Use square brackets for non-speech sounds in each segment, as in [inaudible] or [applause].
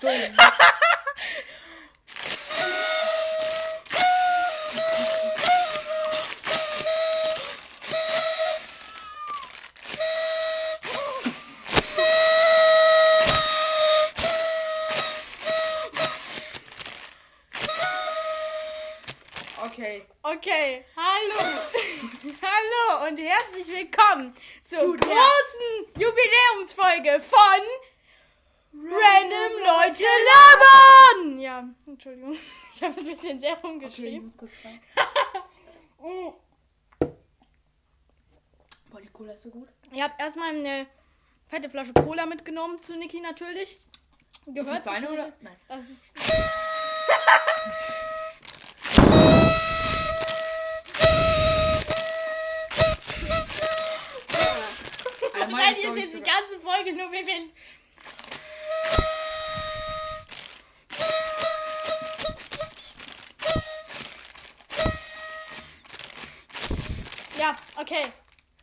对。Sehr Okay, ich schreiben. [laughs] Boah, die Cola ist so gut. Ihr habt erstmal eine fette Flasche Cola mitgenommen zu Niki natürlich. Gehört ist das sich oder? Nein. Das ist [laughs] Wahrscheinlich ist jetzt die ganze Folge nur, wie wir Ja, okay.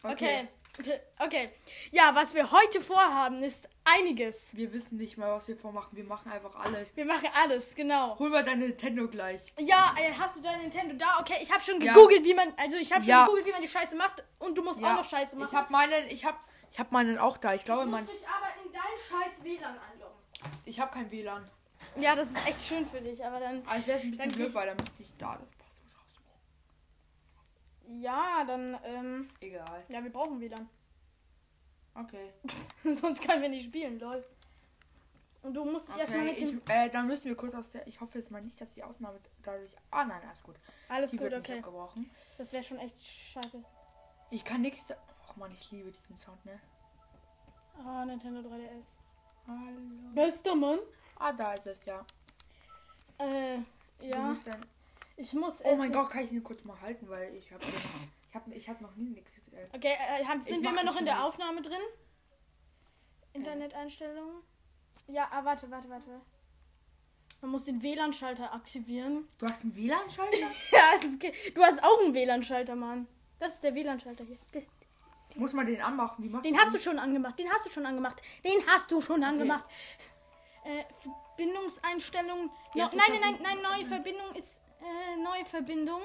Okay. Okay. [laughs] Okay. Ja, was wir heute vorhaben, ist einiges. Wir wissen nicht mal, was wir vormachen. Wir machen einfach alles. Wir machen alles, genau. Hol mal deine Nintendo gleich. Ja, äh, hast du dein Nintendo da? Okay, ich habe schon Ja. gegoogelt, wie man, also ich habe schon Ja. gegoogelt, wie man die Scheiße macht und du musst auch noch Scheiße machen. Ich habe meinen, ich habe, ich habe meinen auch da. Ich glaube, du mein, musst dich aber in dein scheiß WLAN anloggen. ich habe kein WLAN. Ja, das ist echt schön für dich, aber dann, Aber ich wäre ein bisschen blöd, weil dann müsste ich da das. Ja, dann, ähm, Egal. ja, wir brauchen WLAN. Okay. [laughs] Sonst können wir nicht spielen, lol. Und du musst dich erstmal Okay, mit dem... ich, äh, dann müssen wir kurz aus der. Ich hoffe jetzt mal nicht, dass die Aufnahme dadurch. Ah nein, alles gut. Alles Die gut, okay. Das wäre schon echt scheiße. Ich kann nichts. Och man, ich liebe diesen Sound, ne? Ah, Nintendo 3DS. Hallo. Bester Mann. Ah, da ist es ja. Äh, Du ja. musst dann, Ich muss oh mein. Gott, kann ich ihn kurz mal halten, weil ich habe ich habe ich hab noch nie nichts. Äh, Okay, äh, haben, sind wir immer noch in der. Aufnahme drin? Interneteinstellungen? Ja, ah, warte, warte, warte. Man muss den WLAN-Schalter aktivieren. du hast einen WLAN-Schalter? [laughs] Ja, es ist, du hast auch einen WLAN-Schalter, Mann. Das ist der WLAN-Schalter hier. De- Muss man den anmachen? Den hast du schon angemacht. Den hast du schon angemacht. Den hast du schon angemacht. Äh, Verbindungseinstellungen. No, nein, nein, nein, nein, neue Verbindung ist äh, neue Verbindung.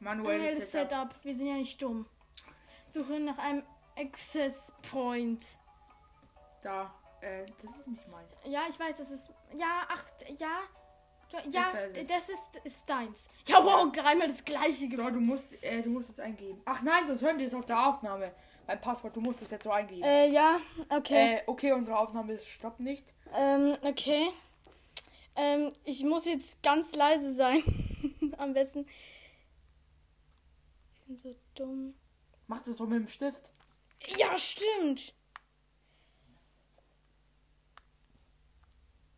Manuelles Manuelles Setup. Setup. Wir sind ja nicht dumm. Suche nach einem Access Point. Da. Äh, das ist nicht meins. Ja, ich weiß, das ist. Ja, ach, ja. Ja, Das ist es. das ist, ist deins. Ja, wow, dreimal das gleiche So, gefunden. du musst, äh, du musst es eingeben. Ach nein, das hören die jetzt auf der Aufnahme. Beim Passwort, du musst es jetzt so eingeben. Äh, ja, okay. Äh, okay, unsere Aufnahme ist stoppt nicht. Ähm, okay. Ähm, ich muss jetzt ganz leise sein. Am besten. Ich bin so dumm. Mach das so mit dem Stift. Ja, stimmt.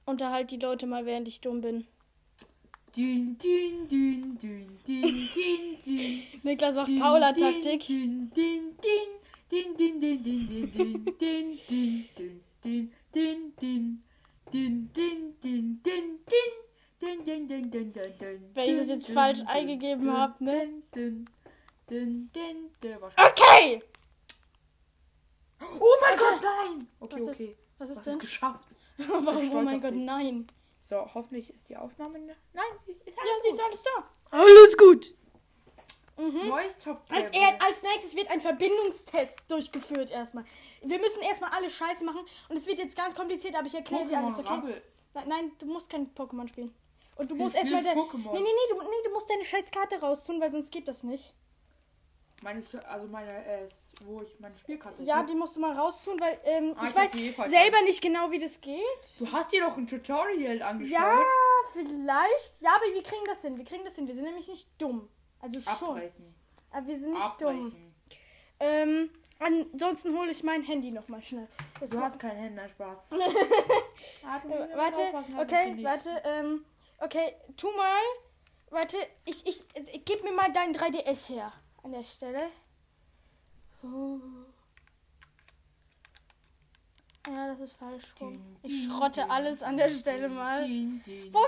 Unterhalt die Leute mal, während ich dumm bin. Dün, dün, dün, dün, dün, dün, dün. Niklas macht Paula-Taktik. Dün, dün, dün, dün, dün, dün, dün, dün, dün, dün, dün, dün, dün, dün, dün, dün, dün, dün, dün, dün, dün, dün, dün, dün, Wenn ich das jetzt falsch eingegeben dün, hab, ne? Okay! Oh mein Gott, nein! Okay, Was ist- okay. Was Was ist ist denn? geschafft? [laughs] Warum? Oh mein Gott, dich. nein. So, hoffentlich ist die Aufnahme. ne- Nein, sie ist Ja, alles sie ist gut. alles da. Alles gut. Mhm. Neues Software. Als, er, als nächstes wird ein Verbindungstest durchgeführt erstmal. Wir müssen erstmal alle Scheiße machen und es wird jetzt ganz kompliziert, aber ich erkläre dir alles, okay? Rabbel. Nein, nein, du musst kein Pokémon spielen. Und du Ich musst erstmal. Pokémon. Nee, nee, nee, du, nee, du musst deine scheiß Karte raustun, weil sonst geht das nicht. Meine, also meine, äh, wo ich meine Spielkarte. Ja, die musst du mal raustun, weil ähm, Ah, ich weiß eh selber nicht genau, wie das geht. Du hast dir doch ein Tutorial angeschaut. Ja, vielleicht. Ja, aber wir kriegen das hin. Wir kriegen das hin. Wir sind nämlich nicht dumm. Also schon. Abbrechen. Aber wir sind nicht dumm. Abbrechen. Ähm, ansonsten hole ich mein Handy nochmal schnell. Das Du hast keinen Händen, Spaß. [laughs] ah, Äh, warte, ich okay, warte, ähm, okay, tu mal, warte, ich, ich, äh, gib mir mal dein 3DS her, an der Stelle. Oh. Ja, das ist falsch rum. Ich schrotte alles an der Stelle mal. Boah,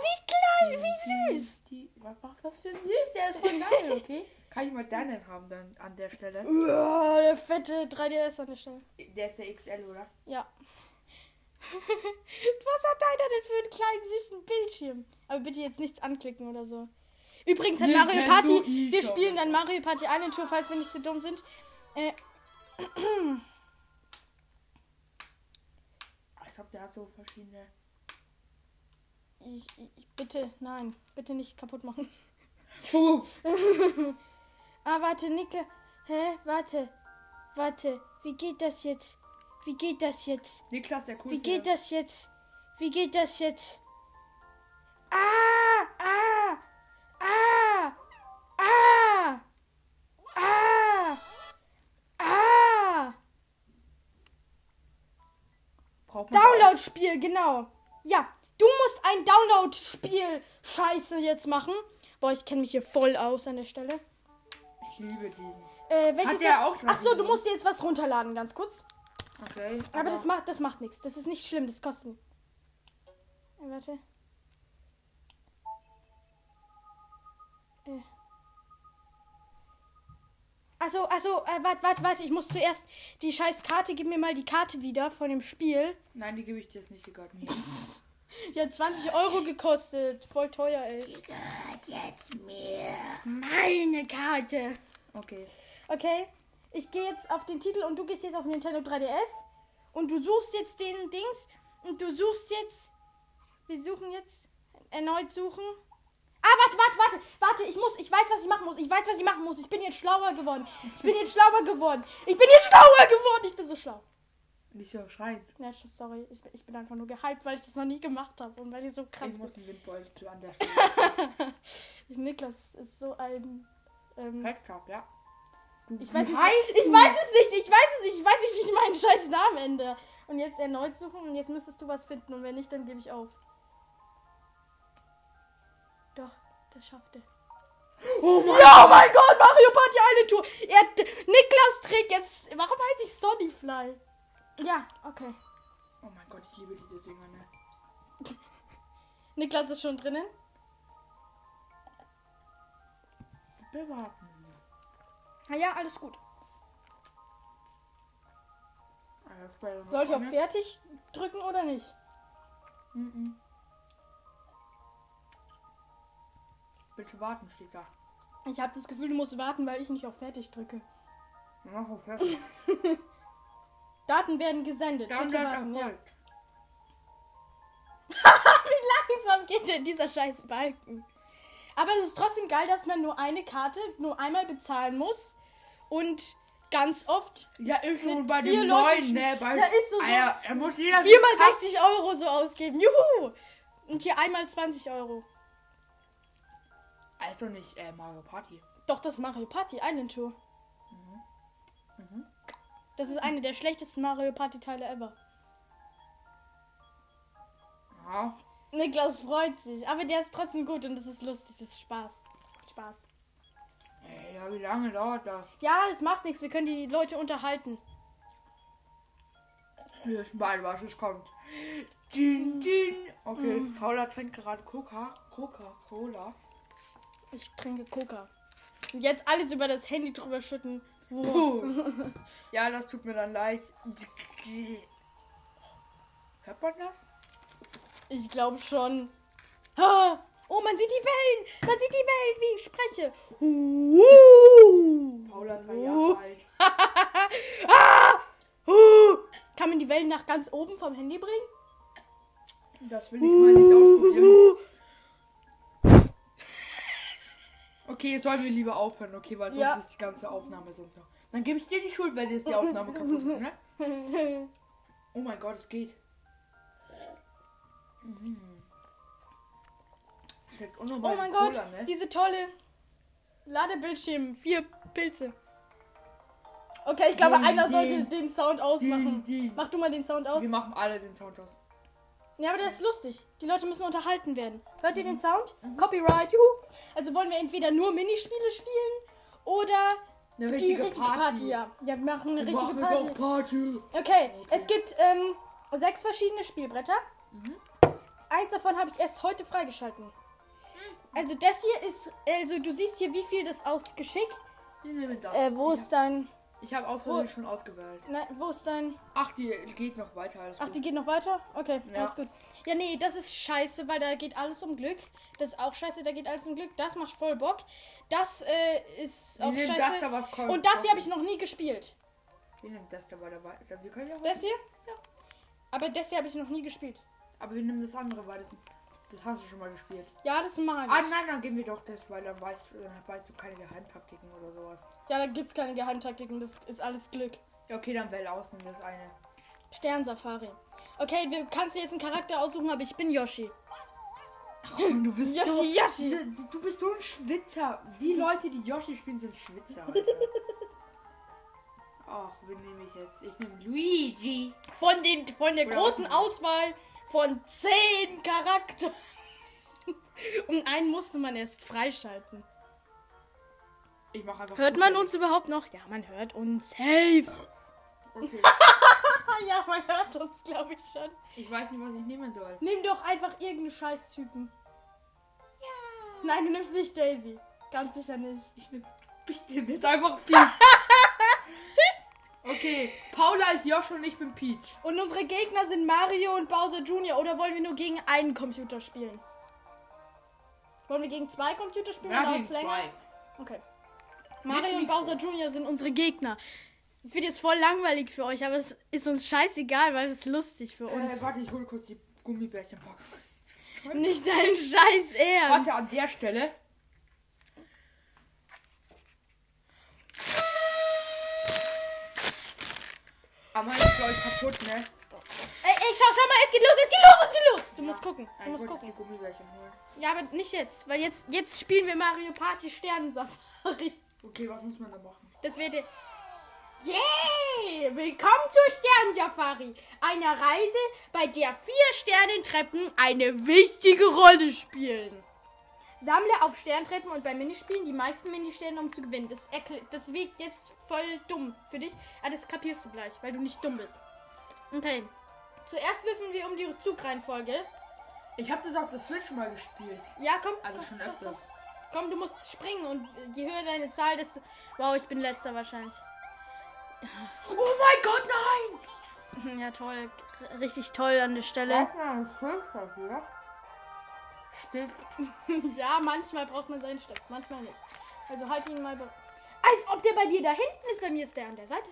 wie klein, wie süß. Was, für süß, der ist voll geil, [laughs] okay? Kann ich mal deinen haben dann an der Stelle? Uah, der fette 3DS an der Stelle. Der ist der XL, oder? Ja. [laughs] Was hat deiner denn für einen kleinen süßen Bildschirm? Aber bitte jetzt nichts anklicken oder so. Übrigens hat Mario Party. Wir spielen dann Mario Party Island Tour, falls wir nicht zu dumm sind. Äh, [clears throat] Ich glaube, der hat so verschiedene. ich, ich, bitte, nein, bitte nicht kaputt machen. [laughs] [laughs] Ah, warte, Nicke. Hä? Warte. Warte. Wie geht das jetzt? Wie geht das jetzt? Niklas, der coolste. Wie geht das jetzt? Wie geht das jetzt? Ah! Ah! Ah! Ah! Ah! Braucht man Download-Spiel, genau. Ja, du musst ein Download-Spiel Scheiße jetzt machen. Boah, ich kenne mich hier voll aus an der Stelle. Ich liebe diesen. Äh, welches Hat der auch Ach so, du musst dir jetzt was runterladen, ganz kurz. Okay. Aber das macht, das macht nichts. Das ist nicht schlimm, das kostet. Äh, warte. Äh. Achso, achso, äh, warte, warte, warte. Ich muss zuerst die scheiß Karte. Gib mir mal die Karte wieder von dem Spiel. Nein, die gebe ich dir jetzt nicht, die gehört mir. [laughs] Die hat 20 Euro gekostet. Voll teuer, ey. gehört jetzt mir. Meine Karte. Okay. Okay, ich gehe jetzt auf den Titel und du gehst jetzt auf Nintendo 3DS. Und du suchst jetzt den Dings. Und du suchst jetzt. Wir suchen jetzt. Erneut suchen. Ah, warte, warte, warte, warte, ich muss, ich weiß, was ich machen muss. Ich weiß, was ich machen muss. Ich bin jetzt schlauer geworden. Ich bin jetzt schlauer geworden. Ich bin jetzt schlauer geworden. Ich bin so schlau. Nicht so schreien. Ja, sorry, ich, bin- ich bin einfach nur gehypt, weil ich das noch nie gemacht habe und weil ich so krass Ich muss einen Windbeutel an der [laughs] Stelle. Niklas ist so ein. Ähm, Headcrab, ja. Du, Ich weiß, nicht, ich du? weiß es nicht, ich weiß es nicht, ich weiß nicht, wie ich meinen scheiß Namen ändere. Und jetzt erneut suchen und jetzt müsstest du was finden und wenn nicht, dann gebe ich auf. Das schafft er. Oh mein Ja, oh mein Gott, Mario Party Island Tour. Er, Niklas trägt jetzt, warum heißt ich Sonnyfly? Ja, okay. Oh mein Gott, ich liebe diese Dinger, ne? [laughs] Niklas ist schon drinnen. Bewarten. Na ja, alles gut. Also, Soll ich auf eine. fertig drücken oder nicht? Mhm. Bitte warten, steht da. Ich habe das Gefühl, du musst warten, weil ich nicht auf fertig drücke. Mach auf fertig. [laughs] Daten werden gesendet. Dann Bitte warten, ja. [laughs] Wie langsam geht denn dieser scheiß Balken? Aber es ist trotzdem geil, dass man nur eine Karte nur einmal bezahlen muss und ganz oft Ja, ist schon bei dem neuen, ne? Bei, Ja, ist so so. Alter, er muss jeder viermal 60 Euro so ausgeben. Juhu! Und hier einmal 20 Euro. Also nicht äh, Mario Party. Doch, das ist Mario Party Island Tour. Das ist eine der schlechtesten Mario Party Teile ever. Ja. Niklas freut sich, aber der ist trotzdem gut und das ist lustig, das ist Spaß. Spaß. Ey, ja, wie lange dauert das? Ja, es macht nichts, wir können die Leute unterhalten. Wir wissen beide, was es kommt. Din, din. Okay, Paula trinkt gerade Coca. Coca-Cola. Ich trinke Coca. Und jetzt alles über das Handy drüber schütten. Wow. [laughs] Ja, das tut mir dann leid. Hört man das? Ich glaube schon. Ah, oh, man sieht die Wellen. Man sieht die Wellen, wie ich spreche. Uh. Paula, drei Jahre alt. Uh. Kann man die Wellen nach ganz oben vom Handy bringen? Das will ich mal nicht ausprobieren. Okay, jetzt sollen wir lieber aufhören, okay, weil sonst Ja. ist die ganze Aufnahme sonst noch. Dann gebe ich dir die Schuld, wenn jetzt die Aufnahme kaputt ist, ne? [laughs] Oh mein Gott, es geht. Mhm. Oh mein wie Gott, Cola, ne? diese tolle Ladebildschirm. Vier Pilze. Okay, ich glaube, Din, einer sollte den Sound ausmachen. Din. Mach du mal den Sound aus. Wir machen alle den Sound aus. Ja, aber der ist lustig. Die Leute müssen unterhalten werden. Hört ihr den Mhm. Sound? Copyright, juhu. Also wollen wir entweder nur Minispiele spielen oder Eine die richtige richtige Party. ja. wir machen eine Wir richtige machen Party. Party. Okay, es gibt ähm, sechs verschiedene Spielbretter. Mhm. Eins davon habe ich erst heute freigeschalten. Also das hier ist, also du siehst hier, wie viel das ausgeschickt. Äh, wo ist dein... Ich habe aus Versehen schon ausgewählt. Nein, wo ist dein. Ach, die geht noch weiter. Ach, gut. die geht noch weiter? Okay, Ja. alles gut. Ja, nee, das ist scheiße, weil da geht alles um Glück. Das ist auch scheiße, da geht alles um Glück. Das macht voll Bock. Das äh, ist auch nehmen das scheiße. da, was kommt. Und das hier habe ich noch nie gespielt. Wir nehmen das da weiter. Wir können ja Das hier? Ja. Aber das hier habe ich noch nie gespielt. Aber wir nehmen das andere, weil das, das hast du schon mal gespielt. Ja, das mag ich. Ah, nein, dann geben wir doch das, weil dann weißt, dann weißt du keine Geheimtaktiken oder sowas. Ja, da gibt's keine Geheimtaktiken, das ist alles Glück. Ja, okay, dann wähl aus, nimm das eine. Sternsafari. Okay, du kannst dir jetzt einen Charakter aussuchen, aber ich bin Yoshi. Und du bist so, Yoshi, Yoshi. diese- du bist so ein Schwitzer. Die Leute, die Yoshi spielen, sind Schwitzer. [laughs] Ach, wen nehme ich jetzt? Ich nehme Luigi. Von, den, von der Oder großen? Auswahl von zehn Charakteren. [laughs] Und einen musste man erst freischalten. Ich mache einfach. Hört man uns überhaupt noch? Ja, man hört uns safe. Okay. [laughs] Ja, man hört uns, glaube ich schon. Ich weiß nicht, was ich nehmen soll. Nimm doch einfach irgendeinen Scheißtypen. Ja. Nein, du nimmst nicht Daisy. Ganz sicher nicht. Ich nehme ich nehm jetzt einfach Peach. [laughs] okay, Paula ist Josh und ich bin Peach. Und unsere Gegner sind Mario und Bowser Jr. Oder wollen wir nur gegen einen Computer spielen? Wollen wir gegen zwei Computer spielen? Ja, oder gegen länger? zwei. Okay. Mario und. Bowser Jr. sind unsere Gegner. Es wird jetzt voll langweilig für euch, aber es ist uns scheißegal, weil es ist lustig für Äh, uns. warte, ich hole kurz die Gummibärchenpackung. [laughs] Nicht dein Scheiß Ernst. Warte, an der Stelle. Aber ist glaube ich kaputt, ne? Ey, ey, schau, schau mal, es geht los, es geht los, es geht los. Du musst gucken, du Ich musst gucken. die Gummibärchen holen. Ja, aber nicht jetzt, weil jetzt, jetzt spielen wir Mario Party Sternensafari. Okay, was muss man da machen? Das wird. Yay! Willkommen zur Sternensafari. Einer Reise, bei der vier Sternentreppen eine wichtige Rolle spielen. Sammle auf Sterntreppen und bei Minispielen die meisten Ministerne, um zu gewinnen. Das, das wirkt jetzt voll dumm für dich, aber das kapierst du gleich, weil du nicht dumm bist. Okay. Zuerst würfeln wir um die Zugreihenfolge. Ich habe das auf der Switch schon mal gespielt. Ja, komm. Also schon öfters. Komm, du musst springen und je höher deine Zahl, desto. Wow, ich bin letzter wahrscheinlich. Oh mein Gott, nein! Ja, toll. Richtig toll an der Stelle. Stift. [laughs] ja, manchmal braucht man seinen Stift, manchmal nicht. Also halt ihn mal. Als ob der bei dir da hinten ist. Bei mir ist der an der Seite.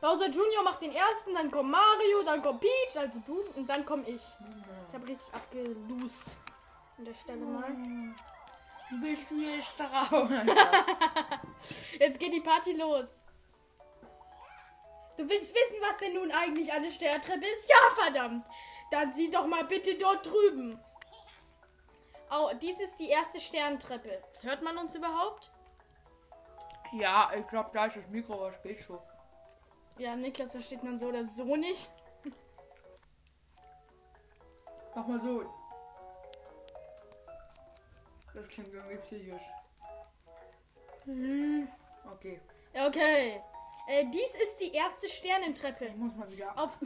Bowser Junior macht den ersten, dann kommt Mario, dann kommt Peach, also du, und dann komm ich. Ich habe richtig abgelust. An der Stelle mal. Bist du jetzt drauf? Jetzt geht die Party los. Du willst wissen, was denn nun eigentlich eine Sterntreppe ist? Ja, verdammt. Dann sieh doch mal bitte dort drüben. Oh, dies ist die erste Sterntreppe. Hört man uns überhaupt? ja, ich glaube, da ist das Mikro, es geht schon. Ja, Niklas versteht man so oder so nicht. Mach mal so. Das klingt irgendwie psychisch. Okay, Okay. Äh, dies ist die erste Sternentreppe. ich muss mal wieder. Auf.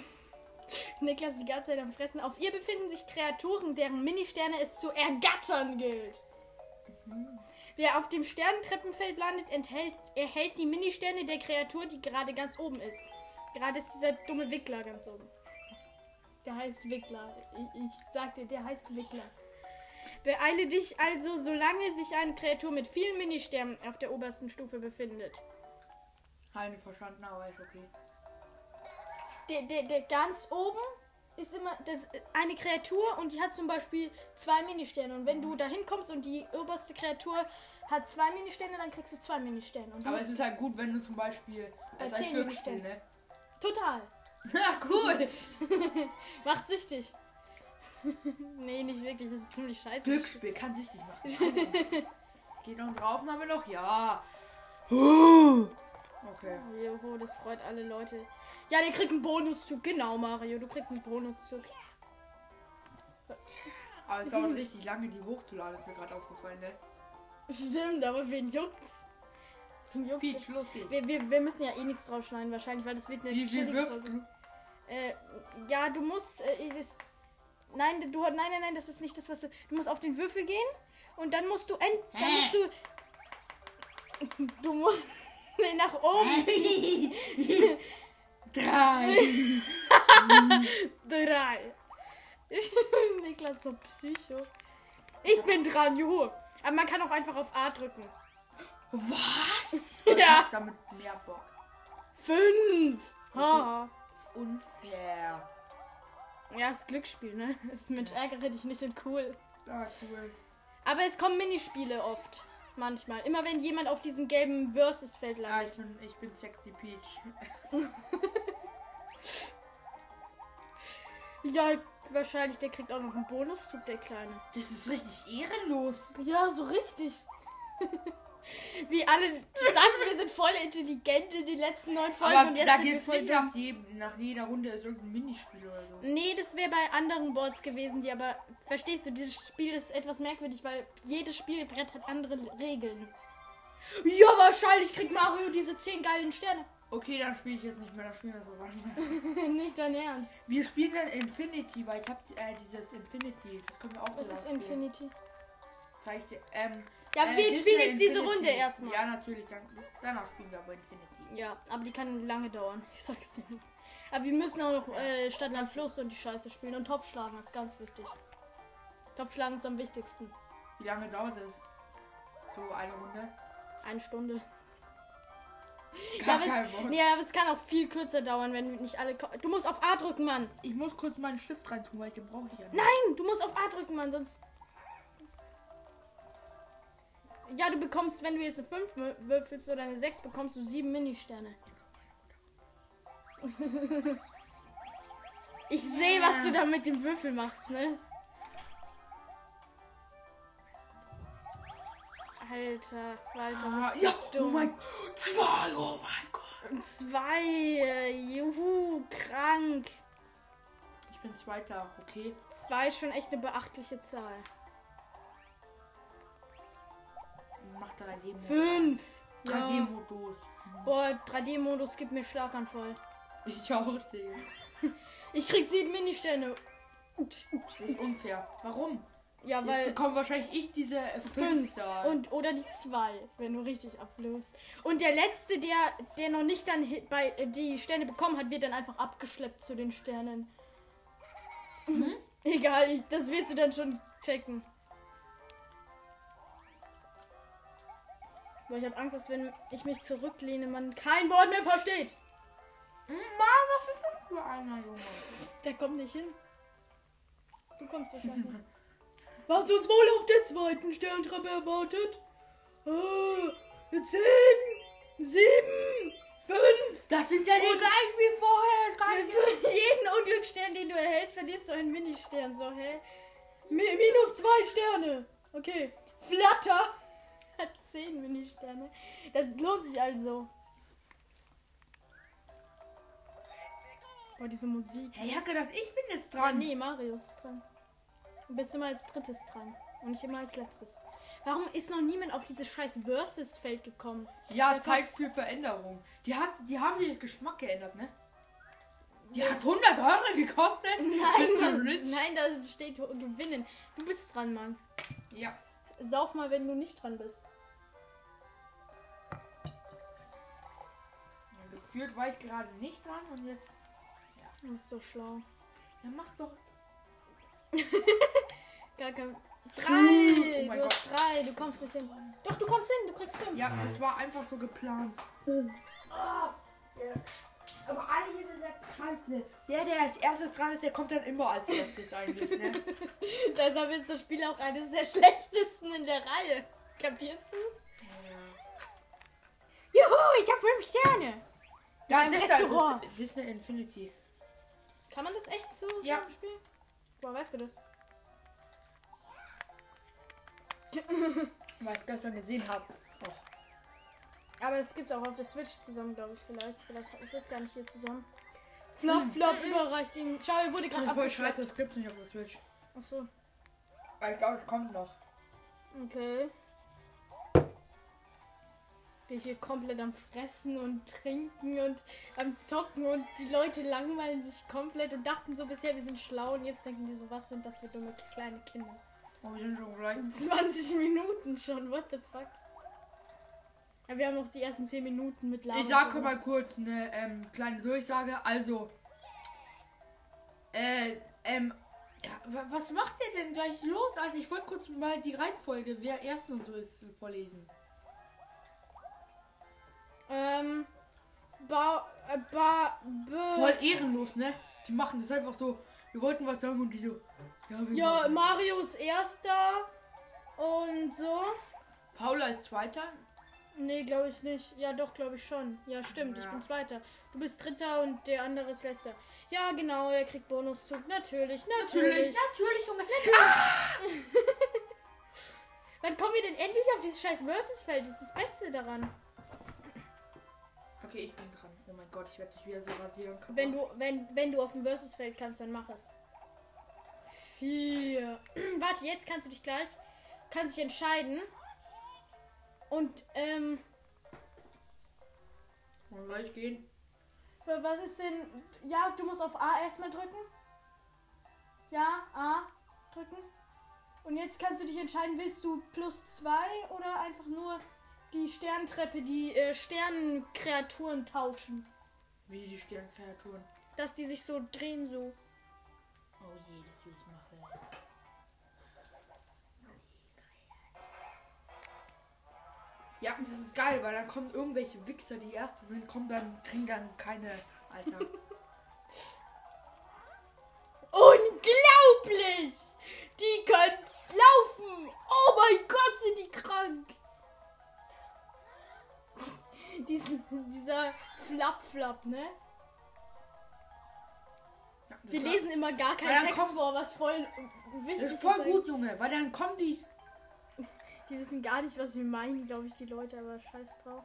[laughs] Niklas die ganze Zeit am Fressen. Auf ihr befinden sich Kreaturen, deren Ministerne es zu ergattern gilt. Wer auf dem Sternentreppenfeld landet, enthält, erhält die Ministerne der Kreatur, die gerade ganz oben ist. Gerade ist dieser dumme Wickler ganz oben. Der heißt Wickler. Ich, ich sagte, der heißt Wickler. Beeile dich also, solange sich eine Kreatur mit vielen Ministernen auf der obersten Stufe befindet. Keine verstanden, aber ist okay. der, der, der ganz oben ist immer das eine Kreatur und die hat zum Beispiel zwei Ministerne. Und wenn du da hinkommst und die oberste Kreatur hat zwei Ministerne, dann kriegst du zwei Ministerne. Aber es ist halt gut, wenn du zum Beispiel. Zehn Glücksspiel, Gegenständen. ne? total. [laughs] Ah, cool! [laughs] Macht süchtig. [laughs] nee, nicht wirklich. Das ist ziemlich scheiße. Glücksspiel kann süchtig machen. [laughs] Geht unsere Aufnahme noch? Ja. Okay. Joho, das freut alle Leute. Ja, der kriegt einen Bonuszug. Genau, Mario. Du kriegst einen Bonuszug. Aber es dauert richtig lange, die hochzuladen, ist mir gerade aufgefallen, ne? Stimmt, aber wen juckt's? Wen juckt's? Peach, los geht's. Wir, wir, wir müssen ja eh nichts draufschneiden wahrscheinlich, weil das wird eine Wie viel chillige wirfst du? Äh, ja, du musst. Äh, das, nein, du, nein, nein, nein, das ist nicht das, was du. Du musst auf den Würfel gehen und dann musst du end. Dann Hä? musst du. [laughs] Du musst. [laughs] Nach oben. [laughs] Drei. Drei. Niklas so Psycho. Ich bin dran, juhu. Aber man kann auch einfach auf A drücken. Was? Ja. Damit mehr Bock. Fünf. Ha. Unfair. Ja, ist Glücksspiel, ne? Ist mit ärgere dich nicht und cool. Ja, cool. Aber es kommen Minispiele oft. Manchmal. Immer wenn jemand auf diesem gelben Versus-Feld Ah, landet. ich bin, ich bin Sexy Peach. [laughs] Ja, wahrscheinlich, der kriegt auch noch einen Bonuszug, der Kleine. Das ist richtig ehrenlos. Ja, so richtig. [laughs] Wie alle standen, wir sind voll intelligent in den letzten neun Folgen Aber und jetzt da geht's voll nicht nach, jedem, nach jeder Runde ist irgendein Minispiel oder so. Nee, das wäre bei anderen Boards gewesen, die aber, verstehst du, dieses Spiel ist etwas merkwürdig, weil jedes Spielbrett hat andere Regeln. Ja, wahrscheinlich kriegt Mario diese 10 geilen Sterne. Okay, dann spiele ich jetzt nicht mehr, dann spielen wir so Sachen. [laughs] Nicht dein Ernst. Wir spielen dann Infinity, weil ich habe äh, dieses Infinity. Das können wir auch Das ist spielen. Infinity. Zeig ich dir. Ähm, Ja, äh, wir Disney spielen jetzt diese. Runde erstmal. Ja, natürlich. Dann, danach spielen wir aber Infinity. Ja, aber die kann lange dauern. [laughs] Ich sag's dir. Aber wir müssen auch noch äh, Land, Fluss und die Scheiße spielen. Und Topfschlagen ist ganz wichtig. Topfschlagen ist am wichtigsten. Wie lange dauert es? So eine Runde? Eine Stunde. Gar aber es, nee, aber es kann auch viel kürzer dauern, wenn nicht alle. Du musst auf A drücken, Mann. Ich muss kurz meinen Stift rein tun, weil den brauche ich ja nicht. Nein, du musst auf A drücken, Mann, sonst. Ja, du bekommst, wenn du jetzt eine 5 wür- würfelst oder eine 6, bekommst du 7 Mini-Sterne. [laughs] ich sehe, was du da mit dem Würfel machst, ne? Alter, Walter, Ah, ja, oh dumm. mein Gott. Zwei, oh mein Gott. Zwei, juhu, krank. Ich bin Zweiter, okay? Zwei ist schon echt eine beachtliche Zahl. Mach 3D-Modus. Fünf. 3D-Modus. Boah, 3D-Modus gibt mir Schlaganfall. Ich auch, Digga. [laughs] Ich krieg sieben Ministerne. Das ist unfair. Warum? Ja, Jetzt weil bekomme wahrscheinlich ich diese äh, fünf fünf da. und oder die zwei, wenn du richtig ablöst. Und der letzte, der der noch nicht dann bei äh, die Sterne bekommen hat, wird dann einfach abgeschleppt zu den Sternen. Mhm. [laughs] Egal, ich, das wirst du dann schon checken. Boah, ich habe Angst, dass wenn ich mich zurücklehne, man kein Wort mehr versteht. Mann, was ist das für einer, Junge? Der kommt nicht hin. Du kommst nicht hin. [laughs] Was uns wohl auf der zweiten Sterntreppe erwartet? Ah, zehn, sieben, fünf. Das sind ja die gleichen wie vorher. Für jeden Unglücksstern, den du erhältst, verlierst du einen Ministern. So, hä? Mi minus zwei Sterne. Okay. Flatter hat zehn Ministerne. Das lohnt sich also. Boah, diese Musik. Hey, ich hab gedacht, ich bin jetzt dran. nee, Mario ist dran. Du bist immer als drittes dran. Und nicht immer als letztes. Warum ist noch niemand auf dieses scheiß Versus-Feld gekommen? Ja, Da Zeit für Veränderung. Die, hat, die haben sich Geschmack geändert, ne? Die hat 100 Euro gekostet. Bist Nein, rich? nein, da steht gewinnen. Du bist dran, Mann. Ja. Sauf mal, wenn du nicht dran bist. Gefühlt war ich gerade nicht dran und jetzt. Du bist so schlau. Ja, mach doch. [laughs] Gar kein. Oh Drei! mein du hast drei, du kommst nicht hin. Doch, du kommst hin, du kriegst fünf. Ja, das war einfach so geplant. Aber eigentlich ist es ja scheiße. Der, der als erstes dran ist, der kommt dann immer als erstes eigentlich, ne? [laughs] Deshalb ist das Spiel auch eines der schlechtesten in der Reihe. Kapierst du's? Juhu, ich hab fünf Sterne! Ja, das da Restaurant. ist Disney Infinity. Kann man das echt so Ja. spielen? Woher weißt du das? Weil ich gestern gesehen habe. Oh. Aber es gibt's auch auf der Switch zusammen, glaube ich, vielleicht. Vielleicht ist das gar nicht hier zusammen. Flop, flop, überreicht ihm. Schau, er wurde Das gerade ist voll abgeschleppt. scheiße, das gibt's nicht auf der Switch. Achso, Weil ich glaube, es kommt noch. okay. Wir hier komplett am Fressen und Trinken und am Zocken und die Leute langweilen sich komplett und dachten so bisher, wir sind schlau und jetzt denken die so, was sind das für dumme kleine Kinder. Oh, wir sind schon gleich. [laughs] 20 Minuten schon, what the fuck? Ja, wir haben noch die ersten 10 Minuten mit Lava. Ich sage mal kurz eine ähm, kleine Durchsage. Also, äh, ähm, ja, wa- was macht ihr denn gleich los? Also, ich wollte kurz mal die Reihenfolge, wer erst und so ist, vorlesen. Ähm. Ba. Äh, ba. Be, Voll ehrenlos, ne? Die machen das einfach so. Wir wollten was sagen und die so. Ja, wir ja, machen. Marius erster. Und so. Paula ist Zweiter. Nee, glaube ich nicht. Ja, doch, glaube ich schon. Ja, stimmt. Ich Ja. bin Zweiter. Du bist Dritter und der andere ist Letzter. Ja, genau, er kriegt Bonuszug. Natürlich, natürlich. Natürlich, natürlich, Junge. [laughs] Wann kommen wir denn endlich auf dieses scheiß Versus-Feld? Das ist das Beste daran. Okay, ich bin dran. Oh mein Gott, ich werde dich wieder so rasieren. Kaputt. Wenn du, wenn, wenn du auf dem Versus-Feld kannst, dann mach es. Vier. [clears throat] Warte, jetzt kannst du dich gleich, kannst dich entscheiden. Und, ähm, Wo soll ich gehen? was ist denn, ja, du musst auf A erstmal drücken. Ja, A drücken. Und jetzt kannst du dich entscheiden, willst du plus zwei oder einfach nur die Sterntreppe, die äh, Sternenkreaturen tauschen. Wie die Sternkreaturen. Dass die sich so drehen, so. Oh je, das will ich machen. Ja, und das ist geil, weil dann kommen irgendwelche Wichser, die Erste sind, kommen dann, kriegen dann keine, Alter. [laughs] Unglaublich! Die können laufen! Oh mein Gott, sind die krank! Dies, dieser Flap-Flap, ne? Ja, Wir war- lesen immer gar keinen Text komm. vor, was voll wichtig ist voll gut, Junge, weil dann kommen die. [laughs] Die wissen gar nicht, was wir meinen, glaube ich, die Leute, aber scheiß drauf.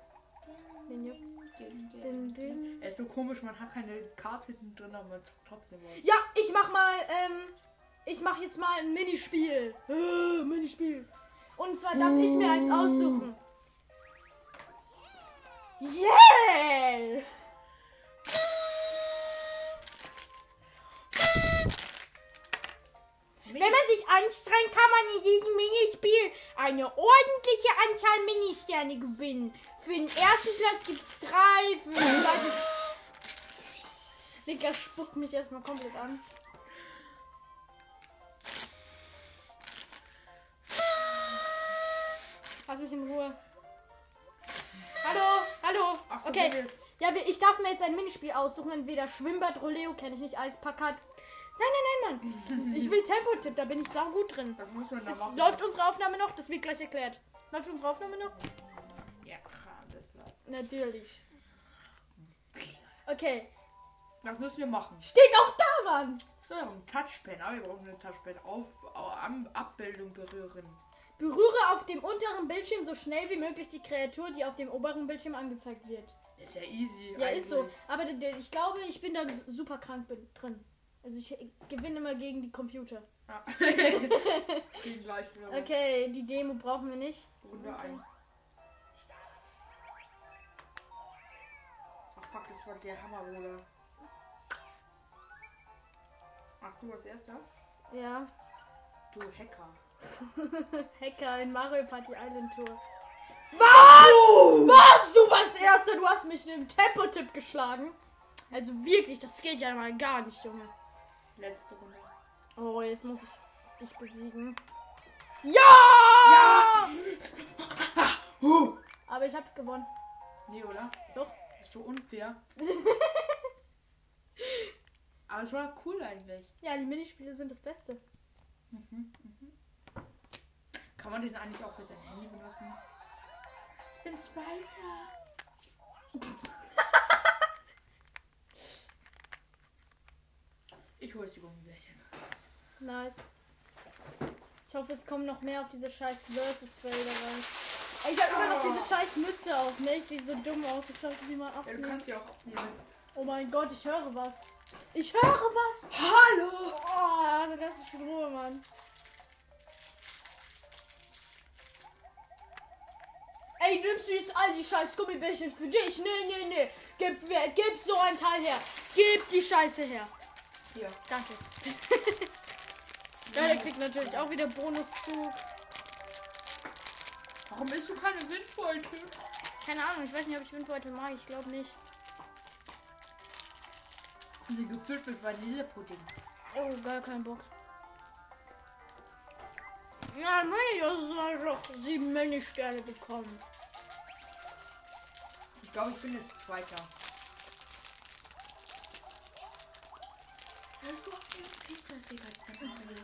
Den juckt's. Din, din. Er ist so komisch, man hat keine Karte hinten drin, aber man zockt trotzdem was. Ja, ich mach mal, ähm, ich mach jetzt mal ein Minispiel. Äh, [gasps] Minispiel. Und zwar darf ich mir eins aussuchen. Yeah! Wenn man sich anstrengt, kann man in diesem Minispiel eine ordentliche Anzahl Ministerne gewinnen. Für den ersten Platz gibt es drei, für den zweiten... Digga, spuckt mich erstmal komplett an. Lass mich in Ruhe. Hallo, hallo. Ach so, okay. Ja, ich darf mir jetzt ein Minispiel aussuchen. Entweder Schwimmbad, Roleo, kenne ich nicht, Eispackard. Nein, nein, nein, Mann. [laughs] Ich will Tempotipp, da bin ich sau gut drin. Was muss man da machen? läuft unsere Aufnahme noch? Das wird gleich erklärt. Läuft unsere Aufnahme noch? Ja, das läuft. Natürlich. Okay. Was müssen wir machen? Steht auch da, Mann. So, ein Touchpad. Aber wir brauchen eine Touchpad. Auf, au- am Abbildung berühren. Berühre auf dem unteren Bildschirm so schnell wie möglich die Kreatur, die auf dem oberen Bildschirm angezeigt wird. Ist ja easy. Ja, ist so. eigentlich. Aber ich glaube, ich bin da super krank drin. Also ich gewinne immer gegen die Computer. [laughs] Ja. Gehen gleich wieder. Okay, die Demo brauchen wir nicht. Runde 1. Ach fuck, das war der Hammer, Bruder. Ach, du als erster? Ja. Du Hacker. [laughs] Hacker in Mario Party Island Tour. Was? Was? Du warst Erster, du hast mich im Tempo-Tipp geschlagen. Also wirklich, das geht ja mal gar nicht, Junge. Letzte Runde. Oh, jetzt muss ich dich besiegen. Ja! Huh. Aber ich habe gewonnen. Nee, oder? Doch. Ist so unfair. [laughs] Aber es war cool eigentlich. Ja, die Minispiele sind das Beste. Kann man den eigentlich auch für sein Handy benutzen? Ich bin Zweiter. ich hole die Gummibärchen. Nice. Ich hoffe, es kommen noch mehr auf diese scheiß Versus-Felder rein. Ey, ich hab immer noch diese scheiß Mütze auf, ne? Ich sehe so dumm aus. Ich sollte die mal Ja, du abnehmen. kannst die auch abnehmen. Oh mein Gott, ich höre was. Ich höre was. Hallo! Oh, also lass mich in Ruhe, Mann. Nimmst du jetzt all die scheiß Gummibärchen für dich? Nee, nee, nee. Gib, gib so ein Teil her. Gib die Scheiße her. Hier. Danke. [laughs] ja, der kriegt natürlich auch wieder Bonuszug. Warum isst du keine Windbeute? Keine Ahnung, ich weiß nicht, ob ich Windbeutel mag. Ich glaube nicht. Sind gefüllt mit Vanillepudding. Oh, gar keinen Bock. Ja, Mini, das soll doch sieben Mini-Sterne bekommen. Ich glaube, ich bin jetzt Zweiter. Du Pizza, Digga? Das Mario.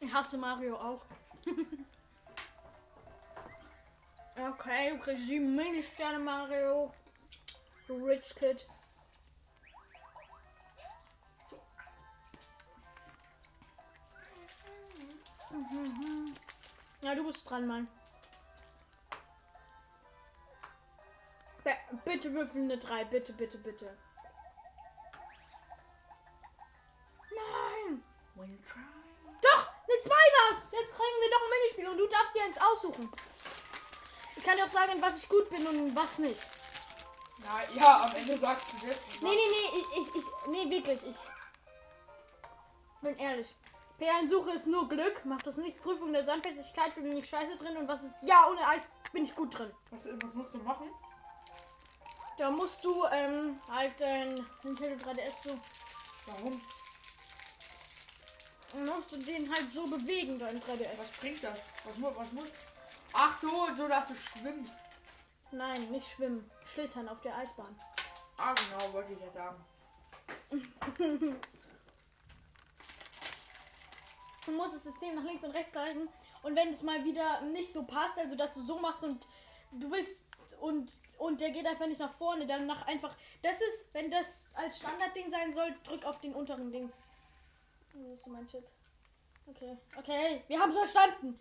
Ich hasse Mario auch. [laughs] okay, du kriegst sieben Mini-Sterne, Mario. Du Rich Kid. Ja, du bist dran, Mann. Bitte würfel eine 3. Bitte, bitte, bitte. Nein! Doch! Eine 2 war's! Jetzt kriegen wir doch ein Minispiel und du darfst dir eins aussuchen. Ich kann dir auch sagen, was ich gut bin und was nicht. Na ja, am Ende sagst du das. Nee, nee, nee, ich, ich, ich nee, wirklich, ich bin ehrlich. P1-Suche ist nur Glück, macht das nicht. Prüfung der Sandfestigkeit bin ich scheiße drin und was ist, ja, ohne Eis bin ich gut drin. Was, was musst du machen? Da musst du, ähm, halt dein Nintendo 3DS so, Warum? musst du den halt so bewegen, dein 3DS. Was bringt das? Was muss, was muss? Ach so, so dass du schwimmst. Nein, nicht schwimmen, schlittern auf der Eisbahn. Ah, genau, wollte ich ja sagen. [laughs] Du musst das System nach links und rechts halten und wenn es mal wieder nicht so passt, also dass du so machst und du willst und und der geht einfach nicht nach vorne, dann mach einfach. Das ist, wenn das als Standardding sein soll, drück auf den unteren Dings. Das ist mein Tipp. Okay, okay, wir haben es verstanden.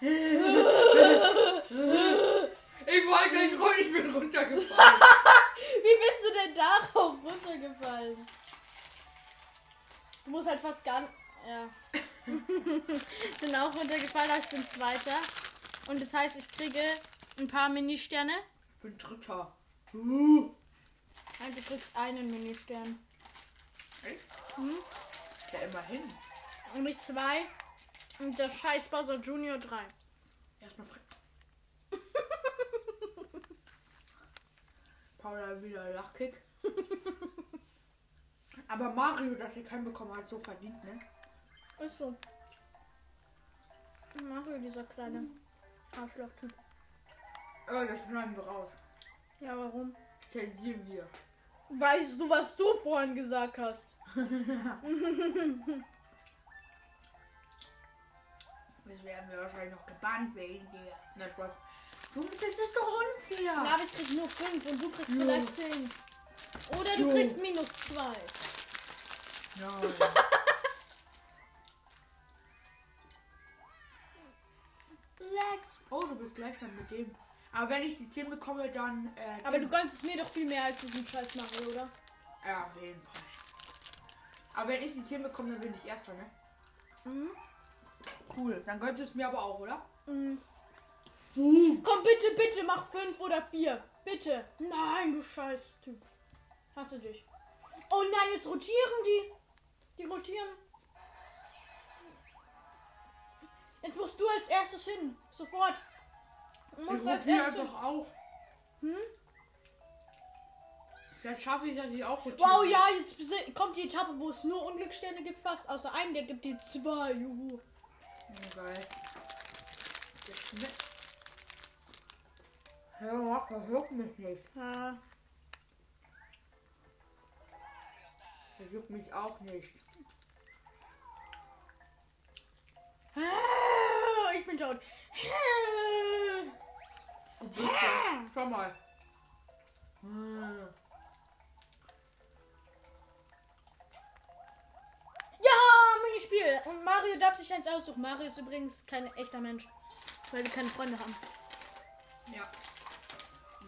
Ich wollte gleich runter, ich bin runtergefallen. [laughs] Wie bist du denn darauf runtergefallen? Du musst halt fast gar Ja. [laughs] bin auch runtergefallen, aber ich bin Zweiter. Und das heißt, ich kriege ein paar Mini-Sterne. ich bin Dritter. Uh. Und du kriegst einen Mini-Stern. Echt? Hm? Ja, immerhin. Und ich zwei. Und der scheiß Bowser Junior drei. Erstmal frick. [laughs] Paula wieder Lachkick. [laughs] Aber Mario, dass er keinen bekommen hat, so verdient, ne? Ist so. Mario, dieser kleine Arschloch-Typ. Oh, das schneiden wir raus. Ja, warum? Zensieren wir. Weißt du, was du vorhin gesagt hast? [laughs] Jetzt werden wir wahrscheinlich noch gebannt wegen dir. Na Spaß. Du, das ist doch unfair. Na, aber ich krieg nur 5 und du kriegst Jo. vielleicht 10. Oder du Jo. kriegst minus 2. Nein. [laughs] Lex. Oh, du bist gleich schon mit dem. Aber wenn ich die 10 bekomme, dann. Äh, Aber du gönnst es mir doch viel mehr als diesen scheiß Mario, oder? Ja, auf jeden Fall. Aber wenn ich die 10 bekomme, dann bin ich Erster, ne? Mhm. Cool. Dann gönnst du es mir aber auch, oder? Mhm. Mhm. Komm, bitte, bitte, mach 5 oder 4. Bitte. Nein, du scheiß Typ. Hasse dich. Oh nein, jetzt rotieren die. Die rotieren. Jetzt musst du als erstes hin. Sofort. Du Ich musst als rotiere erstes. einfach auch. Hm? Vielleicht schaffe ich, dass ich auch rotiere. Wow, ja, jetzt kommt die Etappe, wo es nur Unglückssterne gibt fast. Außer einem, der gibt dir zwei. Juhu. Ja, geil. Hör auf, verhört mich nicht. Ja. Der juckt mich auch nicht. Ah, Ich bin tot. Schau mal. Ja, Minispiel. Und Mario darf sich eins aussuchen. Mario ist übrigens kein echter Mensch. Weil wir keine Freunde haben. Ja.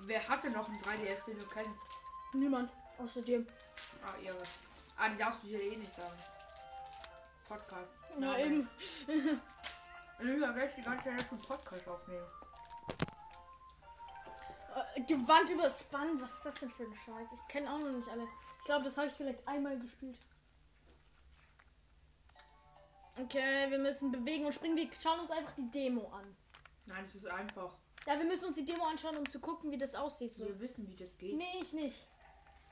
Wer hatte noch einen 3DS, den du kennst? Niemand. Außer dir. Ah, ihre. Ah, die darfst du hier eh nicht sagen. Podcast. Ja, Name. Eben. Ich gleich die ganze Zeit einen Podcast aufnehmen. Äh, Gewandt übers Band. Was ist das denn für ein Scheiß? Ich kenne auch noch nicht alle. Ich glaube, das habe ich vielleicht einmal gespielt. Okay, wir müssen bewegen und springen. Wir schauen uns einfach die Demo an. Nein, es ist einfach. Ja, wir müssen uns die Demo anschauen, um zu gucken, wie das aussieht. So. Wir wissen, wie das geht. Nee, ich nicht.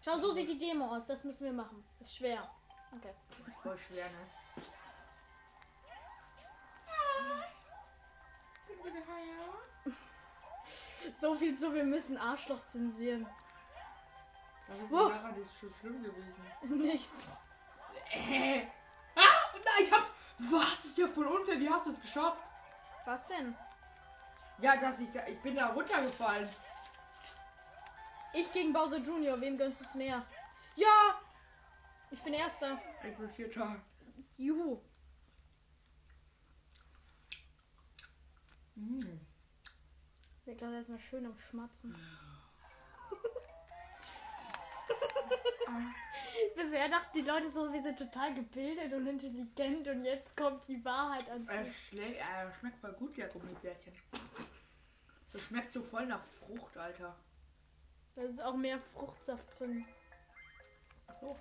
Schau, so sieht die Demo aus. Das müssen wir machen. Ist schwer. Okay. Voll schwer, ne? So viel zu, wir müssen Arschloch zensieren. Das ist Sache, das ist schon schlimm gewesen. Nichts. Äh. Ah, nein, ich hab's. Was? Das ist ja voll unfair. Wie hast du es geschafft? Was denn? Ja, dass ich da. Ich bin da runtergefallen. Ich gegen Bowser Junior. Wem gönnst du es mehr? Ja! Ich bin Erster. Ich bin vierter. Juhu. Mm. Der Klaus erstmal schön am Schmatzen. Bisher dachten die Leute so, wir sind total gebildet und intelligent und jetzt kommt die Wahrheit ans Äh, Licht. schle- äh, schmeckt voll gut, der Gummibärchen. Das schmeckt so voll nach Frucht, Alter. Da ist auch mehr Fruchtsaft drin. Oh.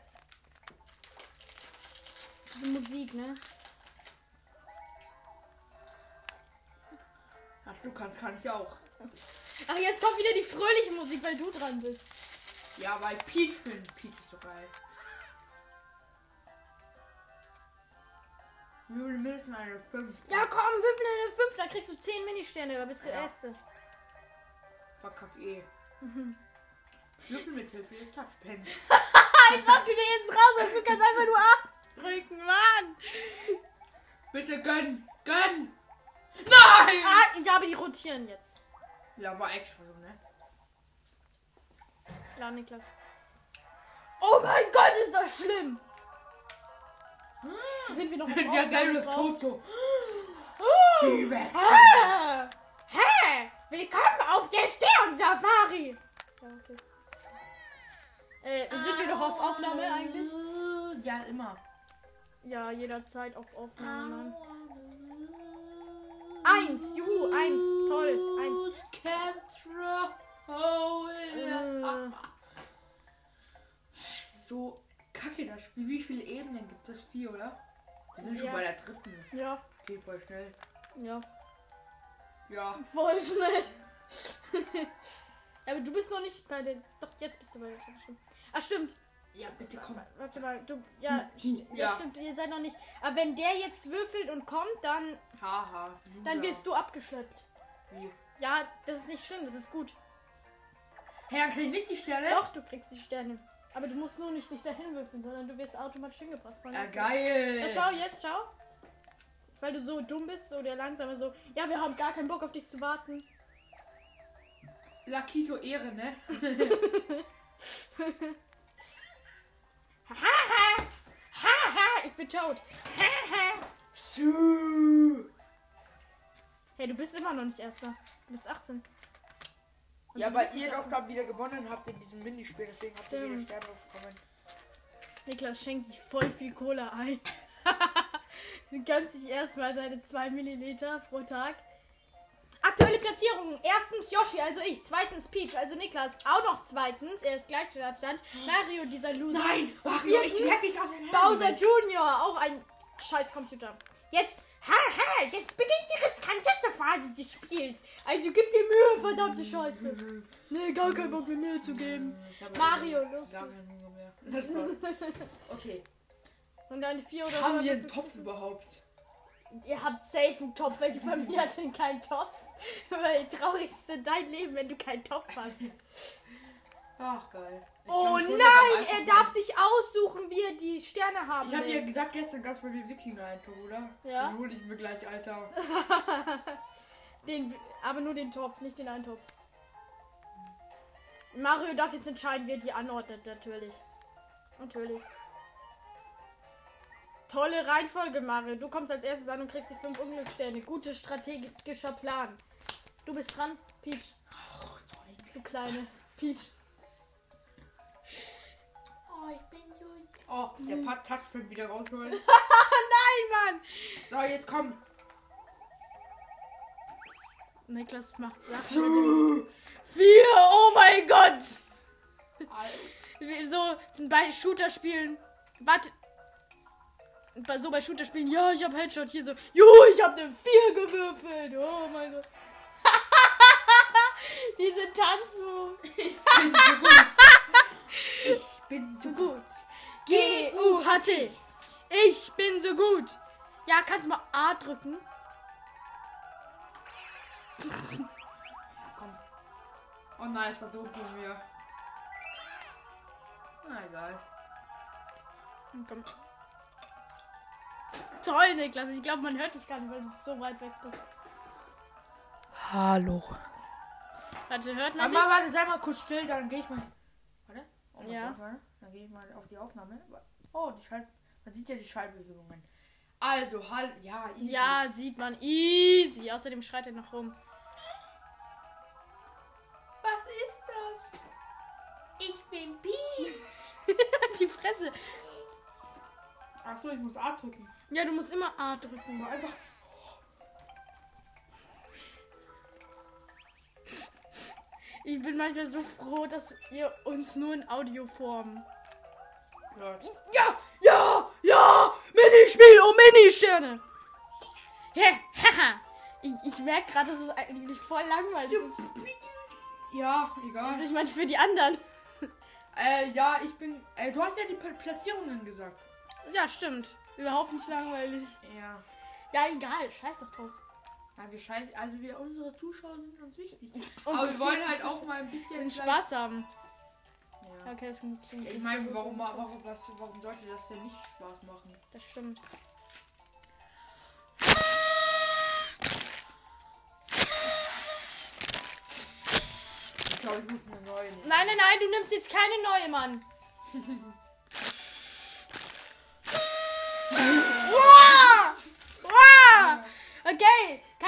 Diese Musik, ne? Was du kannst, kann ich auch. Ach, jetzt kommt wieder die fröhliche Musik, weil du dran bist. Ja, weil Peach bin. Peach ist so geil. Wir müssen eine 5. Ja, komm, würfel eine 5, dann kriegst du 10 Ministerne, da bist du Ja. Erste. Verkack eh. Würfel mit Hilfe des Touchpens. Ob du dir jetzt raus und du kannst einfach nur abdrücken, Mann. Bitte gönn! Gönn! Nein! Ah, ja, aber die rotieren jetzt. Ja, war extra so, ne? Klar, Niklas. Oh mein Gott, ist das schlimm. Sind wir noch [laughs] auf Der Aufnahme geile drauf? Toto. Oh. Geh weg! Ah. Hä? Willkommen auf der Stern-Safari. Ja, okay. Äh, sind wir noch auf Aufnahme eigentlich? Ja, immer. Ja, jederzeit auf Aufnahme. Mann. Eins, juhu, eins, toll, eins. Äh, So kacke das Spiel. Wie viele Ebenen gibt es? Vier, oder? Wir sind schon Ja. bei der dritten. ja, Okay, voll schnell. ja, Ja. voll schnell. [laughs] Aber du bist noch nicht bei den. Doch, jetzt bist du bei der dritten. Ah, stimmt. Ja, bitte komm. Warte mal, du. Ja, st ja. Ja. stimmt, ihr seid noch nicht. Aber wenn der jetzt würfelt und kommt, dann, Haha. dann wirst du abgeschleppt. Wie? Ja, das ist nicht schlimm, das ist gut. Hey, dann krieg ich nicht die Sterne? Doch, du kriegst die Sterne. Aber du musst nur nicht dich dahin würfeln, sondern du wirst automatisch hingebracht. Von Ja, geil. Ja, schau, jetzt schau. Weil du so dumm bist, so der langsame so. Ja, wir haben gar keinen Bock auf dich zu warten. Lakito Ehre, ne? [laughs] Haha! Haha! Ich bin tot. Haha! Hey, du bist immer noch nicht Erster. Du bist 18. Und Ja, weil ihr doch 18. dann wieder gewonnen habt in diesem Minispiel, deswegen habt ihr wieder. Sterne bekommen. Niklas schenkt sich voll viel Cola ein. [laughs] du gönnst sich erstmal seine 2 Milliliter pro Tag. Aktuelle Platzierungen. Erstens Yoshi, also ich. Zweitens Peach, also Niklas. Auch noch zweitens. Er ist Gleichstand. Mario, dieser Loser. Nein, Mario, ich leck dich auseinander. Bowser Junior, auch ein scheiß Computer. Jetzt, haha, jetzt beginnt die riskanteste Phase des Spiels. Also gib dir Mühe, verdammte Scheiße. Nee, gar kein Bock mir Mühe zu geben. Mario, los. gar Hunger mehr. [laughs] Okay. Und deine vier oder Haben wir einen Topf überhaupt? Ihr habt safe einen Topf, weil die Familie hat denn keinen Topf. [laughs] Weil traurig ist denn dein Leben, wenn du keinen Topf hast. Ach, geil. Ich Oh nein, er darf sich aussuchen, wie er die Sterne haben Ich hab dir will. gesagt, gestern gab's bei mir Wikinger Eintopf, oder? Ja. Den hol ich mir gleich, Alter. [laughs] Den, aber nur den Topf, nicht den Eintopf. Mario darf jetzt entscheiden, wie er die anordnet, natürlich. Natürlich. Tolle Reihenfolge, Mario. Du kommst als erstes an und kriegst die fünf Unglückssterne. Guter strategischer Plan. Du bist dran, Peach. Du kleine Peach. Oh, der Part Touchpad wieder rausholen. [laughs] Nein, Mann! So, jetzt komm. Niklas macht Sachen. Vier, oh mein Gott! So bei Shooter spielen. Warte. so bei Shooter-Spielen, ja, ich hab Headshot hier so, jo, ich hab eine 4 gewürfelt. Oh mein Gott. [laughs] Diese Tanzmoves. Ich bin so gut. Ich bin so gut. G-U-H-T. Ich bin so gut. Ja, kannst du mal A drücken? Komm. Oh nein, es war doof von mir. Na egal. Komm. Toll, Niklas. Ich glaube, man hört dich gar nicht, weil du so weit weg bist. Hallo. Warte, hört man Aber dich? warte, sei mal kurz still, dann gehe ich mal. Warte. Oh Ja. Gott, warte. Dann gehe ich mal auf die Aufnahme. Oh, die Schalt. Man sieht ja die Schaltbewegungen. Also, halt, ja, easy. Ja, sieht man. Easy. Außerdem schreit er noch rum. Was ist das? Ich bin Pi. [laughs] Die Fresse. Achso, ich muss A drücken. Ja, du musst immer A drücken. Nur einfach. Ich bin manchmal so froh, dass ihr uns nur in Audioform. Ja, ja, ja! Minispiel um Mini-Sterne! Hä, haha! Ich, ich merke gerade, dass es eigentlich voll langweilig ist. Ja, egal. Also ich meine für die anderen. Äh, ja, ich bin. Äh, du hast ja die Pla- Platzierungen gesagt. Ja, stimmt. Überhaupt nicht langweilig. Ja. Ja, egal. Scheiß doch drauf. Ja, wir scheiß, also wir, unsere Zuschauer sind uns wichtig. [laughs] Unsere Aber wir wollen 40 halt auch mal ein bisschen Spaß haben. Ja. Okay, das klingt Ich meine, so warum, warum, was, warum sollte das denn nicht Spaß machen? Das stimmt. Ich glaube, ich muss eine neue nehmen. Nein, nein, nein, du nimmst jetzt keine neue, Mann. [laughs]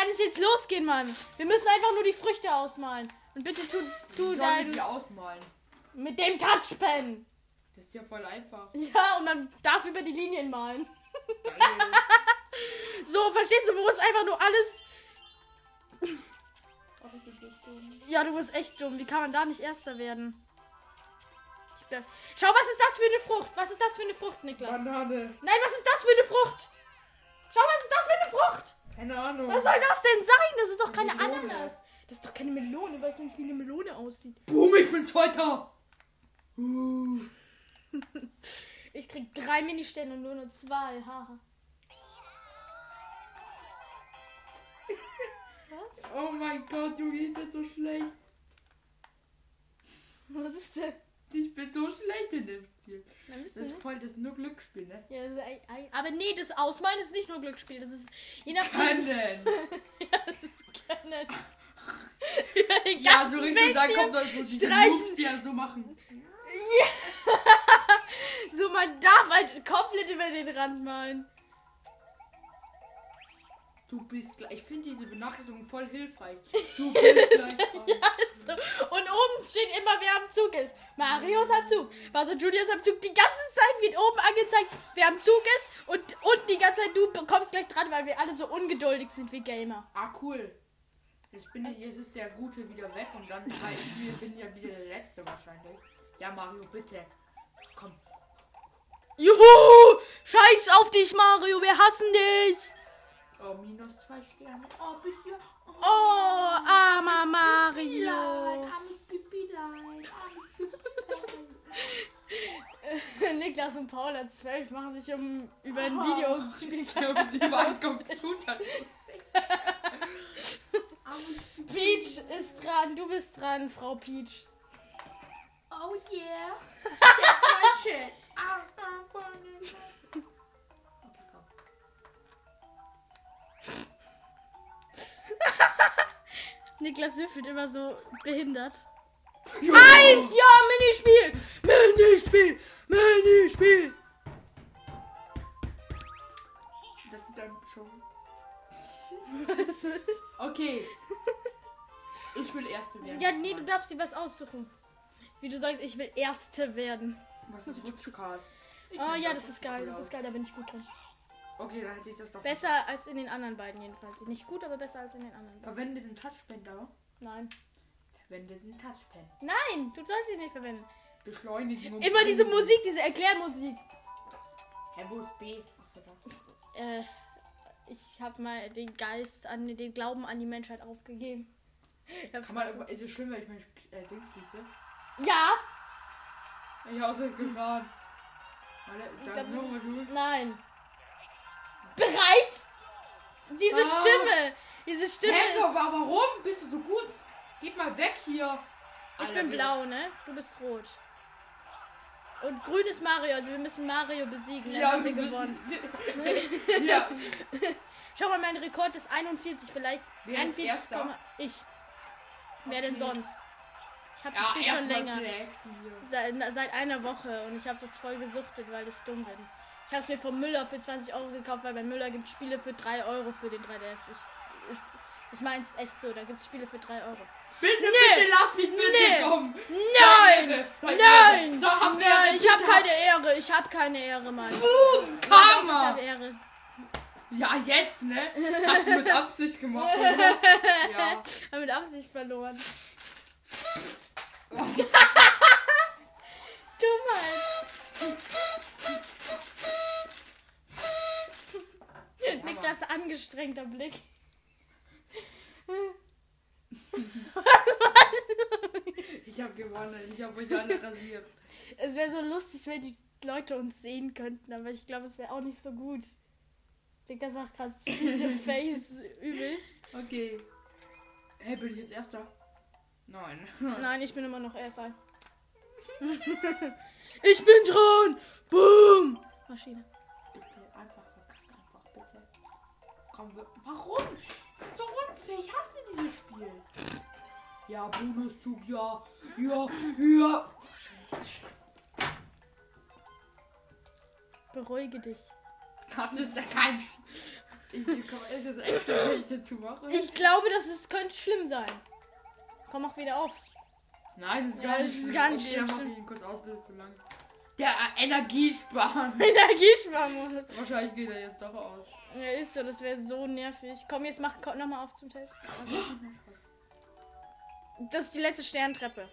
kann es jetzt losgehen, Mann? Wir müssen einfach nur die Früchte ausmalen. Und bitte tu, tu dein. die ausmalen? Mit dem Touchpen. Das ist ja voll einfach. Ja, und man darf über die Linien malen. [laughs] So, verstehst du, wo ist einfach nur alles. Ach. Ja, du bist echt dumm. Wie kann man da nicht Erster werden? Schau, was ist das für eine Frucht? Was ist das für eine Frucht, Niklas? Banane. Nein, was ist das für eine Frucht? Schau, was ist das für eine Frucht? Keine Ahnung. Was soll das denn sein? Das ist doch keine Melone. Ananas. Das ist doch keine Melone. Weißt du nicht, wie eine Melone aussieht? Boom, ich bin Zweiter. Uh. [laughs] Ich krieg drei Ministerne und nur nur zwei. Haha. Was? Oh mein Gott, Junge, ich bin so schlecht. Was ist denn? Ich bin so schlecht in dem Spiel. Das ist voll, das ist nur Glücksspiel, ne? Ja, das ist ein, aber nee, das Ausmalen ist nicht nur Glücksspiel. Das ist je nachdem. Können. [laughs] Ja, das ist Können. [laughs] Ja, ganzen so richtig, da kommt dann so die streichen. Die ja so machen. [laughs] So, man darf halt komplett über den Rand malen. Du bist gleich. Ich finde diese Benachrichtigung voll hilfreich. [laughs] Du bist gleich. Ja, ist so. Und oben steht immer, wer am Zug ist. Marius am Zug. Also Julius am Zug. Die ganze Zeit wird oben angezeigt, wer am Zug ist. Und unten die ganze Zeit, du kommst gleich dran, weil wir alle so ungeduldig sind wie Gamer. Ah, cool. Jetzt, bin ich, jetzt ist der Gute wieder weg und dann ich wieder, bin ja wieder der Letzte wahrscheinlich. Ja, Mario, bitte. Komm. Juhu! Scheiß auf dich, Mario. Wir hassen dich. Oh, minus zwei Sterne. Oh, bitte. Oh, armer Mario. Armes Pipilein. [laughs] Niklas und Paula 12 machen sich um über ein Videospiel. [laughs] Die waren Computer. [laughs] Peach ist dran. Du bist dran, Frau Peach. Oh yeah. That's my shit. [laughs] Niklas würfelt immer so behindert. Eins, ja, Minispiel! Minispiel! Minispiel! Das ist dann schon. Okay. Ich will Erste werden. ja, nee, du darfst dir was aussuchen. Wie du sagst, ich will Erste werden. Was ist Rutschkarts? Oh nehm ja, das ist geil, das ist geil, da bin ich gut drin. Okay, dann hätte ich das doch. Besser als in den anderen beiden jedenfalls. Nicht gut, aber besser als in den anderen beiden. Verwende den Touchpen da. Nein. Verwende den Touchpen. Nein, du sollst ihn nicht verwenden. Beschleunigen Immer diese. Musik, diese Erklärmusik. Hä, wo ist B? Achso, da. äh, ich habe mal den Geist an den Glauben an die Menschheit aufgegeben. Kann man, ist es schlimm, wenn ich mein äh, Ding schieße? ja, Ich hab's jetzt gefahren. Warte, glaub, dann nochmal nein. Bereit? Diese Ah. Stimme, diese Stimme Hä, ist. aber warum bist du so gut? Gib mal weg hier. Ich Alter, bin blau, ne? Du bist rot. Und grün ist Mario, also wir müssen Mario besiegen. Ja, haben wir wir gewonnen. [laughs] ja. [laughs] Schau mal, mein Rekord ist 41, vielleicht Wer ist 41, Erster? ich. Wer denn sonst? Ich habe das Ja, Spiel schon länger. Seit, seit einer Woche und ich habe das voll gesuchtet, weil ich dumm bin. Ich habe es mir vom Müller für 20 Euro gekauft, weil bei Müller gibt Spiele für 3 Euro für den 3DS. Ich, ist, ich meine es echt so, da gibt es Spiele für 3 Euro. Bitte, bitte lass mich mit Nee. kommen. Nein! Nein! Ehre. Sag, hab Nein, ich habe keine Ehre, ich habe keine Ehre, Mann. Boom, Ich Karma. habe Ehre. Ja, jetzt, ne? Hast du mit Absicht gemacht, oder? [laughs] Ja. Hab mit Absicht verloren. [laughs] [laughs] Dummheit. Niklas angestrengter Blick. Ich hab gewonnen. Ich hab euch alle rasiert. Es wäre so lustig, wenn die Leute uns sehen könnten, aber ich glaube, es wäre auch nicht so gut. Niklas macht gerade [laughs] psychische Face übelst. Okay. Hey, bin ich jetzt Erster? Nein. [laughs] Nein, ich bin immer noch Erster. [laughs] Ich bin dran. Boom. Maschine. Bitte, einfach. Komm, wir- warum? Das ist so unfair. Ich hasse dieses Spiel. Ja, Bonuszug, ja. Ja, ja. Beruhige dich. Das ist ja kein. Ich, ich komm, ist echt schlimm, wenn ich dazu mache. Ich glaube, das ist, könnte schlimm sein. Komm, mach wieder auf. Nein, das ist Ja, gar das nicht ist schlimm. gar nicht okay, dann schlimm. mach ich ihn kurz aus, bis es zu lang. Der Energiesparen. [laughs] Energiesparmodus. Wahrscheinlich geht er jetzt doch aus. Ja, ist so, das wäre so nervig. Komm, jetzt mach nochmal auf zum Test. Das ist die letzte Sterntreppe.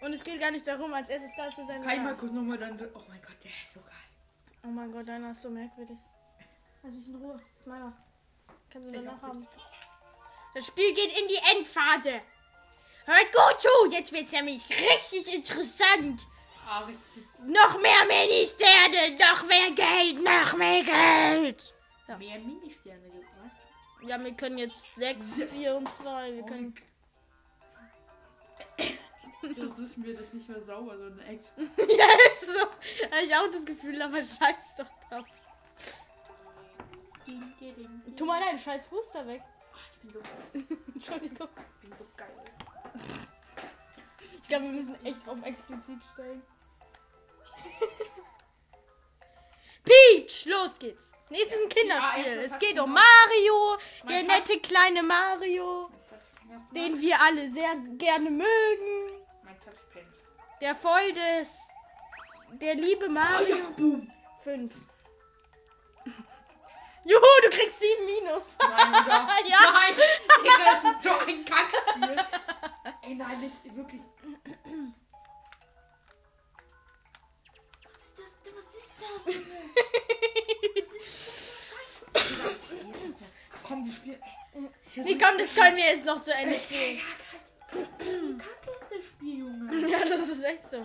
Und es geht gar nicht darum, als erstes da zu sein. Kann ich mal kurz nochmal dann. Oh mein Gott, der ist so geil. Oh mein Gott, deiner ist so merkwürdig. Lass mich in Ruhe. Das ist meiner. Kannst du Ich danach haben. Das Spiel geht in die Endphase. Hört gut zu, jetzt wird's nämlich richtig interessant. Ah. Noch mehr Ministerne, noch mehr Geld, noch mehr Geld. Ja. Mehr Ministerne gibt, was? Ja, wir können jetzt 6, 4 und 2. Wir können. Das ist mir das nicht mehr sauber, so ein Ex. [laughs] ja, ist so. Habe ich auch das Gefühl, aber scheiß doch drauf. Tu mal deinen scheiß Booster weg. Ich bin so geil. [laughs] Entschuldigung. Ich bin so geil. Ich glaube, wir müssen echt auf explizit stellen. [laughs] Peach, los geht's. Nächstes ein Kinderspiel. Ja, es geht um Mario, der nette kleine Mario, den wir alle sehr gerne mögen. Mein. Der voll des. Der liebe Mario. Boom. 5. [laughs] Juhu, du kriegst 7 Minus. Nein, oder? [laughs] Ja. Nein! Digga, das ist so ein Kackspiel. Ey, nein, wirklich. Komm, wir spielen. Nee, komm, das können wir jetzt noch zu Ende spielen. Wie kacke ist das Spiel, Junge? [laughs] Ja, das ist echt so. Ja,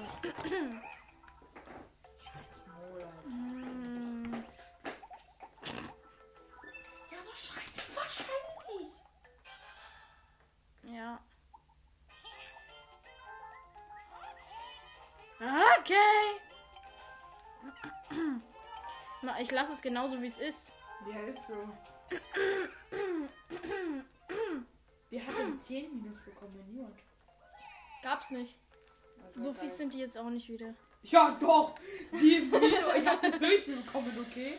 wahrscheinlich. Wahrscheinlich. Ja. Okay. Na, ich lasse es genauso wie es ist. Ja, ist so. Wir hatten 10 Minus bekommen, niemand. Gab's nicht. So viel sind die jetzt auch nicht wieder. Ja, doch! 7 Minus. Ich hab das höchste bekommen, okay?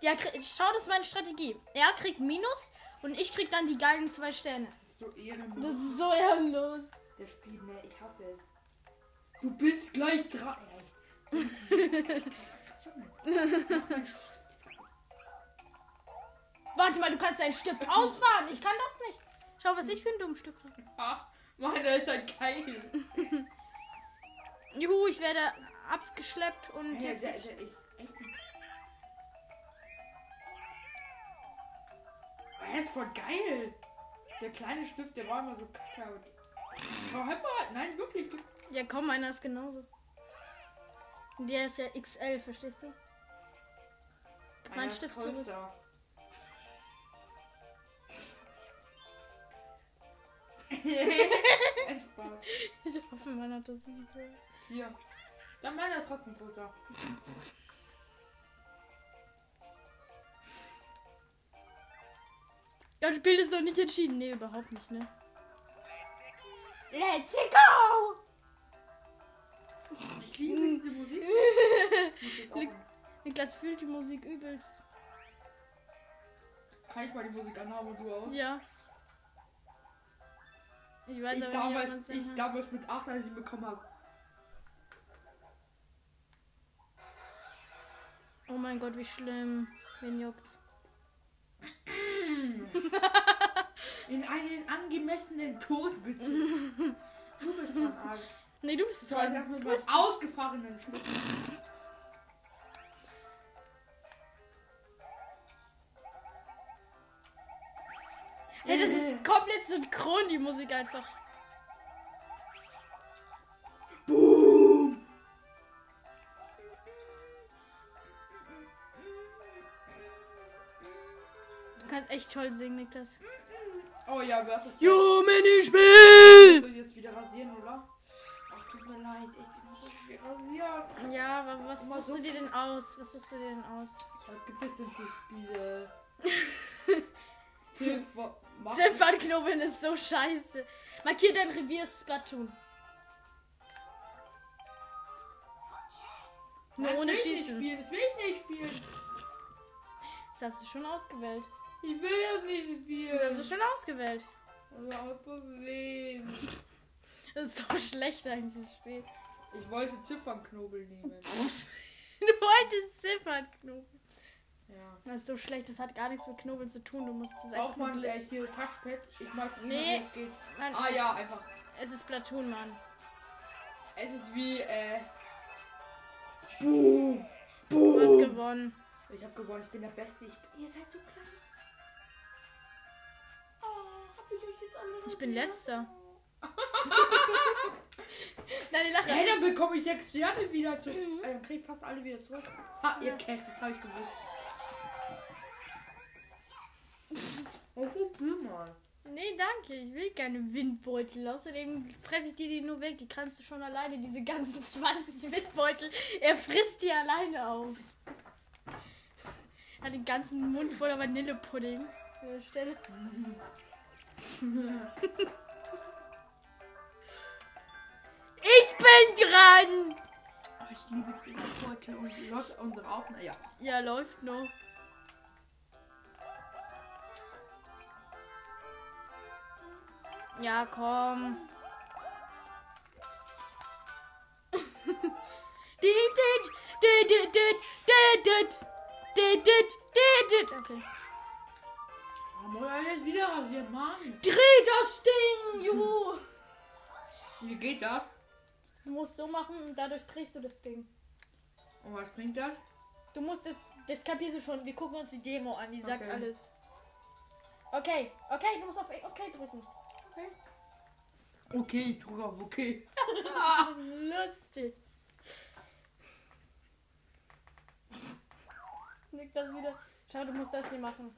Ja, schau, das ist meine Strategie. Er kriegt Minus und ich krieg dann die geilen zwei Sterne. Das ist so ehrenlos. Das ist so ehrenlos. Der Spiel, ne, ich hasse es. Du bist gleich dran. Warte mal, du kannst dein Stift ausfahren. Ich kann das nicht. Schau, was ich für ein dummes Stück habe. Ach, meine ist ein Keil. Juhu, ich werde abgeschleppt und ja, jetzt. Ja, ja, Er ist voll geil. Der kleine Stift, der war immer so kacke hör mal, nein, wirklich. Ja, komm, meiner ist genauso. Und der ist ja XL, verstehst du? Einer Stift zurück. [laughs] Ich hoffe, meiner hat das nicht so. Hier. Dann meiner ist trotzdem größer. Das Spiel ist noch nicht entschieden. Nee, überhaupt nicht, ne? Let's go! Ich liebe diese Musik. [laughs] An. Niklas fühlt die Musik übelst. Kann ich mal die Musik anhaben und du auch? Ja. Ich weiß Ich aber nicht, damals, man's ich damals mit 8, als ich ihn bekommen habe. Oh mein Gott, wie schlimm. Wen juckt's? [laughs] [laughs] In einen angemessenen Tod, bitte. du bist dran, Arg. Nee, du bist So, ich dran. sag mit Du meinem bist ausgefahrenen Schluss. Hey, das ist komplett synchron, die Musik einfach. Boom! Du kannst echt toll singen, Niklas. Oh ja, wer ist das? Jo, Minispiel! Soll ich jetzt wieder rasieren, oder? Ach, tut mir leid, echt, ich muss das wieder rasieren. Ja, aber was Immer suchst so- du dir denn aus? Was suchst du dir denn aus? Was gibt es denn für Spiele? [laughs] Ziffer. Mach- Ziffernknobeln ist so scheiße. Markier dein Revier Splatoon. Nur Nein, ohne will ich nicht Schießen. Spielen. Das will ich nicht spielen. Das hast du schon ausgewählt. Ich will das nicht spielen. Das hast du schon ausgewählt. Also aus Versehen. Das ist so schlecht eigentlich, das Spiel. Ich wollte Ziffernknobel nehmen. [laughs] Du wolltest Ziffernknobeln. Ja. Das ist so schlecht, das hat gar nichts mit Knobeln zu tun. Du musst das Braucht einfach man mit äh, hier Touchpad? Ich weiß nicht, Nee. es geht. Nein, Ah ja, einfach. Es ist Platoon, Mann. Es ist wie, äh. Boom! Boom! Du hast gewonnen. Ich hab gewonnen, ich bin der Beste. Ich bin, ihr seid so klein. Ich bin letzter. [laughs] Nein, Lache. Hey, dann bekomme ich sechs Sterne wieder zurück. Äh, dann krieg ich fast alle wieder zurück. Ha, ihr kennt, das hab ich gewusst. Oh, probier mal. Nee, danke. Ich will keine Windbeutel. Außerdem fresse ich dir die nur weg. Die kannst du schon alleine, diese ganzen [laughs] 20 Windbeutel. Er frisst die alleine auf. Hat den ganzen Mund voller Vanillepudding. Stelle. Ich bin dran! Oh, ich liebe diese Beutel und los unsere Aufnahme. Ja. Ja, läuft noch. Ja, komm. Dit, Oh, muss jetzt wieder rasieren, Mann. Dreh das Ding, juhu. Wie geht das? Du musst so machen und dadurch drehst du das Ding. Und was bringt das? Du musst es, das kapierst du schon. Wir gucken uns die Demo an, die sagt Okay. alles. Okay, okay, du musst auf OK drücken. Okay, ich drücke auf okay. [laughs] Lustig. Nick das wieder. Schau, du musst das hier machen.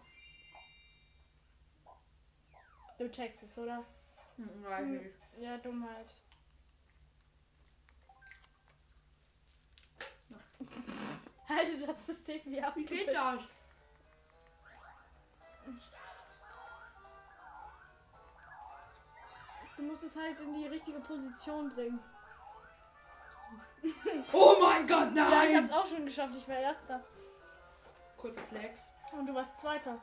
Du checkst es, oder? Hm, weiß nicht. Ja, Dummheit. Halte das System wie ab. Wie geht das? Du musst es halt in die richtige Position bringen. [laughs] Oh mein Gott, Ja, ich nein! hab's auch schon geschafft. Ich war Erster. Kurzer Flex. Und du warst Zweiter.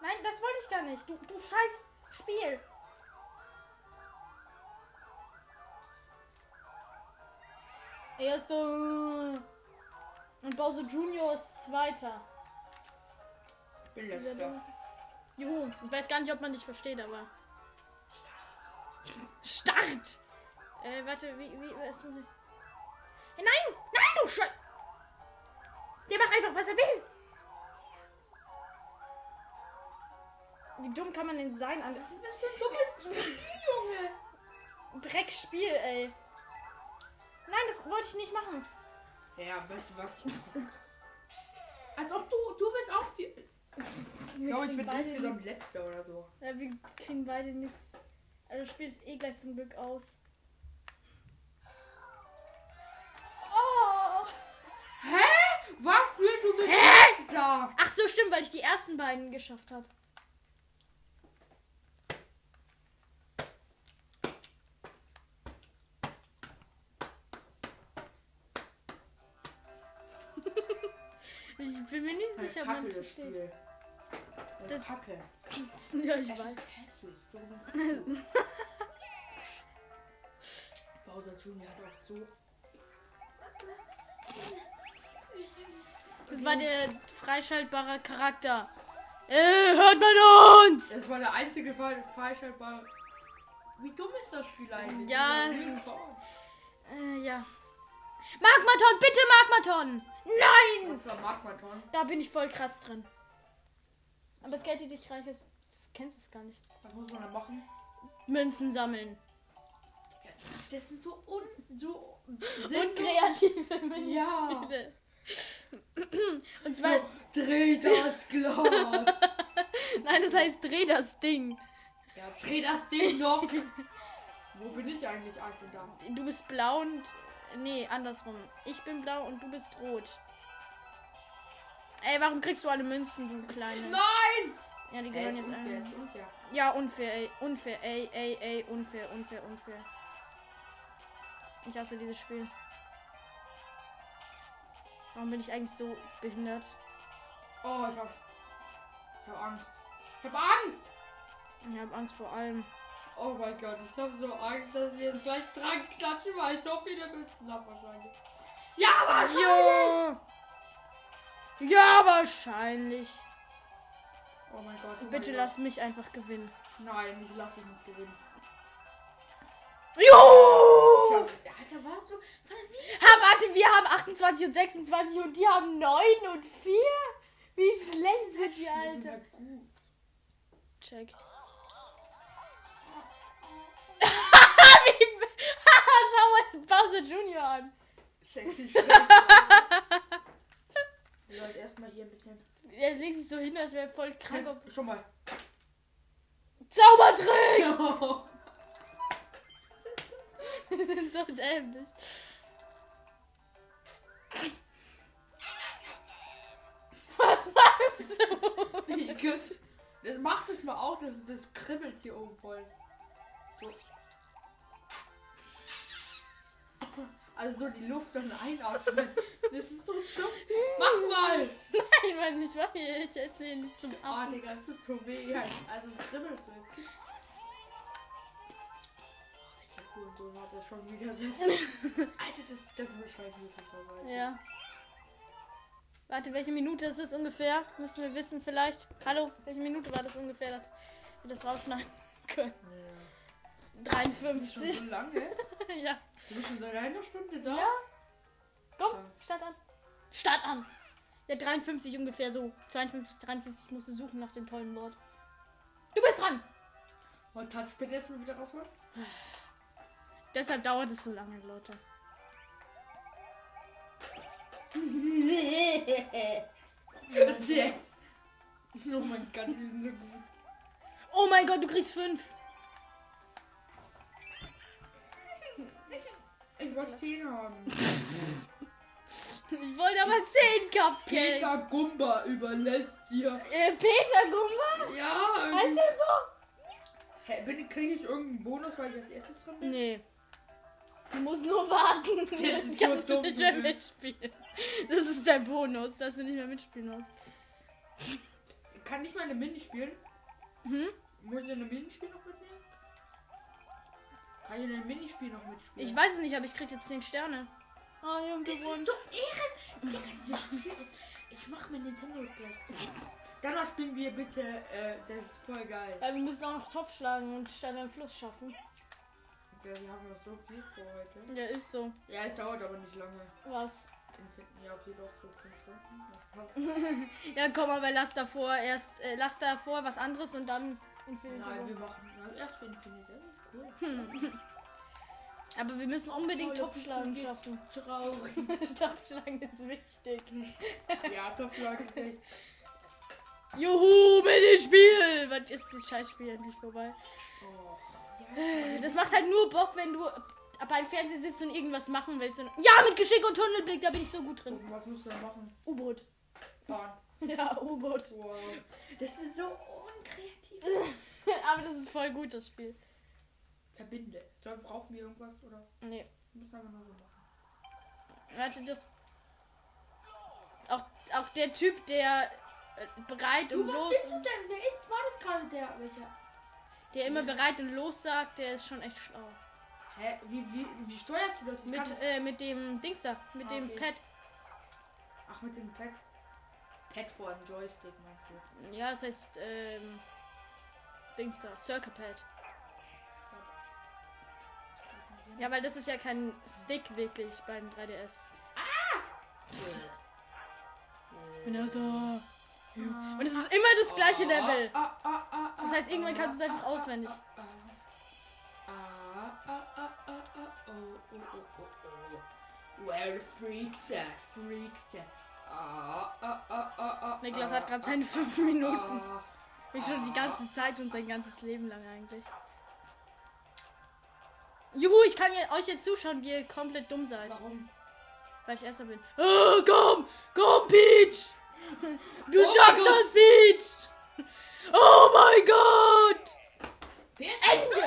Nein, das wollte ich gar nicht. Du, du scheiß Spiel. Erster. Und Bowser Junior ist Zweiter. Ich bin letzter. Juhu. Ich weiß gar nicht, ob man dich versteht, aber. Start! Äh, warte, wie, wie, was muss ich. Nein! Nein, du Scheiß! Der macht einfach, was er will. Wie dumm kann man denn sein? Was ist das für ein dummes Spiel, Junge? Dreckspiel, ey. Nein, das wollte ich nicht machen. Ja, weißt du was? [laughs] Als ob du, du bist auch viel. Ich glaube, ich bin insgesamt letzter oder so. Ja, wir kriegen beide nichts. Also das Spiel ist eh gleich zum Glück aus. Oh! Hä? Was für du bist letzter? Ach so, stimmt, weil ich die ersten beiden geschafft habe. Sicher, ob man versteht. Spiel. Das- Kacke. [laughs] Ja, ich Es ist weiß. So. [laughs] Bowser Jr. hat auch so. Das war der freischaltbare Charakter. Äh, hört man uns! Das war der einzige freischaltbare. Wie dumm ist das Spiel eigentlich? Ja. Ist. Äh, ja. Magmaton, bitte Magmaton! Nein! Das war Magmaton. Da bin ich voll krass drin. Aber das Geld, die dich reich ist, das kennst du gar nicht. Was muss man da machen? Münzen sammeln. Das sind so un. so. Und sinnlos. kreative Münzen. Ja. [clears throat] Und zwar, Dreh das Glas! [laughs] nein, das heißt, dreh das Ding. ja, dreh das Ding noch! Wo bin ich eigentlich, da? Du bist blau und. Nee, andersrum. Ich bin blau und du bist rot. Ey, warum kriegst du alle Münzen, du kleine? Nein! Ja, die gehören jetzt unfair, unfair. Ja, unfair, ey. Unfair, ey, ey, ey. Unfair, unfair, unfair. Ich hasse dieses Spiel. Warum bin ich eigentlich so behindert? Oh, ich hab. Ich hab Angst. Ich hab Angst! Ich habe Angst vor allem. Oh mein Gott, ich hab so Angst, dass ich jetzt gleich dran klatschen, weil ich so viele Münzen hab wahrscheinlich. Ja, wahrscheinlich! Ja! Ja, wahrscheinlich. Oh mein Gott. oh Bitte mein lass mich einfach gewinnen. Gott. Nein, ich lass dich nicht gewinnen. Jo! hab, Alter, warst du. Ha, warte, wir haben 28 und 26 und die haben 9 und 4. Wie schlecht sind die, Wir Alter. Check. Schau [laughs] mal Bowser Junior an. Sexy sollten erstmal hier ein bisschen. Er legt sich so hin, als wäre er voll krank. Kannst, schon mal. Zaubertrick! [laughs] Wir sind so dämlich. Was machst du? Das macht es mal auch, das, das kribbelt hier oben voll. So. Also so die Luft dann einatmen. Das ist so dumm. Mach mal! Nein, Mann, ich mach hier, ich erzähle nicht zum Ah, Affen. Digga, das tut so weh. Also es kribbelt so. Jetzt kriegt- Der Hurensohn hat das schon wieder das. [laughs] Alter, das, das muss ich halt nicht vorbei. Ja. Warte, welche Minute ist es ungefähr? Müssen wir wissen vielleicht. Hallo, welche Minute war das ungefähr, dass wir das rausschneiden können? Das ist schon 53. so lange. [laughs] ja. Du bist schon seit einer Stunde da? Ja. Komm, start an. Start an. Ja, 53 ungefähr so. 52, 53 musst du suchen nach dem tollen Wort. Du bist dran. Und Touchpad jetzt mal wieder rausholen? Deshalb dauert es so lange, Leute. [laughs] Sechs. Oh mein Gott, die sind so gut. Oh mein Gott, du kriegst fünf. Ich wollte zehn haben. [laughs] Ich wollte aber 10 Cupcakes. Peter Gumba überlässt dir. Äh, Peter Gumba? Ja, Heißt irgendwie. der so? Hä, bin- kriege ich irgendeinen Bonus, weil ich als erstes dran bin? Nee. Du musst nur warten. Das so kannst du nicht mehr du. mitspielen. Das ist dein Bonus, dass du nicht mehr mitspielen musst. Kann ich mal eine Mini spielen? Hm? Muss ich eine Minispiel noch mitnehmen? Kann ich ein Minispiel noch mitspielen? Ich weiß es nicht, aber ich krieg jetzt 10 Sterne. Oh, ich hab Das gewonnen. so irre. Digga, dieses Spiel ist. Ich mach mir Nintendo gleich. Danach spielen wir bitte. Äh, das ist voll geil. Ja, wir müssen auch noch Topf schlagen und Stadt am Fluss schaffen. Ja, wir haben noch so viel vor heute. Ja, ist so. Ja, es dauert aber nicht lange. Was? Ja, okay, doch, so 5 Stunden. [laughs] Ja, komm, aber lass davor erst, äh, lass davor was anderes und dann Infinity Nein, wir machen ja, erst Infinity. Cool. [laughs] Aber wir müssen unbedingt Oh, Topfschlagen das schaffen. [laughs] Traurig. Topfschlagen ist wichtig. [laughs] ja, Topfschlag ist echt. Juhu, Minispiel! Was ist das Scheißspiel endlich vorbei? Oh. Das macht halt nur Bock, wenn du beim Fernsehen sitzt und irgendwas machen willst. Und ja, mit Geschick und Tunnelblick, da bin ich so gut drin. Was musst du denn machen? U-Boot. Fahren. Ja, U-Boot. Wow. Das ist so unkreativ. Aber das ist voll gut, das Spiel. Verbinde. So, brauchen wir irgendwas oder? Nee. Muss einfach nur so machen. Warte, das. Auch, auch der Typ, der äh, bereit Du, und was los. bist du denn? Wer ist, war das gerade der? Welcher? Der immer bereit und los sagt, der ist schon echt schlau. Hä? Wie, wie, wie steuerst du das? Ich Mit, kann- äh, mit dem Dings da, mit Ah, dem okay. Pad. Ach, mit dem Pad. Pad vor dem Joystick, meinst du? Ja, das heißt, ähm. Dings da, Circle Pad. Ja, weil das ist ja kein Stick wirklich beim 3DS. Genau so. Und es ist immer das gleiche Level. Ah, ah, ah, ah, Das heißt, irgendwann kannst du es einfach ah, ah, auswendig. Ah, ah, ah, ah, ah, ah, oh, oh, oh, oh, oh. Well, freaks are, freaks. Ah, ah, ah, ah, ah, Niklas ah, hat gerade ah, seine 5 Minuten. ah. Wie schon die ganze Zeit und sein ganzes Leben lang eigentlich. Juhu, ich kann ja euch jetzt zuschauen, wie ihr komplett dumm seid. Warum? Weil ich erster bin. Oh, komm, komm, Peach. Du Oh schaffst das, Peach. Oh mein Gott. Wer ist Ende!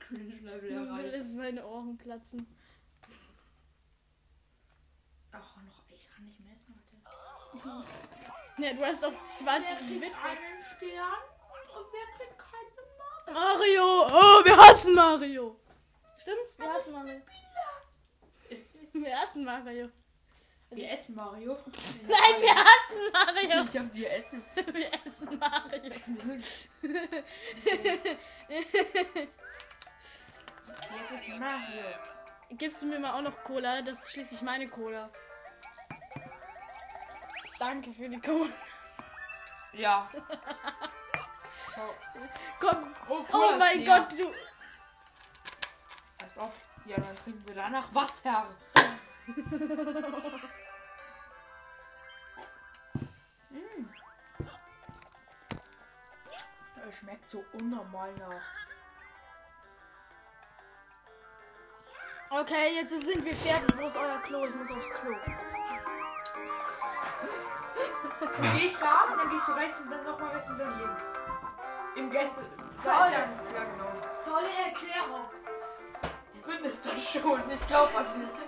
Cringe-Level Will erreicht. es meine Ohren platzen. Ach, noch, ich kann nicht messen heute. Ne, du hast auf 20 Wer Bit. kriegt einen Stern und wer kriegt? Mario. Oh, wir hassen Mario. Stimmt's? Wir hassen Mario. [laughs] Wir hassen Mario. Wir essen Mario. [laughs] Nein, wir hassen Mario. Ich hab wir essen. [laughs] Wir essen Mario. Jetzt ist Mario. Gibst du mir mal auch noch Cola? Das ist schließlich meine Cola. Danke für die Cola. Ja. Komm. Oh, Oh mein Gott, du. Als ob. Ja, dann trinken wir danach Wasser. [laughs] mm. Es schmeckt so unnormal nach. Okay, jetzt sind wir fertig. Wo ist euer Klo? Ich muss aufs Klo. Du gehst da, dann gehst du rechts und dann nochmal rechts und dann links. Im Gäste. Toll. Ja, ja, genau. Tolle Erklärung. Du findest das schon. Ich glaub das nicht. [laughs]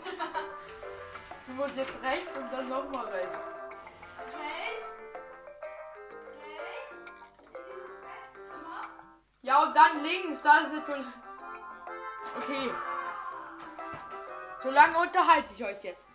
Du musst jetzt rechts und dann nochmal rechts. Ja, und dann links. Da ist natürlich. Okay. So lange unterhalte ich euch jetzt.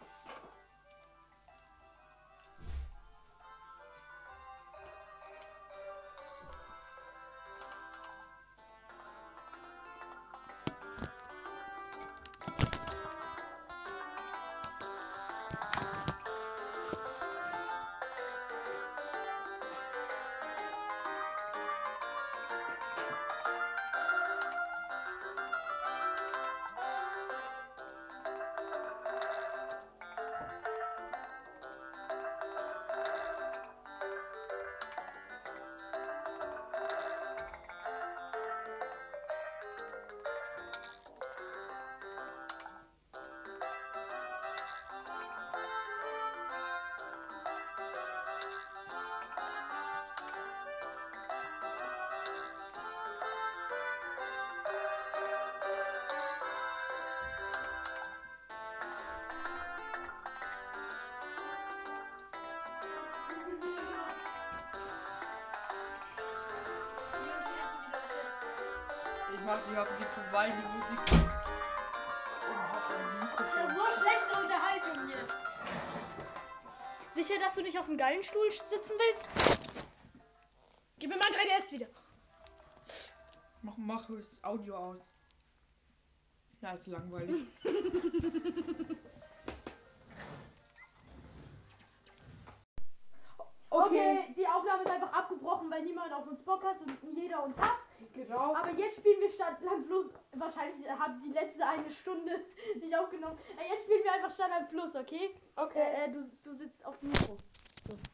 Dem geilen Stuhl sitzen willst? Gib mir mein 3DS wieder. Mach, mach das Audio aus. Ja, ist langweilig. [laughs] Okay. die Aufnahme ist einfach abgebrochen, weil niemand auf uns Bock hat und jeder uns hasst. Genau. Aber jetzt spielen wir Stadt, Land, Fluss. Wahrscheinlich haben die letzte eine Stunde [laughs] nicht aufgenommen. Äh, Jetzt spielen wir einfach Stadt, Land, Fluss, okay? Okay. Äh, äh, du, du sitzt auf dem Mikro.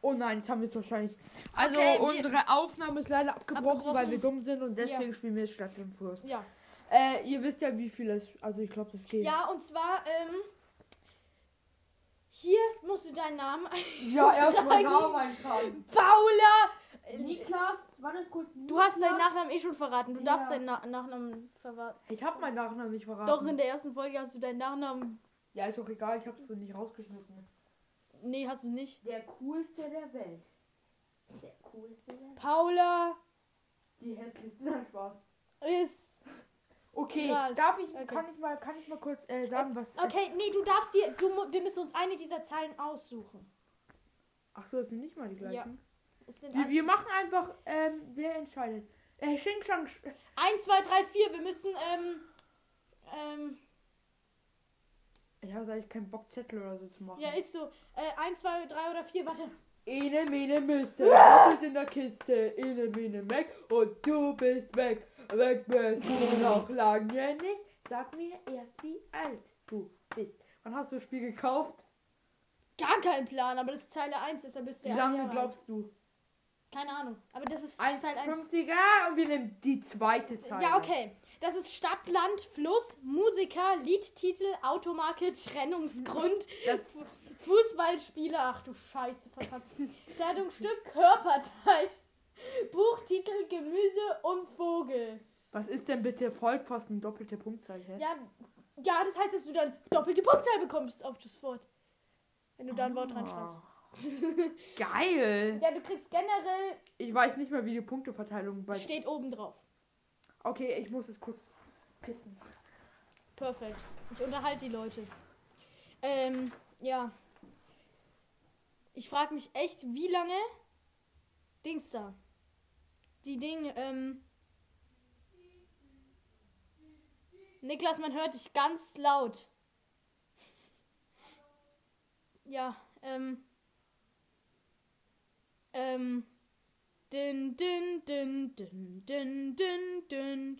Oh nein, jetzt haben wir es wahrscheinlich. Also Okay, wir- unsere Aufnahme ist leider abgebrochen, Abgebrochen. weil wir dumm sind und deswegen Ja. spielen wir jetzt Stadt und Fluss. Ja. Äh, ihr wisst ja, wie viel es. Also ich glaube, das geht. Ja, und zwar, ähm. Hier musst du deinen Namen Ja, erstmal. Namen eintragen. Paula! Niklas, warte kurz. Du hast deinen Nachnamen eh schon verraten. Du darfst Ja. deinen Na Nachnamen verraten. Ich habe meinen Nachnamen nicht verraten. Doch, in der ersten Folge hast du deinen Nachnamen. Ja, ist doch egal, ich habe es so nicht rausgeschnitten. Nee, hast du nicht. Der coolste der Welt. Der coolste der Welt. Paula Die hässlichsten, nein, Spaß. ist. Okay, Krass. darf ich, Okay. kann ich mal, kann ich mal kurz äh, sagen, was. Okay, nee, du darfst dir. Du, wir müssen uns eine dieser Zeilen aussuchen. Ach so, das sind nicht mal die gleichen. Sind Wir, wir machen einfach, ähm, wer entscheidet. Äh, Xing Shang. Sch- 1, 2, 3, 4. Wir müssen, ähm. Ähm. Ich habe eigentlich keinen Bock, Zettel oder so zu machen. Ja, ist so. Äh, 1, 2, 3 oder 4. Warte. Ene, mene, Mister, doppelt in der Kiste, ene, mene, weg und du bist weg. Weg bist du noch lange nicht. Sag mir erst, wie alt du bist. Wann hast du das Spiel gekauft? Gar kein Plan, aber das ist Zeile 1 ist, dann bist du Wie lange glaubst du? Keine Ahnung. Aber das ist Zeile 1. 1,50er und wir nehmen die zweite Zahl. Ja, okay. Das ist Stadt, Land, Fluss, Musiker, Liedtitel, Automarke, Trennungsgrund, Fußballspieler, ach du Scheiße, verdammt. Kleidungsstück, Körperteil, Buchtitel, Gemüse und Vogel. was ist denn bitte Vollpfosten, doppelte Punktzahl? Hä? Ja, ja, das heißt, dass du dann doppelte Punktzahl bekommst auf das Wort. Wenn du da ein Wort Ah. reinschreibst. [laughs] Geil. Ja, du kriegst generell, Ich weiß nicht mehr, wie die Punkteverteilung bei. steht oben drauf. Okay, ich muss es kurz pissen. Perfekt. Ich unterhalte die Leute. Ähm, ja. Ich frage mich echt, wie lange Dings da. Die Ding, ähm. Niklas, man hört dich ganz laut. Ja, ähm. Ähm. Dün, dün, dün, dün, dün, dün, dün.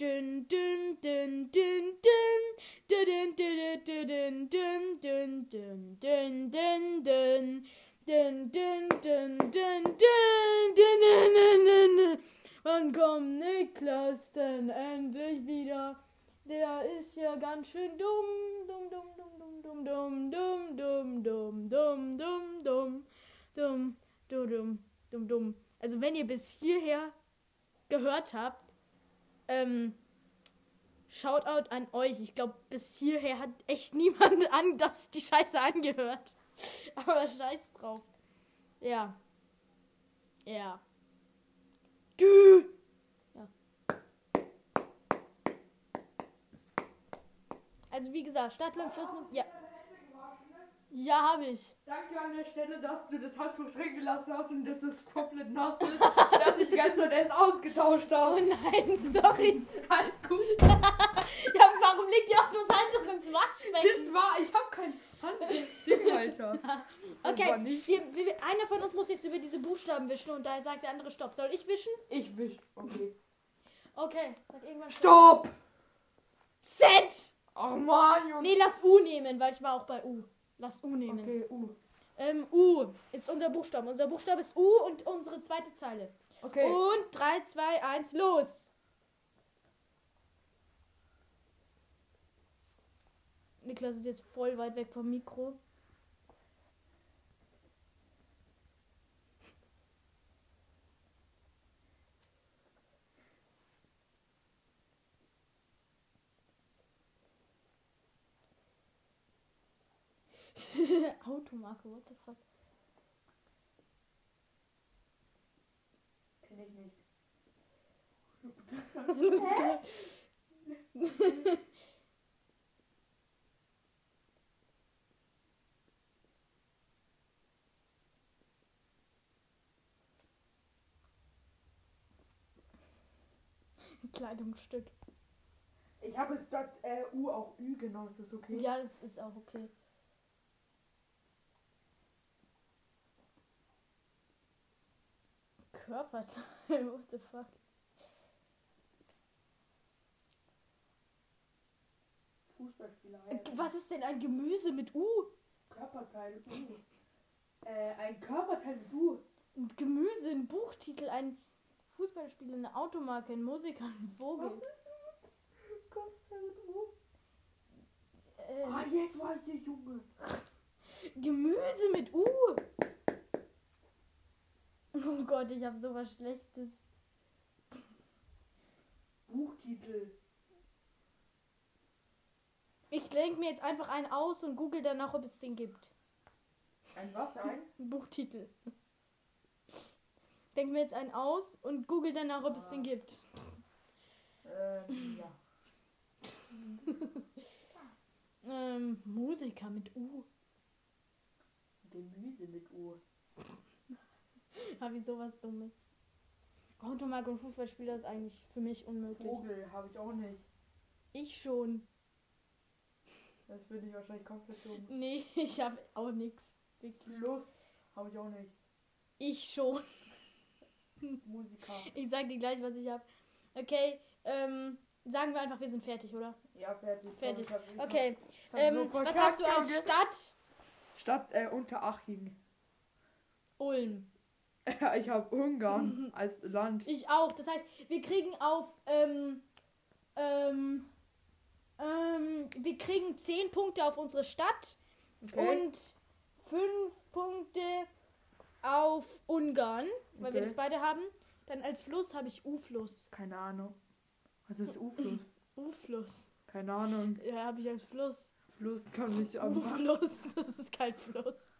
Dün, dün, dün, dün, dün. Dün, dün, dün, dün, dün, dün, dün, dün, dün, dün. Dün, dün, dün, dün, dün, dün, dün, dün. Wann kommt Niklas denn endlich wieder? Der ist ja ganz schön dumm, dumm, dumm, dumm, dumm, dumm, dumm, dumm, dumm, dumm, dumm, dumm, dumm, dumm, dumm, dumm, dumm. Also wenn ihr bis hierher gehört habt, ähm, Shoutout an euch. Ich glaube, bis hierher hat echt [laughs] niemand an das die Scheiße angehört. [laughs] Aber scheiß drauf. Ja. Ja. Du. Ja. Also wie gesagt, Stadtland, Flussmund. Ja. Ja, habe ich. Danke an der Stelle, dass du das Handtuch drin gelassen hast und dass es komplett nass ist, dass ich ganz und erst ausgetauscht Oh habe. nein, sorry. Alles gut. Ja, warum legt ihr auch das Handtuch ins Waschbecken? Das war, ich habe kein Handding, Alter. Das Okay, wir, wir, einer von uns muss jetzt über diese Buchstaben wischen und da sagt der andere Stopp. Soll ich wischen? Ich wisch. Okay. Okay, sag irgendwann Stopp! Z! Ach man, Junge. Nee, lass U nehmen, weil ich war auch bei U. Lass U nehmen. Okay, uh. Ähm, U ist unser Buchstabe. Unser Buchstabe ist U und unsere zweite Zeile. Okay. Und 3, 2, 1, los! Niklas ist jetzt voll weit weg vom Mikro. [laughs] Automarke, what the fuck? Kenn ich nicht. [laughs] Let's go. [laughs] Kleidungsstück. Ich Ich habe statt äh, U auch Ü genommen. Ist das okay? Ja, das ist auch okay. Körperteil, [laughs] what the fuck? Fußballspieler. Was ist denn ein Gemüse mit U? Körperteil U. Äh, ein Körperteil mit U. Ein Gemüse, ein Buchtitel, ein Fußballspieler, eine Automarke, ein Musiker, ein Vogel. Körperteil mit U. Äh, Ah, jetzt weiß ich, Junge. Gemüse mit U. Oh Gott, ich habe sowas Schlechtes. Buchtitel. Ich denke mir jetzt einfach einen aus und google danach, ob es den gibt. Ein was? Ein? Ein [laughs] Buchtitel. Denk mir jetzt einen aus und google danach, ob es den gibt. Ähm, ja. [laughs] Ähm, Musiker mit U. Gemüse mit U. [laughs] Habe ich sowas Dummes. Automarke und Fußballspieler ist eigentlich für mich unmöglich. Vogel habe ich auch nicht. Ich schon. Das bin ich wahrscheinlich komplett dumm. [laughs] Nee, ich habe auch nichts. Plus habe ich auch nicht. Ich schon. [laughs] Musiker. Ich sag dir gleich, was ich habe. Okay, ähm, sagen wir einfach, wir sind fertig, oder? Ja, fertig. Fertig. Ich hab- ich Okay, hab ähm, so was hast du als. Stadt? Stadt äh, Unteraching. Ulm. Ich habe Ungarn als Land. Ich auch. Das heißt, wir kriegen auf, ähm, ähm, ähm, wir kriegen 10 Punkte auf unsere Stadt Okay. und 5 Punkte auf Ungarn, weil wir Okay. das beide haben. Dann als Fluss habe ich U-Fluss. Keine Ahnung. Was ist [laughs] U-Fluss? U-Fluss. Keine Ahnung. Ja, habe ich als Fluss. Fluss kann nicht am. U-Fluss. [laughs] Das ist kein Fluss.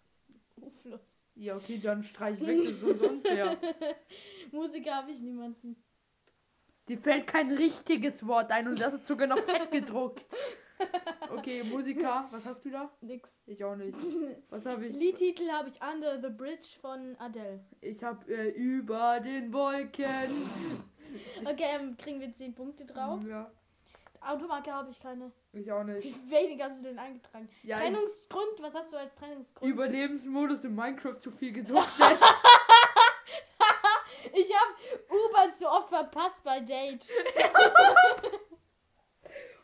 U-Fluss. Ja, okay, dann streich weg, das ist uns unfair. [laughs] Musiker habe ich niemanden. Dir fällt kein richtiges Wort ein und das ist sogar noch fett gedruckt. Okay, Musiker, was hast du da? Nix. Ich auch nicht. [laughs] Was habe ich? Liedtitel habe ich Under the Bridge von Adele. Ich habe äh, über den Wolken. Okay, ähm, kriegen wir 10 Punkte drauf. Ja, Automarke habe ich keine. Ich auch Wie nicht. wenig hast du denn eingetragen? Ja, Trennungsgrund, was hast du als Trennungsgrund? Überlebensmodus in Minecraft zu viel gedruckt. [laughs] ich habe U-Bahn zu oft verpasst bei Date. [laughs]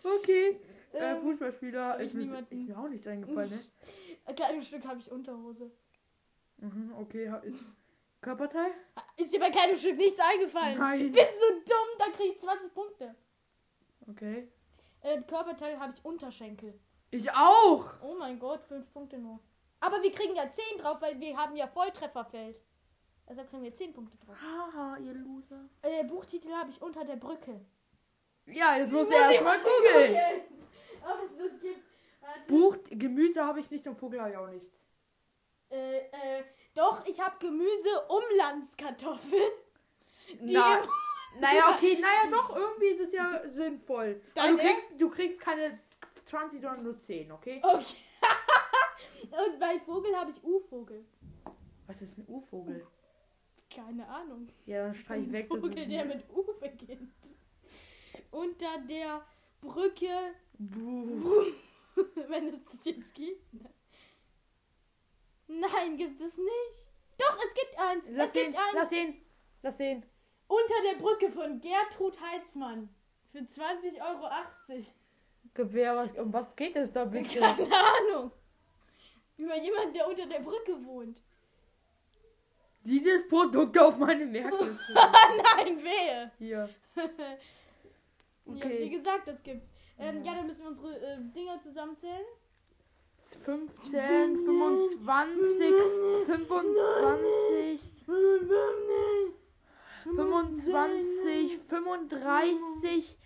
okay. Äh, Ähm, Fußballspieler hab ich ist mir, ist mir auch nichts eingefallen, ne? [laughs] Kleidungsstück habe ich Unterhose. Mhm, okay, ist Körperteil? Ist dir bei Kleidungsstück nichts eingefallen? Nein. Bist du dumm? Da krieg ich 20 Punkte. Okay. Äh, Körperteil habe ich Unterschenkel. Ich auch! Oh mein Gott, 5 Punkte nur. Aber wir kriegen ja 10 drauf, weil wir haben ja Volltrefferfeld. Deshalb kriegen wir 10 Punkte drauf. Haha, ihr Loser. Äh, Buchtitel habe ich unter der Brücke. Ja, jetzt musst du erstmal googeln. [laughs] Ob es das gibt. Warte. Buch, Gemüse habe ich nicht und Vogel habe ich auch nichts. Äh, äh, doch, ich habe Gemüse Umlandskartoffeln. Die Na, im- naja, okay, naja, doch, irgendwie ist es ja sinnvoll. Aber du kriegst, du kriegst keine 20, sondern nur 10, okay? Okay. [laughs] Und bei Vogel habe ich U-Vogel. Was ist ein U-Vogel? Keine Ahnung. Ja, dann streich weg. Ein Das Vogel, ist der mit U beginnt. Unter der Brücke, Buh. [laughs] wenn es das jetzt gibt. ne? Nein, gibt es nicht. Doch, es gibt eins. Lass es gibt sehen, eins. lass sehen, lass sehen. Unter der Brücke von Gertrud Heitzmann. Für 20,80 Euro. Was, um was geht es da bitte? Keine Ahnung. Über jemand, der unter der Brücke wohnt. Dieses Produkt auf meine Merkliste. Nein, wehe. Hier. Ich hab dir Okay. gesagt, das gibt's. Ähm, Ja. ja, dann müssen wir unsere äh, Dinger zusammenzählen. 15, 25, 25, 25, 35,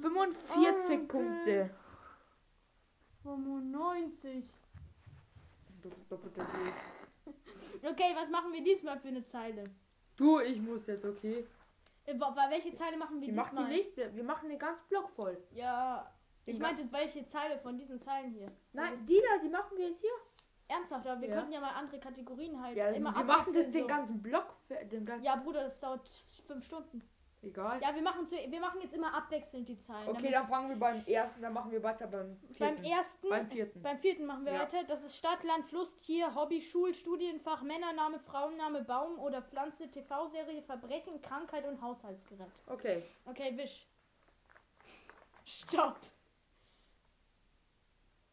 45 Punkte. 95. Das ist doppelt so viel. Okay, was machen wir diesmal für eine Zeile? Du, ich muss jetzt, okay? Äh, welche Zeile machen wir Wir machen diesmal? die Liste. Wir machen den ganzen Block voll. Ja, ich meinte, welche Zeile von diesen Zeilen hier? Nein, die da, die machen wir jetzt hier. Ernsthaft, aber wir Ja. könnten ja mal andere Kategorien halt Ja, immer wir machen das abwechseln, den so. ganzen Block. Den ganzen Ja, Bruder, das dauert fünf Stunden. Egal. Ja, wir machen, zu, wir machen jetzt immer abwechselnd die Zahlen. okay, dann fangen wir beim ersten, dann machen wir weiter beim vierten. beim ersten, Beim vierten. beim vierten machen wir Ja. weiter. Das ist Stadt, Land, Fluss, Tier, Hobby, Schul, Studienfach, Männername, Frauenname, Baum oder Pflanze, TV-Serie, Verbrechen, Krankheit und Haushaltsgerät. Okay. Okay, wisch. Stopp.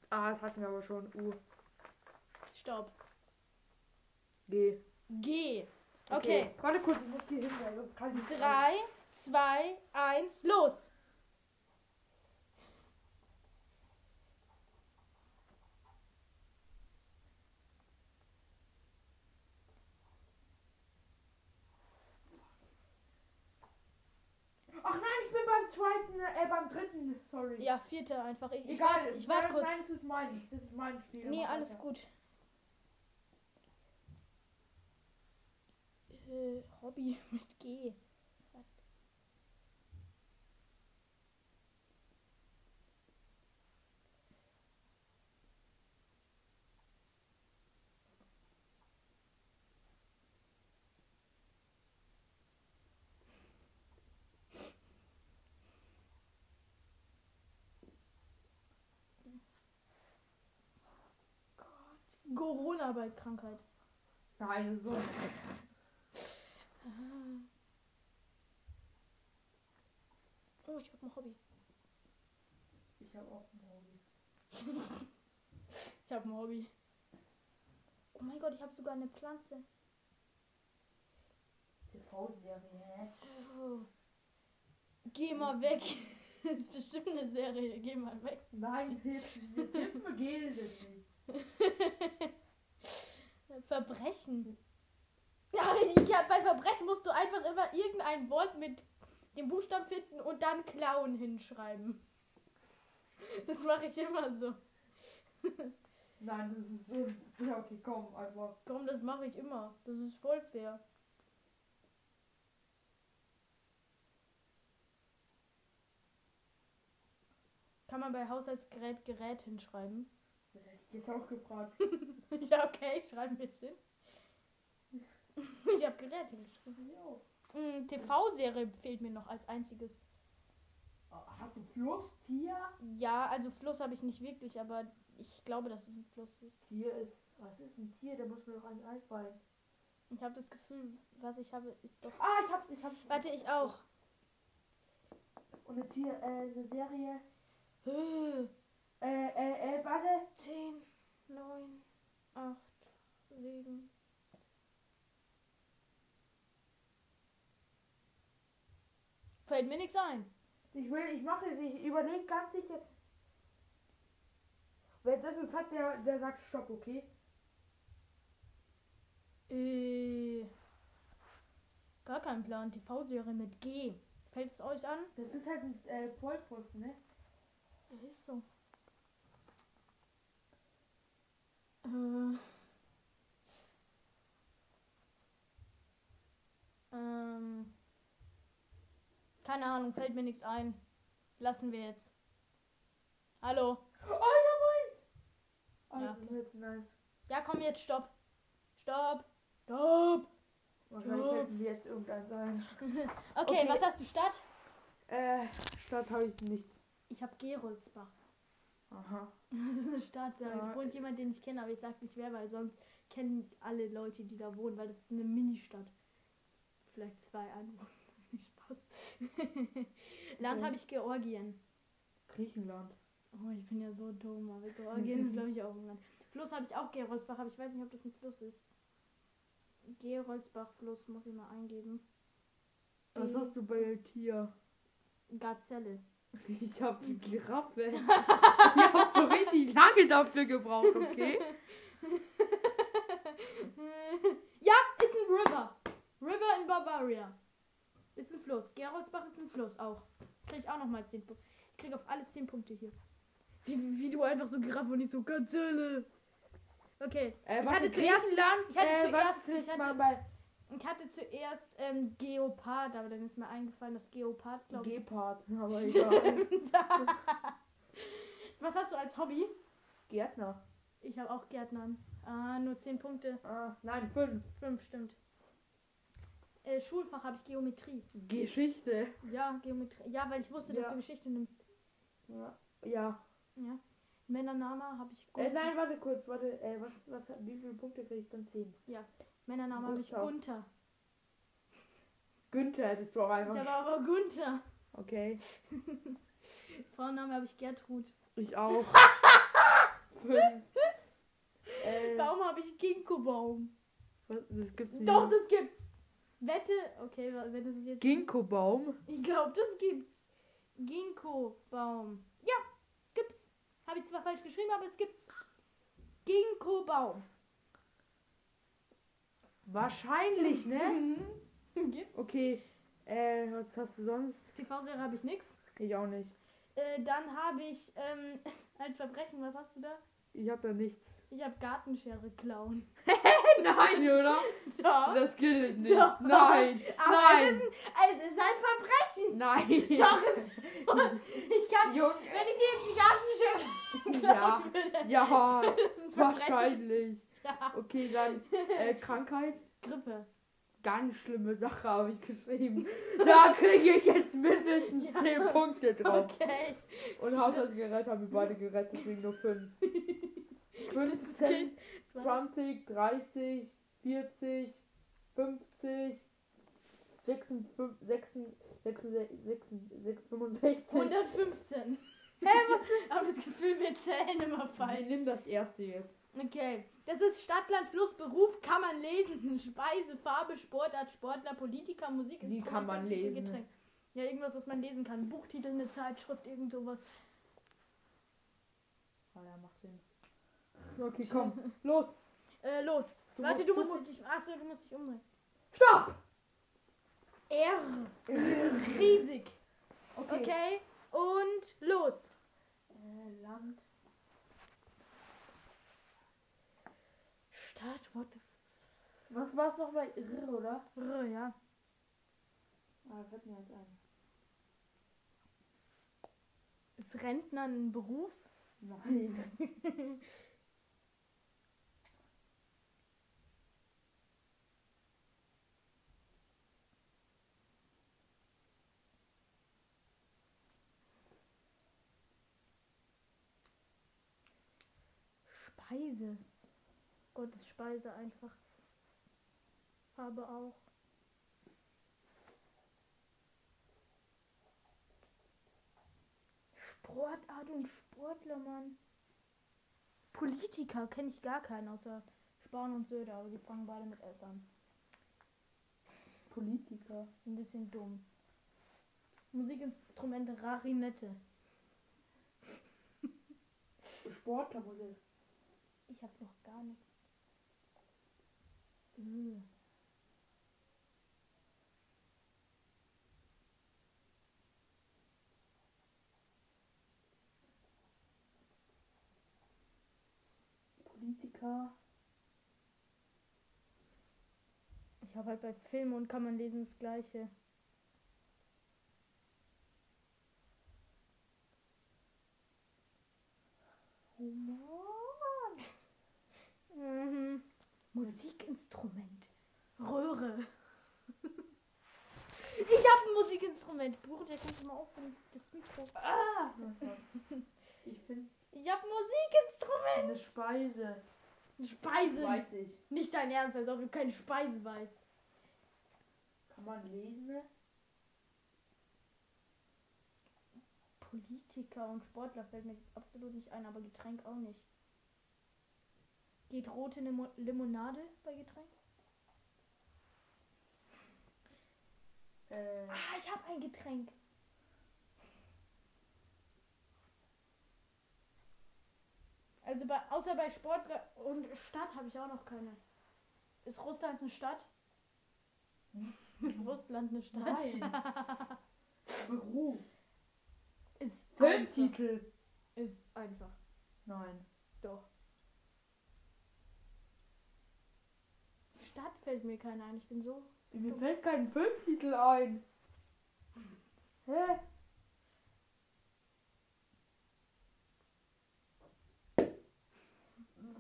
Ah, das hatten wir aber schon. U. Stopp. G. G. Okay. Warte kurz, ich muss hier hin, sonst kann ich nicht. Drei, zwei, eins, los. Ach nein, ich bin beim zweiten, äh, beim dritten. Sorry. Ja, vierte einfach. Ich, ich warte ich wart nein, kurz. Nein, das ist mein, das ist mein Spiel. Nee, alles weiter. gut. Äh, Hobby [laughs] mit G. Corona bei Krankheit. Nein, so. Oh, ich hab ein Hobby. Ich habe auch ein Hobby. [laughs] Ich hab ein Hobby. Oh mein Gott, ich habe sogar eine Pflanze. TV-Serie, hä? Oh. Geh mal weg. [laughs] Das ist bestimmt eine Serie. Geh mal weg. Nein, wir tippen gehen das nicht. [laughs] Verbrechen. Ja, ich hab, bei Verbrechen musst du einfach immer irgendein Wort mit dem Buchstaben finden und dann Klauen hinschreiben. Das mache ich immer so. Nein, das ist so. Ja, okay, komm, einfach. Komm, das mache ich immer. Das ist voll fair. Kann man bei Haushaltsgerät Gerät hinschreiben? Das hätte ich jetzt auch gefragt. [laughs] ja, okay, ich schreibe ein bisschen. [laughs] Ich habe Gerät hingeschrieben. Jo. Mm, TV-Serie fehlt mir noch als einziges. Hast du Fluss, Tier? Ja, also Fluss habe ich nicht wirklich, aber ich glaube, dass es ein Fluss ist. Tier ist. Was ist ein Tier? Da muss mir doch ein einfallen. Ich habe das Gefühl, was ich habe, ist doch. Ah, ich hab's, ich hab's. Warte, ich auch. Und ein Tier, äh, eine Serie. Äh, Äh, äh, äh, warte. 10, 9, 8, 7. Fällt mir nichts ein. Ich will, ich mache es, ich überlege ganz sicher. Wer das ist, hat der, der sagt Stopp, okay? Äh, gar kein Plan. TV-Serie mit G. Fällt es euch an? Das ist halt ein äh, Vollpfosten, ne? Ist so. Äh. Ähm. Keine Ahnung, fällt mir nichts ein. Lassen wir jetzt. Hallo. Oh, ich hab eins! Oh, Ja, das ist nice. Ja, komm jetzt, stopp. Stopp. Stopp. Wahrscheinlich Ja. fällt mir jetzt irgendeins ein. [laughs] Okay, Okay. was hast du Stadt? Äh, Stadt habe ich nichts. Ich habe Geroldsbach. Aha. [laughs] Das ist eine Stadt, ja. Ja. Da wohnt jemand, den ich kenne, aber ich sag nicht wer, weil sonst kennen alle Leute, die da wohnen, weil das ist eine Ministadt. Vielleicht zwei Einwohner. Spaß. [laughs] Land habe ich Georgien. Griechenland. Oh, ich bin ja so dumm, aber [laughs] Georgien ist, glaube ich, auch ein Land. Fluss habe ich auch Geroldsbach, aber ich weiß nicht, ob das ein Fluss ist. Geroldsbach-Fluss muss ich mal eingeben. Was hast du bei Tier? Gazelle. [laughs] Ich hab eine Giraffe. ich hab so richtig lange dafür gebraucht, okay? ja, ist ein River. River in Bavaria. Ist ein Fluss. Geroldsbach ist ein Fluss auch. Krieg ich auch nochmal 10 Punkte. Ich krieg auf alles 10 Punkte hier. Wie, wie, wie du einfach so Giraffe und nicht so Gazelle. Okay. Äh, ich, hatte zuerst, ich hatte äh, zuerst- ich hatte- bei ich hatte zuerst ähm, Geopard, aber dann ist mir eingefallen, dass Geopard, glaube ich. Gepard? Aber [laughs] egal. [laughs] Was hast du als Hobby? Gärtner. Ich habe auch Gärtnern. Ah, nur 10 Punkte. Ah, nein, fünf. 5 stimmt. Äh, Schulfach habe ich Geometrie. Geschichte. Ja, Geometrie. Ja, weil ich wusste, dass Ja. du Geschichte nimmst. Ja. ja. Ja. Männername habe ich Äh, Gunther. nein, warte kurz, warte. Äh, was, was, wie viele Punkte kriege ich dann? 10. Männername habe ich Gustav. Gunther. Günther hättest du auch Ich einfach. habe aber Gunther. Okay. [laughs] Frauenname habe ich Gertrud. Ich auch. [laughs] Fünf. Äh, Baum habe ich Ginkgo-Baum. was, das gibt's nicht. Doch, das gibt's. Wette. Okay, wenn das ist jetzt. Ginkgo-Baum. Ich glaube, das gibt's. Ginkgo-Baum. Ja, gibt's. Habe ich zwar falsch geschrieben, aber es gibt's. Ginkgo-Baum. Wahrscheinlich, ne? [laughs] gibt's. Okay. Äh, was hast du sonst? TV-Serie habe ich nix. Ich auch nicht. Äh, dann habe ich ähm, [laughs] als Verbrechen, was hast du da? Ich hab da nichts. Ich habe Gartenschere klauen. [laughs] [laughs] Nein, oder? Doch. Das gilt nicht. Doch. Nein. Aber Nein. Es, ist ein, es ist ein Verbrechen. Nein. Doch, es, [laughs] ich kann, Junge. wenn ich dir jetzt die Gartenschere [laughs] Ja. würde, Ja. das. Wahrscheinlich. Ja. Okay, dann äh, Krankheit. Grippe. Ganz schlimme Sache habe ich geschrieben. Da kriege ich jetzt mindestens Ja. 10 Punkte drauf. Okay. Und Haushaltsgerät haben wir beide gerettet, deswegen nur 5. Das ist 15, gilt. 20, 30, 40, 50, 56, 66, 65. 115. Hä, was ist? Aber das Gefühl, wir zählen immer falsch. nimm das erste jetzt. Okay. Das ist Stadt, Land, Fluss, Beruf, kann man lesen. Speise, Farbe, Sportart, Sportler, Politiker, Musik, Wie kann man lesen? Getränk. Ja, irgendwas, was man lesen kann. Buchtitel, eine Zeitschrift, irgend sowas. Ah ja, macht Sinn. Okay, komm, los. Äh, los. Du Warte, musst- du du musst, dich. Achso, du musst dich umdrehen. Stopp! R. [laughs] Riesig. Okay. Okay. Und los. Äh, Land. Stadt, what the Was war es nochmal? R, oder? f ja. Ah, fällt mir jetzt ein. Ist Rentner ein Beruf? Nein. [laughs] Speise. Gott, ist Speise einfach. Farbe auch. Sportart und Sportler, Mann. Politiker kenne ich gar keinen, außer Spahn und Söder, aber die fangen beide mit S an. Politiker. Ein bisschen dumm. Musikinstrumente Rarinette. Sportler muss es. Ich habe noch gar nichts. Äh. Politiker. Ich habe halt bei Film und kann man lesen das gleiche. Roman. Mhm. Musikinstrument. Röhre. [laughs] ich habe ein Musikinstrument. Bruder, der kannst du mal aufhören. Das Mikro. Ah! [laughs] Ich finde Ich habe ein Musikinstrument. eine Speise. Speise. Weiß ich. Nicht dein Ernst, als ob du keine Speise weißt. Kann man lesen? Politiker und Sportler fällt mir absolut nicht ein, aber Getränk auch nicht. Geht rote Limo Limonade bei Getränk? Äh, Ah, ich habe ein Getränk. Also bei, außer bei Sportler und Stadt habe ich auch noch keine. Ist Russland eine Stadt? [laughs] Ist Russland eine Stadt? nein. [laughs] Beruf. Ist. Filmtitel. Ist einfach. Nein. Doch. Stadt fällt mir keiner ein. Ich bin so. Mir fällt kein Filmtitel ein. Hä?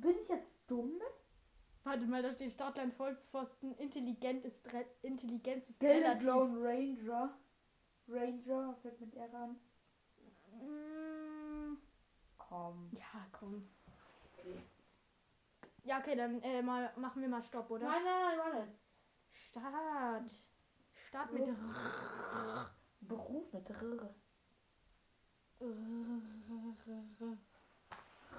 Bin ich jetzt dumm? Warte mal, da steht Startland Vollpfosten. Intelligent ist, re Intelligenz ist Gelbe relativ. Ranger. Ranger, fängt mit R an. Mm, Komm. ja, komm. Okay. Ja, okay, dann äh, mal, machen wir mal Stopp, oder? Nein, nein, nein, warte. Start. Start mit Beruf mit R.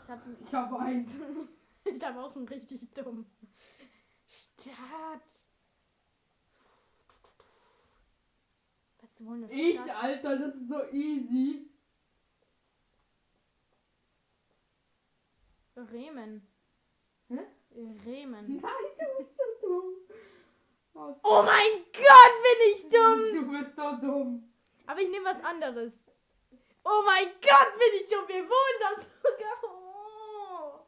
Ich habe Ich habe eins. [laughs] ich hab auch einen richtig dumm. Start. Was wohl eine Ich, Stadt? Alter, das ist so easy. Remen. Hä? Remen. Nein, du bist so dumm. Oh, Oh mein Gott, bin ich dumm! Du bist so dumm. Aber ich nehme was anderes. Oh mein Gott, bin ich dumm! Wir wohnen da sogar. Oh.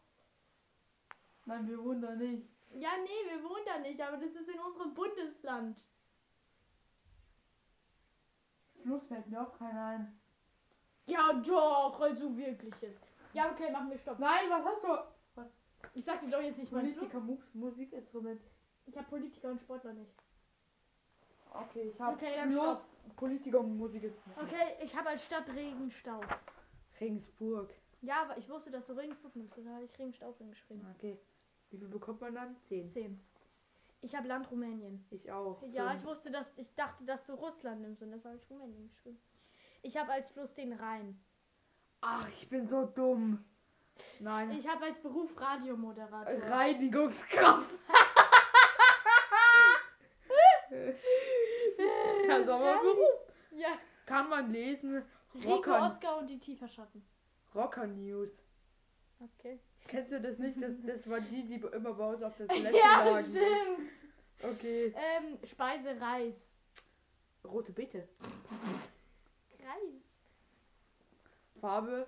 Nein, wir wundern nicht. Ja, nee, wir wohnen da nicht, aber das ist in unserem Bundesland. Fluss fällt mir auch keiner ein. Ja, doch, also wirklich jetzt. Ja, okay, machen wir Stopp. Nein, was hast du? Ich sag dir doch jetzt nicht mal Politiker, Mu Musikinstrument. Ich habe Politiker und Sportler nicht. Okay, ich habe Okay, dann Fluss, Politiker und Musikinstrument. Okay, ich habe als Stadt Regenstauf. Regensburg. Ja, aber ich wusste, dass du Regensburg nimmst. Da habe ich Regenstauf hingeschrieben. Okay. Wie viel bekommt man dann? Zehn. 10. Ich habe Land Rumänien. Ich auch. Ja, Fünf. ich wusste, dass ich dachte, dass du Russland nimmst und das habe ich Rumänien geschrieben. Ich habe als Fluss den Rhein. Ach, ich bin so dumm. Nein. Ich habe als Beruf Radiomoderator. Reinigungskraft. [laughs] ja, so aber Beruf. ja. Kann man lesen. Rico, Oscar und die Tieferschatten. Rocker News. Okay. Kennst du das nicht? Das, das waren die, die immer bei uns auf der [laughs] Toilette Ja, lagen. stimmt. Okay. Ähm, Speise Reis. Rote Beete. Reis. Farbe.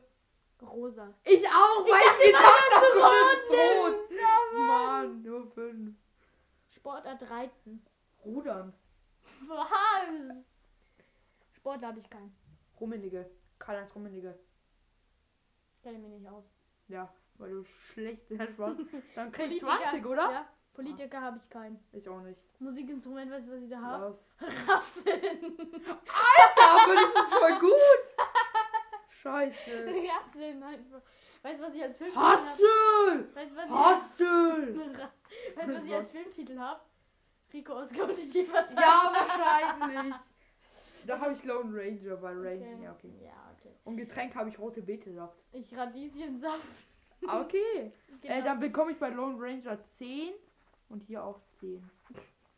Rosa. Ich auch, weil ich gedacht dass habe, du du rot bist nimmst, rot. Mann, nur fünf. Sportart Reiten. Rudern. Was? Sportler habe ich keinen. Rummenigge. Karl-Heinz Rummenigge. Kenne mich nicht aus. Ja, weil du schlecht ja, Spaß. [laughs] Dann krieg ich 20, oder? Ja. Politiker habe ich keinen. Ich auch nicht. Musikinstrument, weißt du, was ich da habe? [laughs] Rasseln. Aber das ist voll gut. [laughs] Scheiße. [laughs] Rasseln einfach. Weißt du, was ich als Filmtitel habe? Hassel! Weißt du, was ich Hassel! als, weißt, du, was ich als [laughs] Filmtitel habe? Rico Oscar und die Tieferschatten. Ja, wahrscheinlich. [laughs] Da habe ich Lone Ranger, weil Ranger. Okay. Ja, okay. Ja, okay. Und Getränk habe ich rote Beete-Saft. Ich Radieschensaft. Ah, Okay. Genau. Äh, dann bekomme ich bei Lone Ranger 10 und hier auch 10.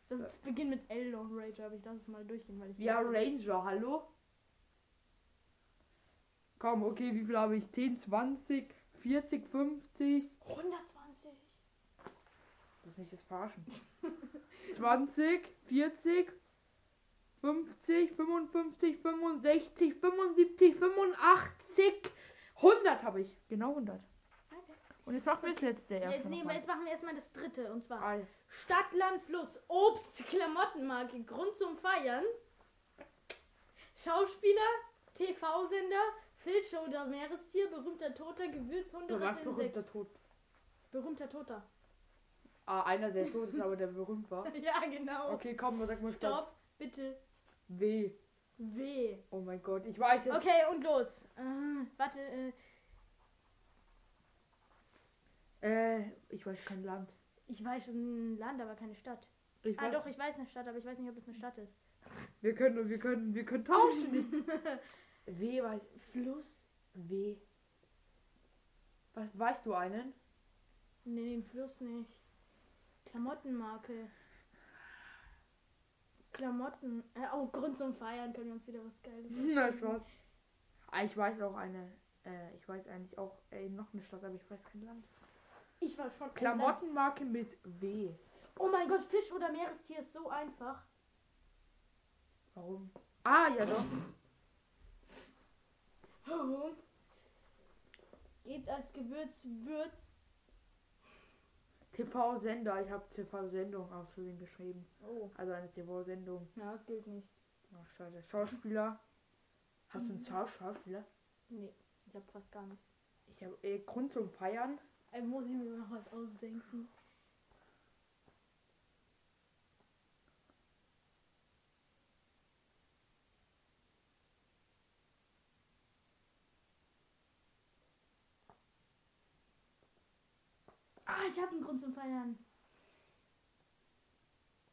das beginnt mit L, Lone Ranger, aber ich lasse es mal durchgehen, weil ich. Ja, Ranger, hallo? Komm, okay, wie viel habe ich? 10, 20, 40, 50. 120. Lass mich jetzt verarschen. 20, 40, 50, 55, 65, 75, 85, 100 habe ich. Genau 100. Okay. Und jetzt machen wir das letzte Jetzt, erst nee, noch mal. jetzt machen wir erstmal das dritte und zwar Ah, Stadt, Land, Fluss, Obst, Klamottenmarke, Grund zum Feiern, Schauspieler, TV-Sender, Fisch oder Meerestier, berühmter Toter, Gewürzhunde, Du warst Rassinsekt. berühmter Tod. Berühmter Toter. Ah, einer der tot ist, [laughs] aber der berühmt war. ja, genau. Okay, komm, sag mal Stopp. Stopp, bitte. W. W. Oh mein Gott, ich weiß jetzt. Okay, und los. Äh, warte, äh, Äh, ich weiß kein Land. ich weiß ein Land, aber keine Stadt. Ich Ah, doch, ich weiß eine Stadt, aber ich weiß nicht, ob es eine Stadt ist. wir können, wir können, wir können tauschen. [laughs] w weiß. Fluss? W. Was, weißt du einen? Nee, den Fluss nicht. Klamottenmarke. Klamotten. Äh, oh, Grund zum Feiern können wir uns wieder was Geiles [laughs] Na. Spaß. Ah, ich weiß auch eine. Äh, ich weiß eigentlich auch äh, noch eine Stadt, aber ich weiß kein Land. Ich war schon. Klamottenmarke mit W. Oh mein Gott, Fisch oder Meerestier ist so einfach. Warum? Ah, ja doch. Warum? [laughs] Geht's als Gewürz, Würz. TV-Sender. Ich habe TV-Sendung aus Versehen geschrieben. Oh, Also eine TV-Sendung. ja, das gilt nicht. Ach, scheiße. Schauspieler. Hast du einen Schau Schauspieler? Nee, ich hab fast gar nichts. Ich habe äh, Grund zum Feiern. Äh, muss ich mir noch was ausdenken. Ich habe einen Grund zum Feiern.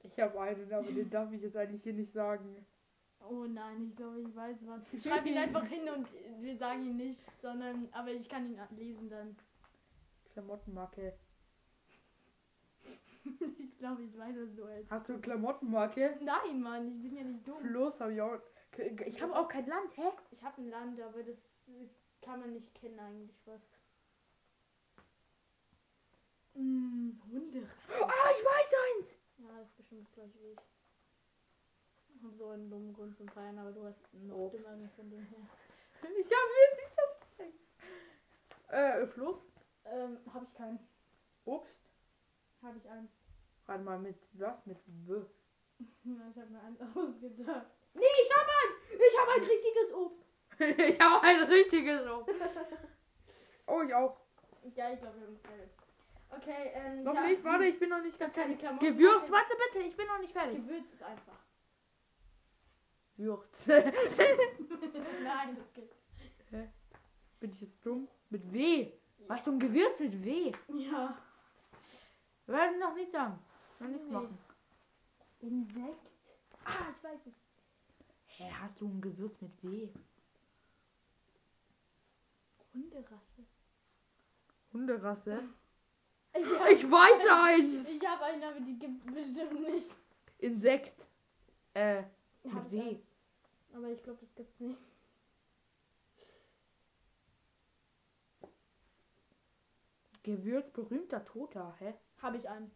Ich habe einen, aber den darf ich jetzt eigentlich hier nicht sagen. Oh nein, ich glaube, ich weiß was. [laughs] Ich schreibe ihn einfach hin und wir sagen ihn nicht, sondern, aber ich kann ihn lesen dann. Klamottenmarke. [laughs] Ich glaube, ich weiß, was du hältst. Hast du Klamottenmarke? Nein, Mann, ich bin ja nicht dumm. Los habe ich auch. Ich habe auch kein Land, hä? Ich habe ein Land, aber das kann man nicht kennen eigentlich fast. Hm, Hunde. Ah, ich weiß eins! Ja, das ist bestimmt das gleiche wie ich. Habe so einen dummen Grund zum Feiern, aber du hast noch dümmeren von dem her. [laughs] Ich habe mir Äh, Fluss? Ähm, habe ich keinen. Obst? Habe ich eins. Warte mal, mit was? Mit W. [laughs] Ich habe mir eins [laughs] ausgedacht. Nee, ich habe eins! Ich habe ein richtiges Obst! ich habe ein richtiges Obst. Oh, ich auch. Ja, ich glaube, wir haben dasselbe. Okay, ähm. Noch ja, nicht, warte, ich bin noch nicht ganz fertig. Gewürz, warte bitte, ich bin noch nicht fertig. Gewürz ist einfach. Würz. [laughs] Nein, das geht. bin ich jetzt dumm? Mit W. Was so ein Gewürz mit W? Ja. Wir werden noch nicht sagen. Noch nicht Nee. machen. Insekt. Ah, ich weiß es. Hä, hast du ein Gewürz mit W? Hunderasse. Hunderasse? Ich, Ich weiß eins! Ich habe einen, aber die gibt's bestimmt nicht. Insekt. Äh, Hab mit ich eins. Aber ich glaube, das gibt's nicht. Gewürz berühmter Toter, hä? Habe ich einen.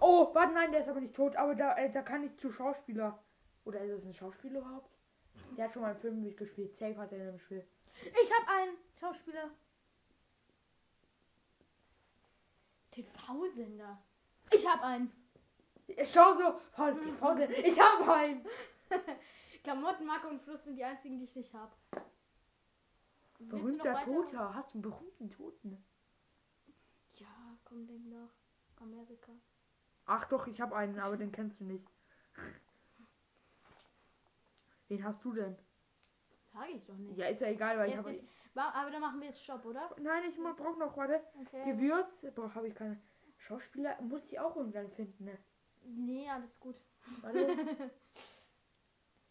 Oh, warte, nein, der ist aber nicht tot, aber da, äh, da kann ich zu Schauspieler. Oder ist es ein Schauspieler überhaupt? Der hat schon mal einen Film mitgespielt. Safe hat er in einem Spiel. Ich habe einen Schauspieler. TV-Sender. Ich habe einen. Ich schau so. Voll TV -Sender. Ich hab einen. [laughs] Klamottenmarke und Fluss sind die einzigen, die ich nicht habe. Berühmter Toter. Hast du einen berühmten Toten? Ja, komm, denk nach. Amerika. Ach doch, ich habe einen, aber den kennst du nicht. [laughs] Wen hast du denn? Sage ich doch nicht. Ja, ist ja egal, weil ich Jetzt, habe. Aber dann machen wir jetzt Stopp, oder? Nein, ich brauche noch, warte. Okay. Gewürz. Habe ich keine. Schauspieler muss ich auch irgendwann finden, ne? Nee, alles gut. Warte. [laughs]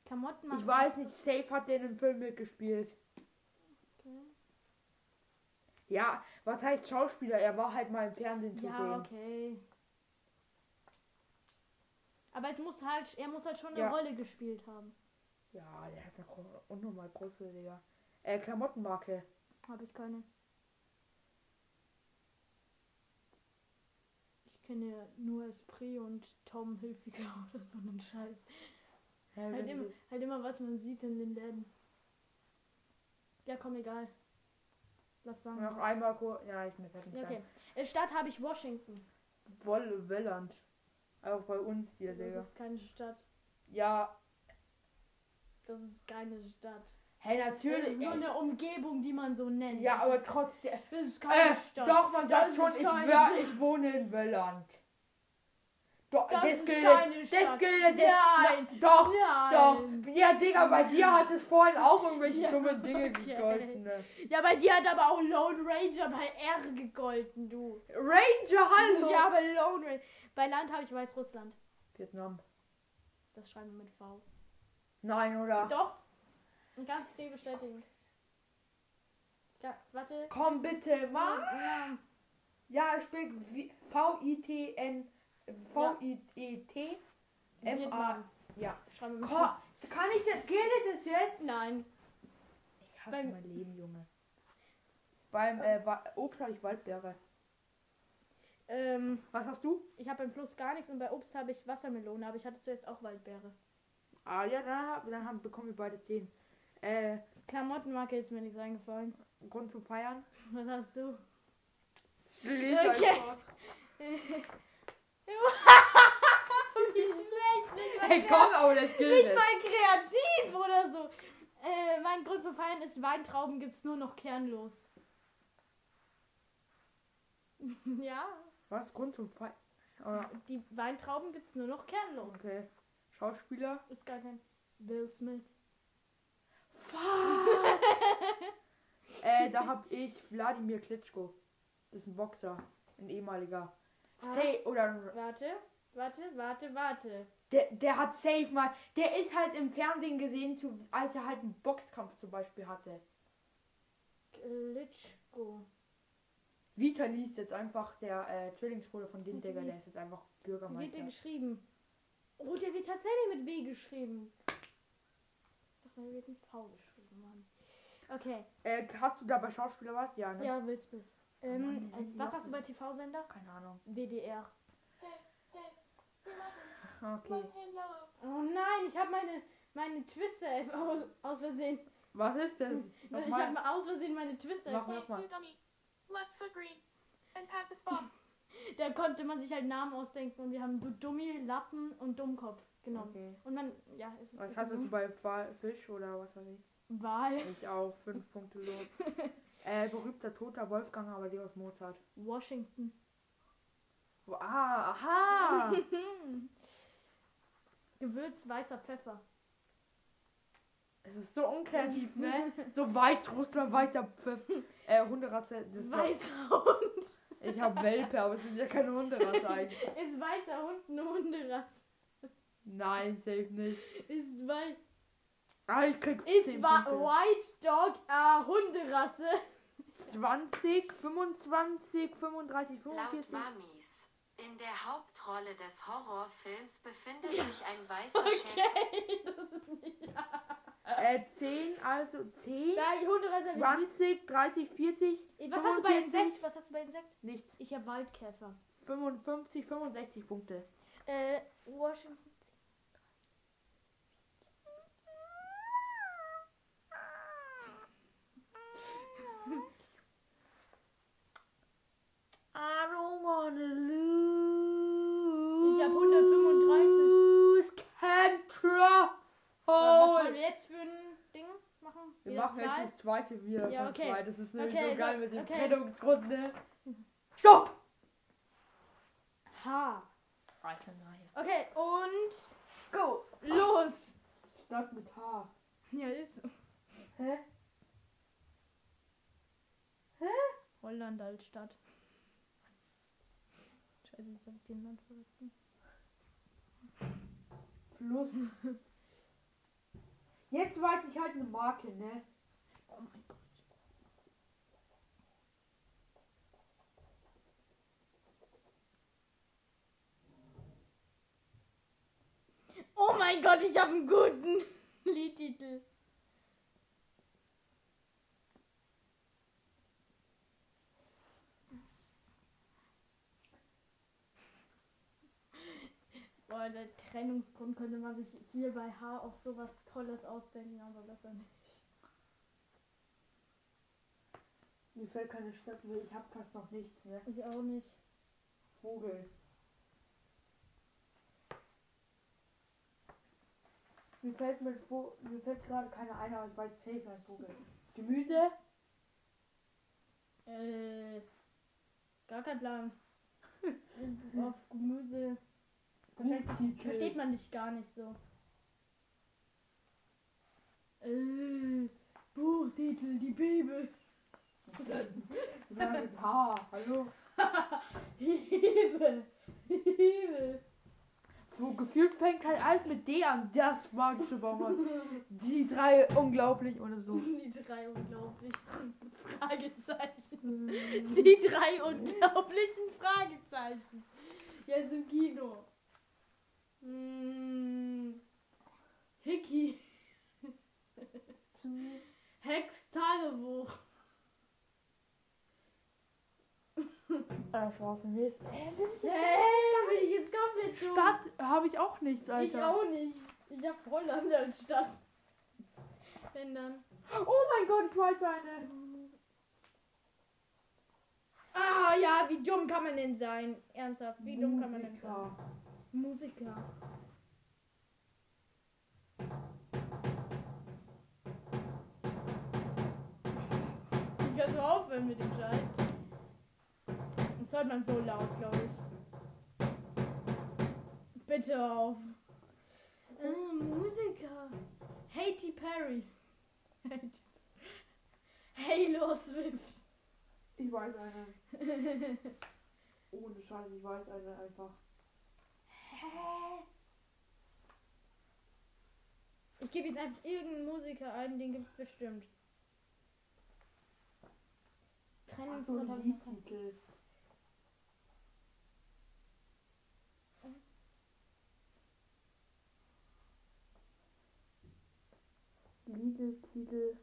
Klamottenmarke. ich weiß nicht, Safe hat der in einem Film mitgespielt. Okay. Ja, was heißt Schauspieler? Er war halt mal im Fernsehen zu Ja, sehen. okay. Aber es muss halt, er muss halt schon eine Ja. Rolle gespielt haben. Ja, der hat eine unnormal große, Digga. Äh, Klamottenmarke. Habe ich keine. Ich kenne ja nur Esprit und Tom Hilfiger [laughs] oder so einen Scheiß. Hä, Halt immer, halt immer, was man sieht in den Läden. Ja, komm, egal. Lass sagen. Noch einmal kurz. Ja, ich muss halt nicht Ja, okay. Stadt habe ich Washington. Wolle Welland. Auch bei uns hier, Digga. Das ist keine Stadt. Ja, Das ist keine Stadt. Hey, Das natürlich. ist nur eine Umgebung, die man so nennt. ja, das aber ist, trotzdem. das ist keine Äh, Stadt. doch, man sagt Das schon, ich, wär, ich wohne in Welland. Doch, Das ist gilt- keine Das Stadt. gilt, Nein. Na, doch, Nein. doch. Ja, Digga, bei dir hat es vorhin auch irgendwelche Ja, dummen Dinge okay. gegolten. Ne? Ja, bei dir hat aber auch Lone Ranger bei R gegolten, du. Ranger, hallo. Ja, aber Lone Ranger. Bei Land habe ich Weißrussland. Vietnam. Das schreiben wir mit V. Nein, oder? Doch. Kannst du bestätigen. Ja, warte. Komm bitte, mal. Ja, Ja, es steht V-I-T-N. V-I-E-T. M-A. Vietnam. Ja. Schreiben wir mit Komm, kann ich das? Geht das jetzt? Nein. Ich hasse Beim- mein Leben, Junge. Beim äh, Obst habe ich Waldbeere. Ähm, Was hast du? ich habe beim Fluss gar nichts und bei Obst habe ich Wassermelone, aber ich hatte zuerst auch Waldbeere. Ah ja, dann, hab- dann haben, bekommen wir beide 10. Äh, Klamottenmarke ist mir nichts eingefallen. Grund zum Feiern. Was hast du? Lies Okay. [laughs] Wie schlecht. Hey, komm, aber das gilt nicht nicht. mal kreativ oder so. Äh, mein Grund zum Feiern ist, Weintrauben gibt's nur noch kernlos. [laughs] ja, Was? Grund zum Feiern? Ah, die Weintrauben gibt's nur noch kernlos. okay. Schauspieler. Ist gar kein Will Smith. Fuck! äh, da hab ich Wladimir Klitschko. Das ist ein Boxer. Ein ehemaliger. Safe, oder Warte, warte, warte, warte. der, der hat safe mal, der ist halt im Fernsehen gesehen, zu, als er halt einen Boxkampf zum Beispiel hatte. Klitschko. Vitali ist jetzt einfach der äh, Zwillingsbruder von wie? der ist jetzt einfach Wie wird der Bürgermeister. geschrieben? Oh, der wird tatsächlich mit W geschrieben. Ich der wird mit V geschrieben, Mann. Okay, Äh, hast du da bei Schauspieler was? Ja, ne? ja, Will Smith. Ähm, Mann, was hast du bei TV-Sender? Keine Ahnung. WDR. Okay. Oh nein, ich habe meine, meine Twister-App [laughs] aus, aus Versehen. Was ist das? [laughs] Ich Nochmal. habe aus Versehen meine Twister-App. Mach nochmal. [laughs] Da konnte man sich halt Namen ausdenken und wir haben du Dummi, Lappen und Dummkopf genommen. Okay. Und man, ja, es ist Was hattest du bei Fa- Fisch oder was weiß ich? Wahl. Ich auch. Fünf [laughs] Punkte los. äh, berühmter toter Wolfgang, aber die aus Mozart. Washington. Oh, ah, aha! [laughs] Gewürz, weißer Pfeffer. es ist so unkreativ, ne? [laughs] So Weißrussland, weißer Pfiff. Äh, Hunderasse. Das Weißer Hund. ich habe Welpe, aber es ist ja keine Hunderasse eigentlich. Ist weißer Hund eine Hunderasse? Nein, safe nicht. Ist, wei Ah, ich krieg ist 10 wa. White Dog eine Hunderasse? 20, 25, 35, Laut 45. Mamis. In der Hauptrolle des Horrorfilms befindet sich ein weißer Schäfer. Okay, [laughs] das ist nicht. Äh, 10, also 10, Ja, die Hunderasse. hab 20, 30, 40. ich- Was hast du bei 45? Insekt? Was hast du bei Insekt? Nichts. Ich habe Waldkäfer. 55, 65 Punkte. Äh, Washington. I don't wanna lose. Ich hab 135. Control. Was wollen wir jetzt für ein Ding machen? Wir Wieder machen zwei? jetzt das zweite wieder. Ja, okay. zwei. Das ist nämlich Okay, so geil so- mit den okay. Trennungsrunden. Stopp! Ha. Alter, nein. Okay, und Go! los. Stadt mit H. Ja, ist so. Hä? Holland als Stadt. Scheiße, jetzt hab ich den Land vergessen. Fluss. Jetzt weiß ich halt eine Marke, ne? Oh mein Gott. Oh mein Gott, ich habe einen guten [laughs] Liedtitel. Der Trennungsgrund könnte man sich hier bei H auch sowas Tolles ausdenken, aber besser nicht. Mir fällt keine Stadt mehr. Ich hab fast noch nichts, ne? Ich auch nicht. Vogel. Mir fällt, mit Vo mir fällt gerade keine ein, aber ich weiß safe ein Vogel. Gemüse? Äh, gar kein Plan. [laughs] Auf Gemüse. Wahrscheinlich versteht man dich gar nicht so. Äh, Buchtitel, die Bibel. H. Hallo? [laughs] Bibel. Bibel. So gefühlt fängt halt alles mit D an. Das magische Baumhaus. Die drei unglaublich oder so. [laughs] [laughs] Die drei unglaublichen Fragezeichen. Die drei unglaublichen Fragezeichen. Jetzt im Kino. Mm, Hickey. Hex Tagebuch. Äh, bin ich Hey, bin ich jetzt komplett dumm. Stadt habe ich auch nichts, Ich Alter. auch nicht. Ich hab Holland als Stadt. Wenn dann. Oh mein Gott, ich weiß eine. Ah ja, wie dumm kann man denn sein? Ernsthaft, wie dumm kann man denn sein? Musiker. Ich kann so aufhören mit dem Scheiß. Das hört man so laut, glaube ich. Bitte auf. Äh, Musiker. Haty Perry. Halo Swift. Ich weiß eine. Ohne Scheiß, ich weiß eine einfach. Hä? Ich gebe jetzt einfach irgendeinen Musiker ein, den gibt es bestimmt. Ach so, ein Liedtitel.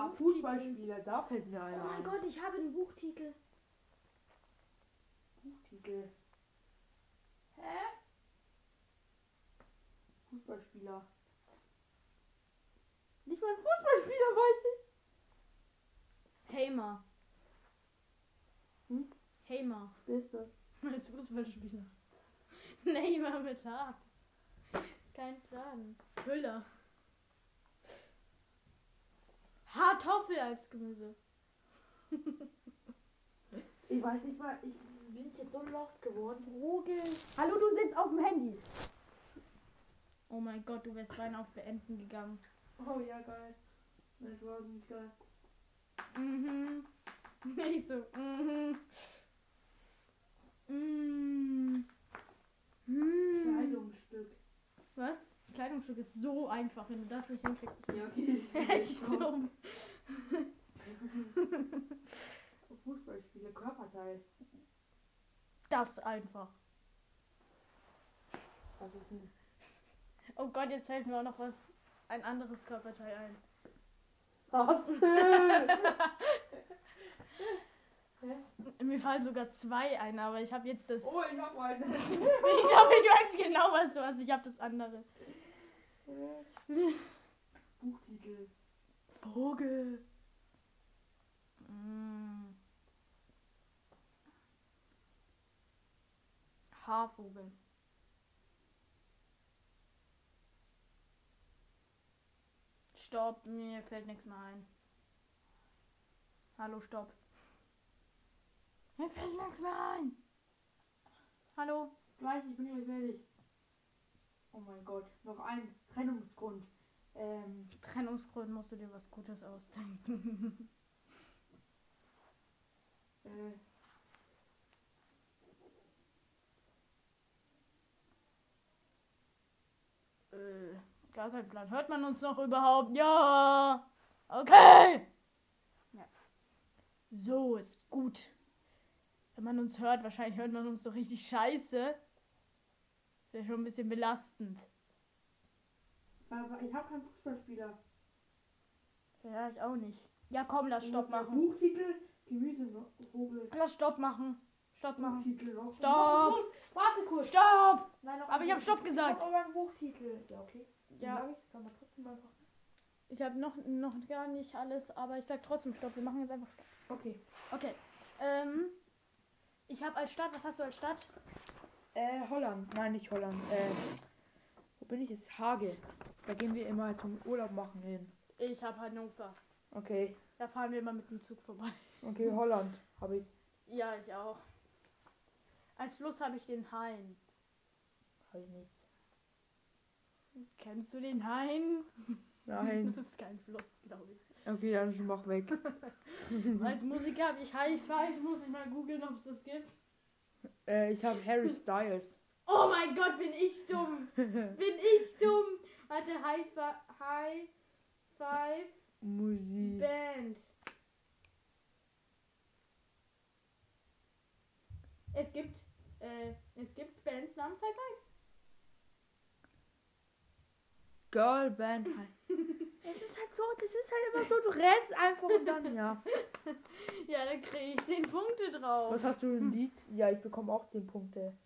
Ah, Buchtitel. Fußballspieler, da fällt mir Oh einer mein ein. Gott, ich habe den Buchtitel. Buchtitel. Hä? Fußballspieler. Nicht mal ein Fußballspieler weiß ich. Hamer. Hm? Hamer. Wer ist das? Als Fußballspieler. [laughs] Neymar mit H. Kein Plan. Hüller. Hartoffel als Gemüse. [laughs] Ich weiß nicht mal, ich bin ich jetzt so lost geworden. Vogel. Hallo, du sitzt auf dem Handy. Oh mein Gott, du wärst beinahe auf Beenden gegangen. Oh ja, geil. Du warst nicht geil. Mhm. [laughs] Ich so. Mhm. Mhm. Kleidungsstück. Was? Kleidungsstück ist so einfach, wenn du das nicht hinkriegst. Bist du Ja, okay. echt dumm. Fußballspieler, Körperteil. Das einfach. Was ist ein Oh Gott, jetzt fällt mir auch noch was, ein anderes Körperteil ein. Was? [laughs] Mir fallen sogar zwei ein, aber ich habe jetzt das. oh, ich hab einen. [laughs] ich glaube, ich weiß genau, was du hast. Ich habe das andere. Buchtitel. Vogel. Mm. Haarvogel. Stopp, mir fällt nichts mehr ein. Hallo, stopp. Mir fällt nichts mehr ein. Hallo? Gleich, ich bin gleich fertig. Oh mein Gott, noch ein Trennungsgrund. Ähm, Trennungsgrund musst du dir was Gutes ausdenken. [laughs] äh, Äh, gar kein Plan. Hört man uns noch überhaupt? Ja. Okay. Ja. So ist gut. Wenn man uns hört, wahrscheinlich hört man uns so richtig scheiße. Wäre schon ein bisschen belastend. Aber ich habe keinen Fußballspieler. Ja, ich auch nicht. Ja, komm, lass Stopp machen. Buchtitel, Gemüsevogel. Lass Stopp machen. Stopp machen. Buchtitel noch. Stopp. Warte kurz. Stopp! Nein, noch Aber ich hab Buchtitel. Stopp gesagt. Ich hab aber einen Buchtitel. Ja, okay. Ja. Ich habe noch, noch gar nicht alles, aber ich sag trotzdem Stopp. Wir machen jetzt einfach Stopp. Okay. Okay. Ähm, ich habe als Stadt, was hast du als Stadt? Äh, Holland. Nein, nicht Holland. Äh, wo bin ich jetzt? Hage. Da gehen wir immer zum Urlaub machen hin. Ich habe Hannover. Okay. Da fahren wir immer mit dem Zug vorbei. Okay, Holland habe ich. Ja, ich auch. Als Fluss habe ich den Hain. Habe ich nichts. Kennst du den Hain? Nein. [laughs] Das ist kein Fluss, glaube ich. Okay, dann mach weg. [laughs] Als Musiker habe ich High Five. Muss ich mal googeln, ob es das gibt. äh, ich habe Harry Styles. Oh mein Gott, bin ich dumm. [laughs] Bin ich dumm. Warte, High, High Five Musik. Band. Es gibt, äh, es gibt Bands namens High Five. Girl Band. [laughs] es ist halt so, das ist halt immer so, du rennst einfach und dann, ja. [laughs] Ja, da kriege ich 10 Punkte drauf. Was hast du ein Lied? Ja, ich bekomme auch 10 Punkte.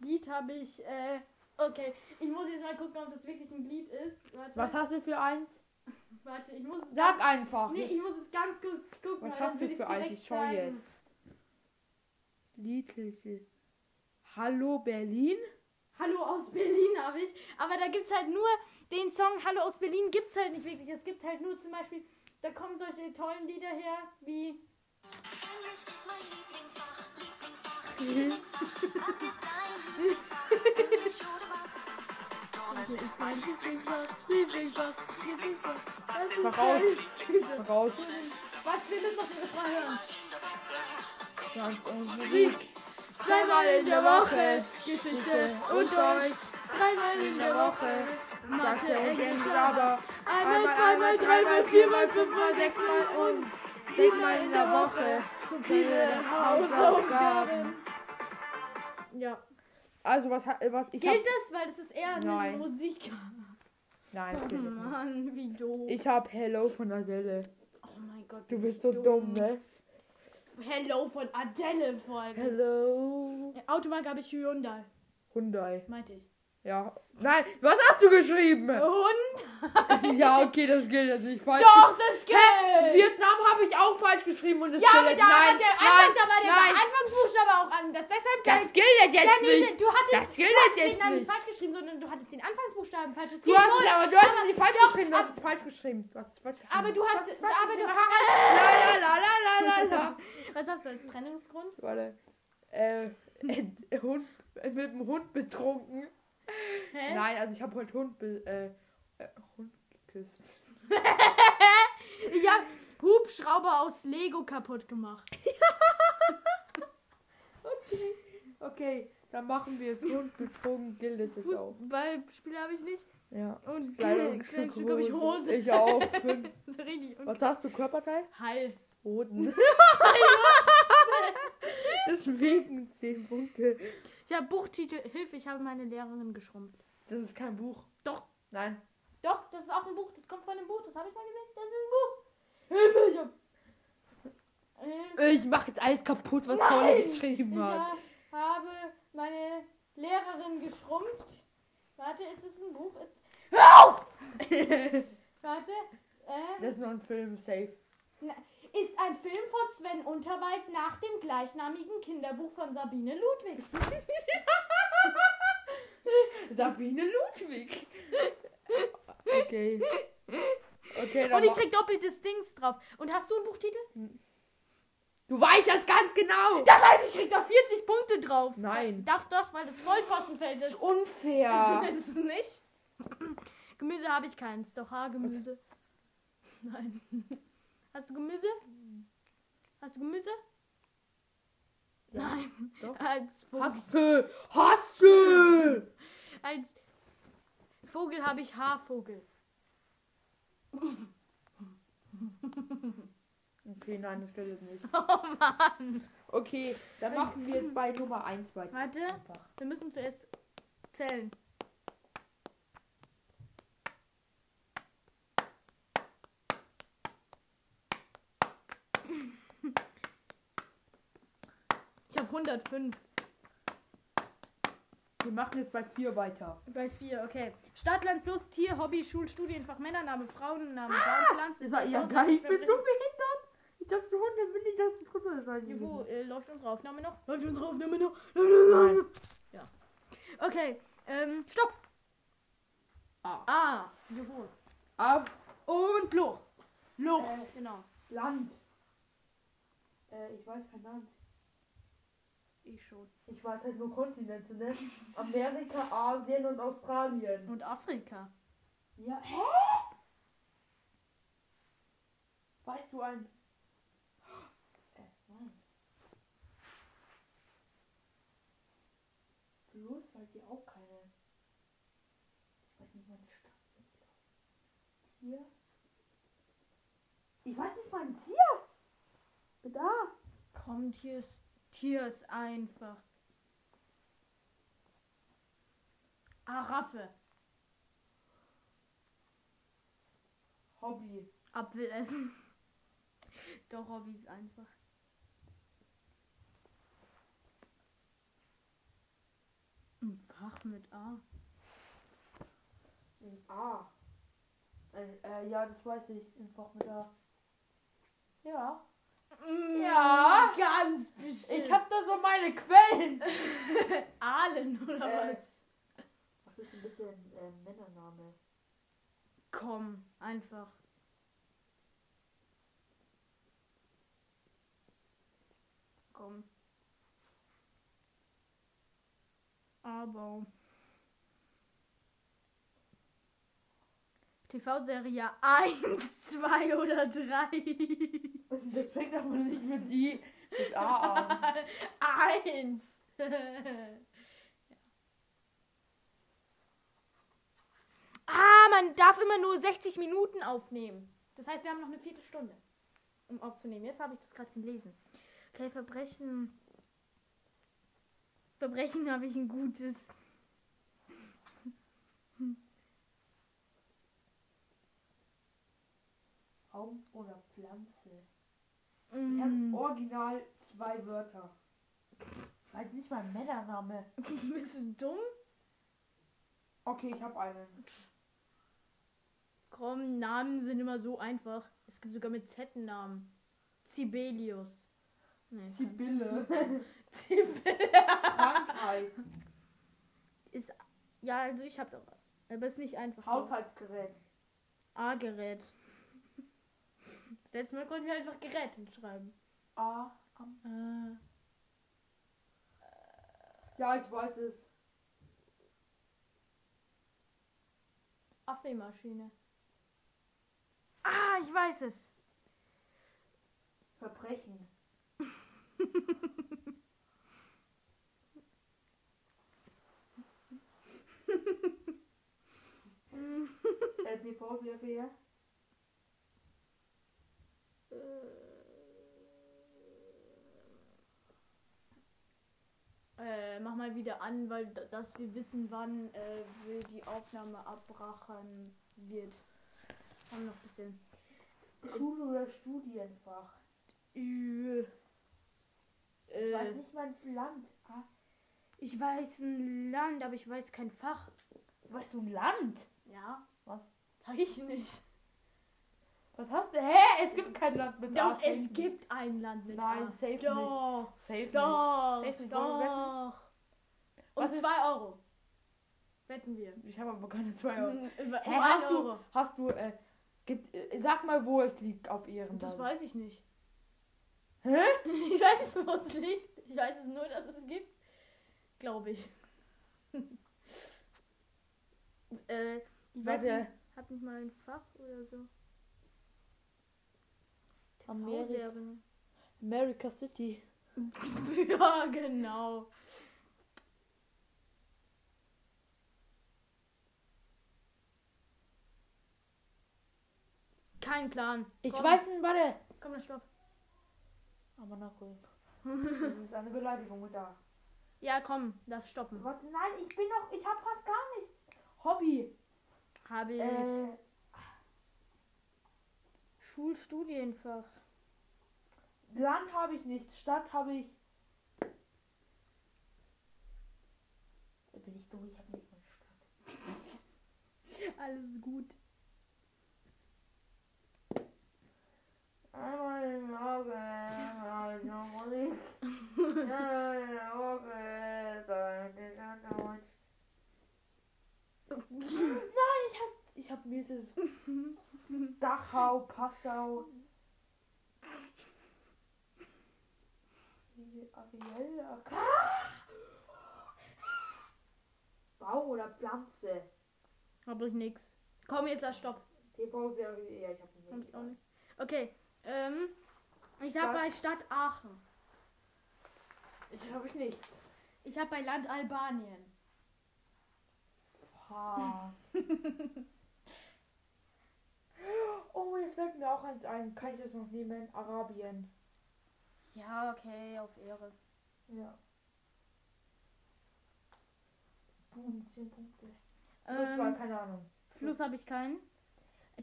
Lied habe ich, äh, okay. Ich muss jetzt mal gucken, ob das wirklich ein Lied ist. Warte, Was hast du für eins? [laughs] warte, ich muss es Sag ganz, einfach. Nee, ich muss es ganz kurz gucken. Was hast du für eins? Ich schau jetzt. Liedtitel. Hallo Berlin. Hallo aus Berlin habe ich. Aber da gibt es halt nur den Song Hallo aus Berlin gibt es halt nicht wirklich. Es gibt halt nur zum Beispiel, da kommen solche tollen Lieder her wie. Ist mein Lieblingsfach, Lieblingsfach, Lieblingsfach. Das ist Mach raus. Mach raus. Was, wir müssen noch den Refrain hören. Tanz und Musik. Zweimal in der Woche Geschichte und Deutsch. Dreimal in der Woche Mathe, Englisch, aber einmal, zweimal, dreimal, viermal, fünfmal, sechsmal und siebenmal in der Woche so viele Hausaufgaben. Ja. Also was ha- was ich hab, Gilt das? Weil das ist eher eine Nein. Musik. Nein, Oh. Mann, wie doof. Ich hab Hello von Adele. oh mein Gott. Du bist so dumm, ne? Hello von Adele folgen. Hello. Automarke habe ich Hyundai, Hyundai. meinte ich. Ja. Nein, was hast du geschrieben? Und? [laughs] Ja, okay, das gilt jetzt nicht falsch. Doch, das gilt! Hä? Vietnam habe ich auch falsch geschrieben und es Ja, aber gilt. da nein, hat der nein, da war der nein. Anfangsbuchstabe auch anders. Deshalb Das gilt. gilt Ja, jetzt nee, nicht. du hattest, Das gilt du hattest jetzt den Namen nicht. falsch geschrieben, sondern du hattest den Anfangsbuchstaben falsch. Das Du hast es, aber du hast es nicht falsch doch, geschrieben. Du hast es falsch geschrieben. Du hast es falsch geschrieben. Aber du hast, es falsch aber du, geschrieben. La la la la la la la. [laughs] was hast du als Trennungsgrund? Warte. Äh, äh, Hund, äh, mit dem Hund betrunken. Hä? Nein, also ich habe heute Hund, äh, äh, Hund geküsst. [laughs] Ich hab Hubschrauber aus Lego kaputt gemacht. [laughs] Okay, dann machen wir jetzt Hund betrunken, gilt jetzt auch. Fußballspiele habe ich nicht. Ja. Und Kleidung, Kleidungsstück habe ich Hose. Ich auch. [laughs] Fünf. so richtig. Und Was hast du, Körperteil? Hals. Hoden. Deswegen 10 Punkte. Ich habe Buchtitel. Hilfe, ich habe meine Lehrerin geschrumpft. Das ist kein Buch. Doch. Nein. Doch, das ist auch ein Buch. Das kommt von einem Buch. Das habe ich mal gesehen. Das ist ein Buch. Hilfe, ich hab. Hilfe. Ich mach jetzt alles kaputt, was Nein! Ich geschrieben hat. ha- habe meine Lehrerin geschrumpft. Warte, ist es ein Buch? Ist... Hör auf! Warte. [laughs] Ähm, Das ist nur ein Film, safe. Ist ein Film von Sven Unterwald nach dem gleichnamigen Kinderbuch von Sabine Ludwig. [laughs] Sabine Ludwig. Okay. Okay, Und ich krieg doppeltes Dings drauf. Und hast du einen Buchtitel? Du weißt das ganz genau. Das heißt, ich krieg da 40 Punkte drauf. Nein. Doch, doch, weil das Vollkostenfeld Das ist ist. unfair. [laughs] ist es nicht? Gemüse habe ich keins. Doch Haargemüse. Nein. Hast du Gemüse? Hast du Gemüse? Nein. Doch. Als Vogel, Hasse. Hasse. als Vogel habe ich Haarvogel. Okay, nein, das gilt jetzt nicht. [laughs] Oh Mann. Okay, dann machen wir jetzt bei Nummer 1 weiter. Warte. Einfach. Wir müssen zuerst zählen. 105. Wir machen jetzt bei 4 weiter. Bei 4, okay. Stadt, Land, Plus, Tier, Hobby, Schul, Studienfach, Männername, Frauenname, Baum, Pflanze. Das [laughs] war, ja, geil, ich bin so behindert. Ich hab so 100 will nicht, dass es drüber sein Hier, Wo äh, läuft unsere Aufnahme noch? Läuft unsere Aufnahme noch? Nein. Okay, ähm, stopp. Ah. Ah, juhu. Ab. Und Loch. Loch, Äh. genau. Land. Äh, ich weiß kein Land. Ich schon. Ich weiß halt nur Kontinente, ne? Amerika, Asien und Australien. Und Afrika. Ja, hä? Weißt du ein. Äh, nein. Fluss weiß ich auch keine. Ich weiß nicht mal eine Stadt. Tier. Ich weiß nicht mal ein Tier. Da. Komm, Tier ist, Tier ist einfach. Araffe. Hobby. Apfel essen. [laughs] Doch, Hobby ist einfach. Ein Fach mit A. Ein A. Äh, äh, ja, das weiß ich. Im Fach mit A. Ja. Mm, Ja. Ganz bestimmt. Ich hab da so meine Quellen. [laughs] Aalen oder Äh. was? Ist ein äh, Männername? Komm, einfach. Komm. Aber. TV-Serie 1, 2 oder 3? [laughs] Das fängt aber nicht mit I, mit A an. 1! [laughs] ah, man darf immer nur 60 Minuten aufnehmen. Das heißt, wir haben noch eine Viertelstunde, um aufzunehmen. Jetzt habe ich das gerade gelesen. Okay, Verbrechen. Verbrechen habe ich ein gutes. Baum oder Pflanze? Ich Mm. habe original zwei Wörter. Weiß nicht mal Männername. [laughs] Bist du dumm? Okay, ich habe einen. Komm, Namen sind immer so einfach. Es gibt sogar mit Z-Namen. Sibelius. Nee, Sibylle. Sibelius. [laughs] Krankheit. Ist. Ja, also ich hab da was. Aber ist nicht einfach. Haushaltsgerät. A-Gerät. Das letzte Mal konnten wir einfach Gerät hinschreiben. A. am- Äh, Ja, ich weiß es. Kaffeemaschine. Ah, ich weiß es. Verbrechen. [laughs] [laughs] äh, TV-Serie. Äh, mach mal wieder an, weil dass wir wissen, wann äh, wir die Aufnahme abbrechen wird. Haben noch ein bisschen. Schule oder Studienfach. Äh, Ich weiß äh, nicht mal ein Land. Ah, ich weiß ein Land, aber ich weiß kein Fach. weißt du ein Land? Ja, Was? sag ich nicht. Was hast du? Hä? Es gibt kein Land mit A Doch, es gibt ein Land mit Nein, A. safe nicht. Doch, Safe nicht. doch, Safe nicht. Wollen wir wetten? doch. Was ist- 2 Euro. Wetten wir. Ich habe aber keine zwei Euro. Um, über, Hä, um hast ein du, Euro. hast du, äh, gibt, äh, sag mal, wo es liegt auf ihrem Das Land. weiß ich nicht. Hä? [laughs] Ich weiß nicht, wo es liegt. Ich weiß es nur, dass es es gibt. Glaube ich. [laughs] äh, ich weiß Warte. nicht, hat nicht mal ein Fach oder so. Amerika. America City. [laughs] ja, genau. Kein Plan. Ich Komm, weiß nicht, warte. Komm, dann stopp. Aber nachholen. Das ist eine Beleidigung da. Ja, komm, das stoppen. Warte, nein, ich bin noch, ich habe fast gar nichts. Hobby. Habe ich. Äh, Schulstudienfach. Land habe ich nicht, Stadt habe ich. Da bin ich durch, ich habe nicht mal Stadt. [laughs] Alles gut. Einmal im Auge, einmal in Musik. [laughs] Einmal im Auge. [laughs] Nein, ich hab, ich hab mieses Dachau, Passau. Ariel, Ak- Baum oder Pflanze? Habe ich nix. Komm, jetzt das Stopp. TV-Serie, ja, ich hab Habe nicht. ich auch nichts. Okay. Ähm, ich habe bei Stadt Aachen. Ich habe ich nichts. Ich habe bei Land Albanien. Ha. [laughs] oh, jetzt fällt mir auch eins ein. Kann ich das noch nehmen? Arabien. Ja, okay, auf Ehre. Ja. Boom, 10 Punkte. War Ähm, keine Ahnung. Fluss habe ich keinen.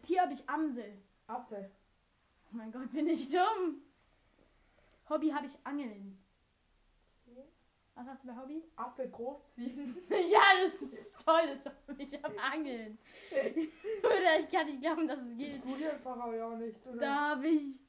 Tier habe ich Amsel. Apfel. Oh mein Gott, bin ich dumm. Hobby habe ich Angeln. Was hast du bei Hobby? Apfel großziehen. [laughs] ja, das ist toll. Das Hobby. Ich habe Angeln. Oder ich kann nicht glauben, dass es geht. Studienfach habe ich auch nicht. Oder? Da habe ich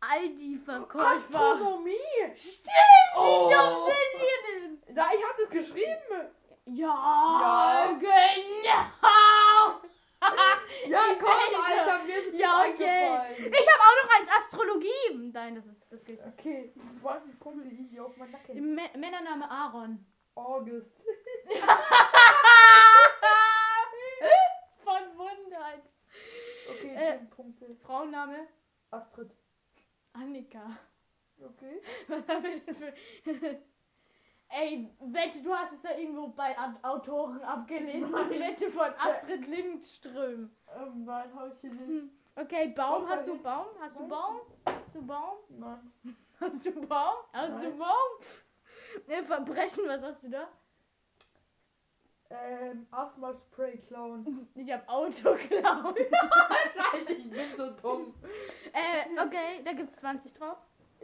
Aldi-Verkäufer. Astronomie. Wie Oh. dumm sind wir denn? Na, ich hab das geschrieben. Ja, Ja. genau. [laughs] Ja, Ich komm, Alter, mir ist Ja, okay. Ich habe auch noch eins Astrologie. Nein, das ist das gilt. Okay, 20 Punkte easy auf meinen Nacken. M Männername Aaron. August. [laughs] Von Wundheit. Okay, Äh. 10 Punkte. Frauenname Astrid. Annika. Okay. [laughs] Was haben wir denn für. Ey, wette, du hast es da irgendwo bei Aut- Autoren abgelesen. Wette von Astrid Lindström. Ähm, nein, hab ich hier nicht. Okay, Baum. Hast du nein. Baum? Hast du Baum? Hast du Baum? Nein. [laughs] Hast du Baum? Hast du Nein. Baum? [laughs] Ne, Verbrechen, was hast du da? Ähm, Asthma-Spray klauen. [laughs] Ich hab Auto klauen. Scheiße, ich bin so dumm. äh, okay, da gibt's 20 drauf.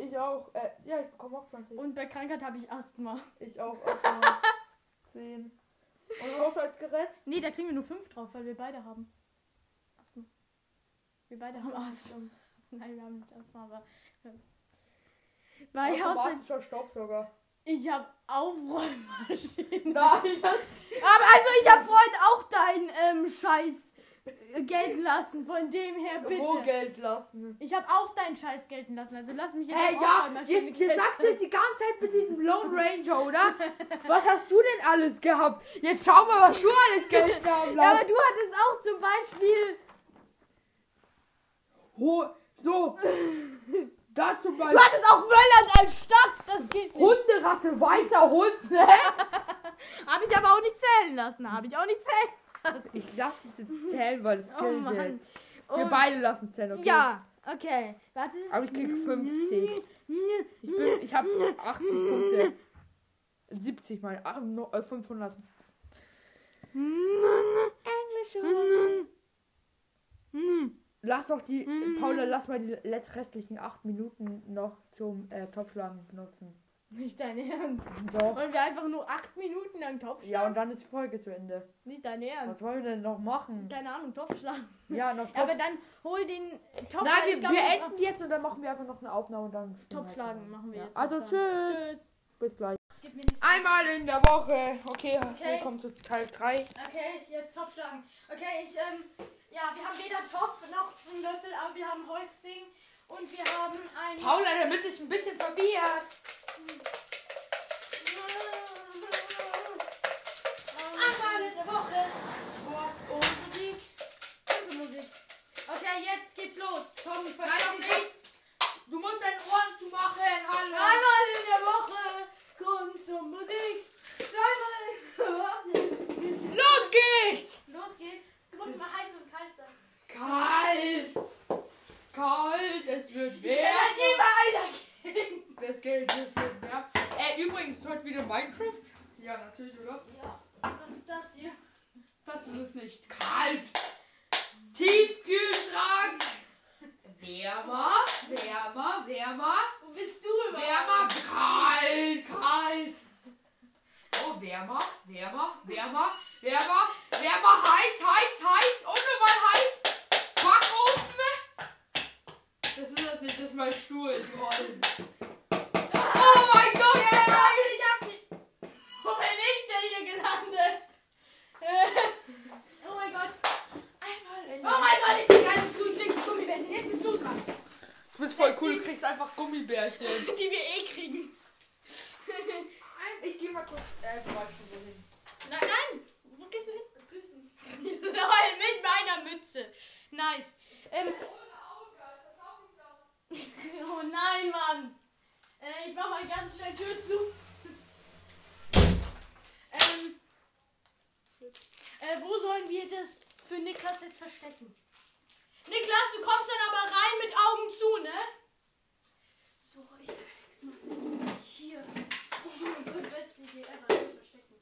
Ich auch. Äh, ja, ich bekomme auch 20. Und bei Krankheit habe ich Asthma. Ich auch. Asthma. [laughs] 10. Und was hast du als Gerät? Nee, da kriegen wir nur 5 drauf, weil wir beide haben. Asthma. Wir beide haben Asthma. [laughs] Nein, wir haben nicht Asthma, aber. ja. Bei Haushalt. Staubsauger. Ich habe Aufräummaschinen. Nein, das [laughs] Aber also, ich habe vorhin auch deinen ähm, Scheiß gelten lassen. Von dem her, Wo bitte. Geld lassen. Ich habe auch deinen Scheiß gelten lassen. Also lass mich jetzt Hey, ja, jetzt, jetzt gelten sagst du jetzt die ganze Zeit mit diesem Lone Ranger, oder? [laughs] Was hast du denn alles gehabt? Jetzt schau mal, was du alles [laughs] Geld haben Ja, aber lassen. du hattest auch zum Beispiel. Ho so. Da zum Du Beispiel hattest auch Wölland als Stadt. Das geht nicht. Hunderasse, weißer Hund, ne? [laughs] Habe ich aber auch nicht zählen lassen. Habe ich auch nicht zählen lassen. Ich lasse es jetzt zählen, weil es Oh gilt Mann. jetzt. Wir Und- beide lassen es zählen, okay? Ja, okay. Warte. Aber ich krieg 50. Ich bin, [laughs] ich hab 80 Punkte. 70 mal, ach, no, äh, 500. Englische Lass doch die, Paula, [laughs] lass mal die restlichen 8 Minuten noch zum äh, Topfschlagen benutzen. Nicht dein Ernst. Doch. Wollen wir einfach nur acht Minuten lang Topf Ja, und dann ist die Folge zu Ende. Nicht dein Was Ernst. wollen wir denn noch machen? Keine Ahnung, Topf schlagen. Ja, noch Topf. aber dann hol den Topf. Nein, wir beenden jetzt und dann machen wir einfach noch eine Aufnahme und dann. Topfschlagen machen wir Ja. jetzt. Also tschüss. Tschüss. Bis gleich. Einmal in der Woche. Okay, Okay. willkommen zu Teil 3. Okay, jetzt Topfschlagen. Okay, ich, ähm, ja, wir haben weder Topf noch einen Löffel, aber wir haben Holzding und wir haben ein. Paula, damit sich ein bisschen verwirrt. Einmal in der Woche. Sport und Musik. Und Musik. Okay, jetzt geht's los. Komm, Nein, versteck nicht. Du musst deine Ohren zumachen. Hallo. Einmal in der Woche Kunst und Musik. Zweimal in der Woche. Los geht's. Los geht's. Du musst mal heiß und kalt sein. Kalt. Kalt. Es wird wärmer. dann immer dagegen. Das geht, das wird wärmer. Äh, übrigens, heute wieder Minecraft. Ja, natürlich, oder? Ja, was ist das hier? Das ist es nicht. Kalt. Tiefkühlschrank. Wärmer, wärmer, wärmer. Wo bist du überhaupt? Wärmer, kalt, kalt. Oh, wärmer, wärmer, wärmer, wärmer, wärmer, heiß, heiß, heiß, unnormal heiß. Backofen. Das ist das nicht, das ist mein Stuhl. die Rollen. Oh mein Gott, Nein, ich hab die. Wo bin ich denn hier gelandet? [laughs] oh mein Gott. Einmal in Oh mein Gott, ich bin ein grünes Gummibärchen. Jetzt bist du dran. Du bist voll cool, du kriegst einfach Gummibärchen. [laughs] Die wir eh kriegen. Ich geh mal kurz äh, zwei Stunden hin. Nein, nein. Wo gehst du hin? Küssen. [laughs] Nein, mit meiner Mütze. Nice. Ähm, [laughs] oh nein, Mann. Äh, ich mach mal ganz schnell Tür zu. [laughs] ähm, äh, wo sollen wir das für Niklas jetzt verstecken? Niklas, du kommst dann aber rein mit Augen zu, ne? So, ich versteck's mal. Hier. Oh mein Gott, beste Idee ever. Verstecken.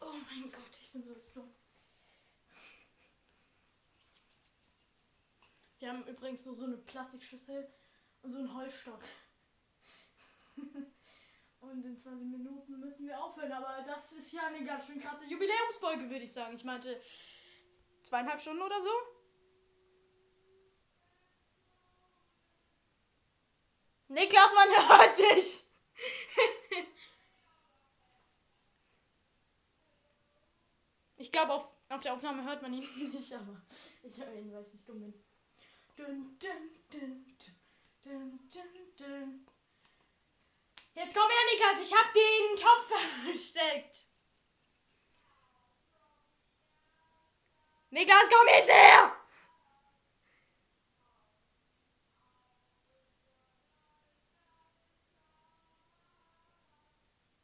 Oh mein Gott, ich bin so dumm. Wir haben übrigens so, so eine Plastikschüssel und so einen Holzstock. [laughs] und in 20 Minuten müssen wir aufhören, aber das ist ja eine ganz schön krasse Jubiläumsfolge, würde ich sagen. Ich meinte zweieinhalb Stunden oder so. Niklas, man hört dich. [laughs] ich glaube, auf, auf der Aufnahme hört man ihn [laughs] nicht, aber ich höre ihn, weil ich nicht dumm bin. Dun, dun, dun. Jetzt komm her, Niklas, ich hab den Topf [laughs] versteckt. Niklas, komm jetzt her!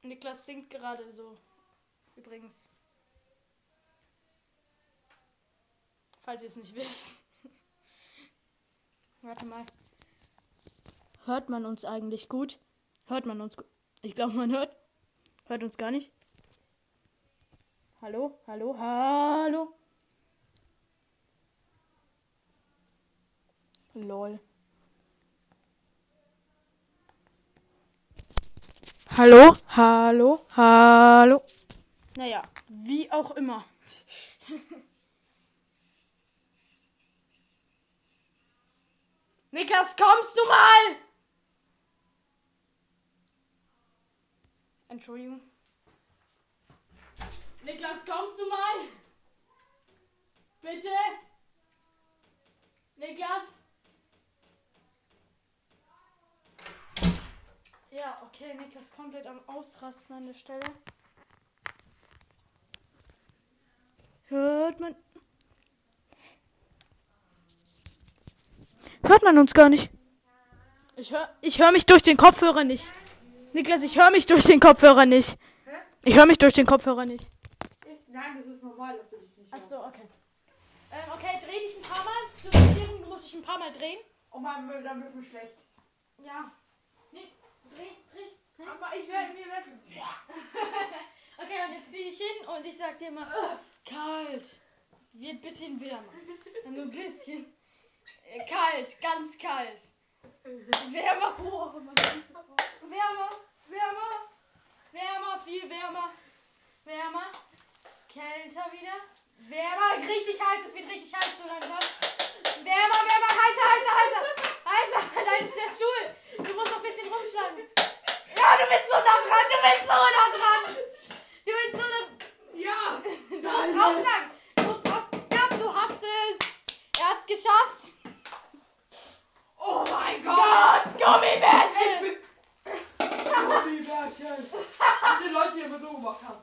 Niklas singt gerade so. Übrigens. Falls ihr es nicht [laughs] wisst. Warte mal. Hört man uns eigentlich gut? Hört man uns gut? Ich glaube, man hört. Hört uns gar nicht. Hallo? Hallo? Hallo? Lol. Hallo? Hallo? Hallo? Naja, wie auch immer. [laughs] Niklas, kommst du mal? Entschuldigung. Niklas, kommst du mal? Bitte? Niklas? Ja, okay, Niklas komplett am Ausrasten an der Stelle. Hört man. Hört man uns gar nicht. Ich höre ich hör mich durch den Kopfhörer nicht. Niklas, ich höre mich durch den Kopfhörer nicht. Ich höre mich durch den Kopfhörer nicht. Ich, nein, das ist normal, dass du dich nicht hörst. Achso, okay. Ähm, okay, dreh dich ein paar Mal. Zur Orientierung, du musst dich ein paar Mal drehen. Oh Mann, dann wird mir schlecht. Ja. Nee, dreh, dreh. dreh. Aber ich werde mir weg. [laughs] Okay, und jetzt kriege ich hin und ich sag dir mal, [laughs] kalt. Wird ein bisschen wärmer. Nur ein bisschen. Äh, Kalt, ganz kalt. Wärmer, oh, mein. Wärmer, wärmer, wärmer, viel wärmer. Wärmer, kälter wieder. Wärmer, richtig heiß, es wird richtig heiß so langsam. Wärmer, wärmer, heißer, heißer, heißer. Heißer, [laughs] da ist der Stuhl. Du musst noch ein bisschen rumschlagen. Ja, du bist so nah dran, du bist so nah dran. Du bist so nah Ja! Du musst draufschlagen. Du musst drauf. Ja, du hast es. Er hat's geschafft. Oh mein Gott! Gott, Gummibärchen. Gummibärchen! Diese Leute, die immer so gemacht haben.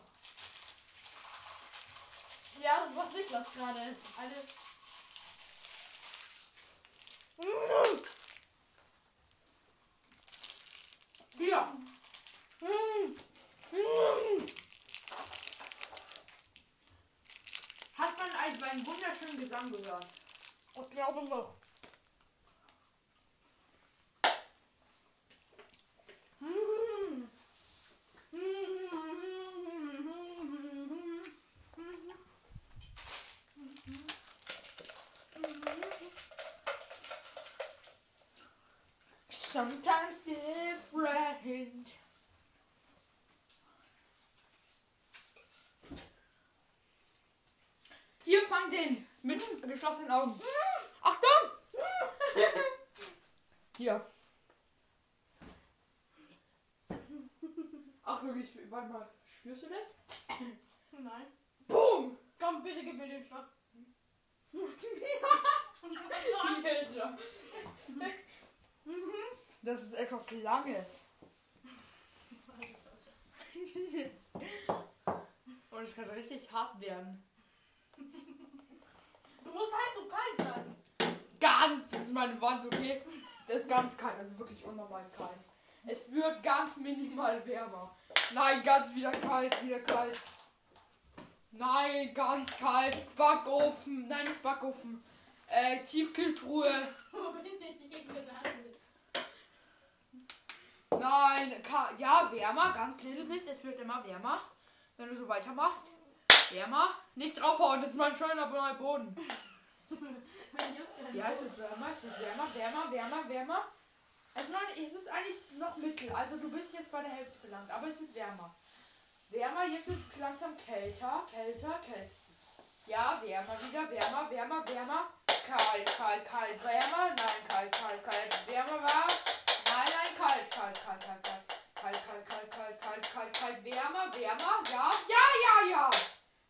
Ja, das macht Niklas gerade. Alle. Hier! Hat man also einen wunderschönen Gesang gehört? Ich glaube noch. Sometimes different. Hier, fang den! Mit geschlossenen Augen. Achtung! [laughs] Hier. Ach wirklich, warte mal. Spürst du das? Nein. Boom! Komm, bitte gib mir den Stock. Er. [laughs] Das ist etwas Langes. Und es kann richtig hart werden. Du musst heiß und kalt sagen. Ganz, das ist meine Wand, okay? Das ist ganz kalt, also wirklich unnormal kalt. Es wird ganz minimal wärmer. Nein, ganz wieder kalt, wieder kalt. Nein, ganz kalt. Backofen. Nein, nicht Backofen. Äh, Tiefkühltruhe. Wo bin ich hier gelandet? Nein, ka ja, wärmer, ganz little bit. Es wird immer wärmer. Wenn du so weitermachst. Wärmer. Nicht draufhauen, das ist mein schöner Boden. [laughs] Ja, es wird wärmer, es wird wärmer, wärmer, wärmer, wärmer. Also nein, es ist eigentlich noch mittel. Also du bist jetzt bei der Hälfte gelangt, aber es wird wärmer. Wärmer, jetzt wird es langsam kälter, kälter, kälter. Ja, wärmer wieder, wärmer, wärmer, wärmer. Kalt, kalt, kalt, wärmer. Nein, kalt, kalt, kalt, wärmer, warm. Nein, Nein, kalt, kalt, kalt, kalt, kalt. Kalt, kalt, kalt, kalt, kalt, kalt, kalt. Wärmer, wärmer. Ja, ja, ja, ja.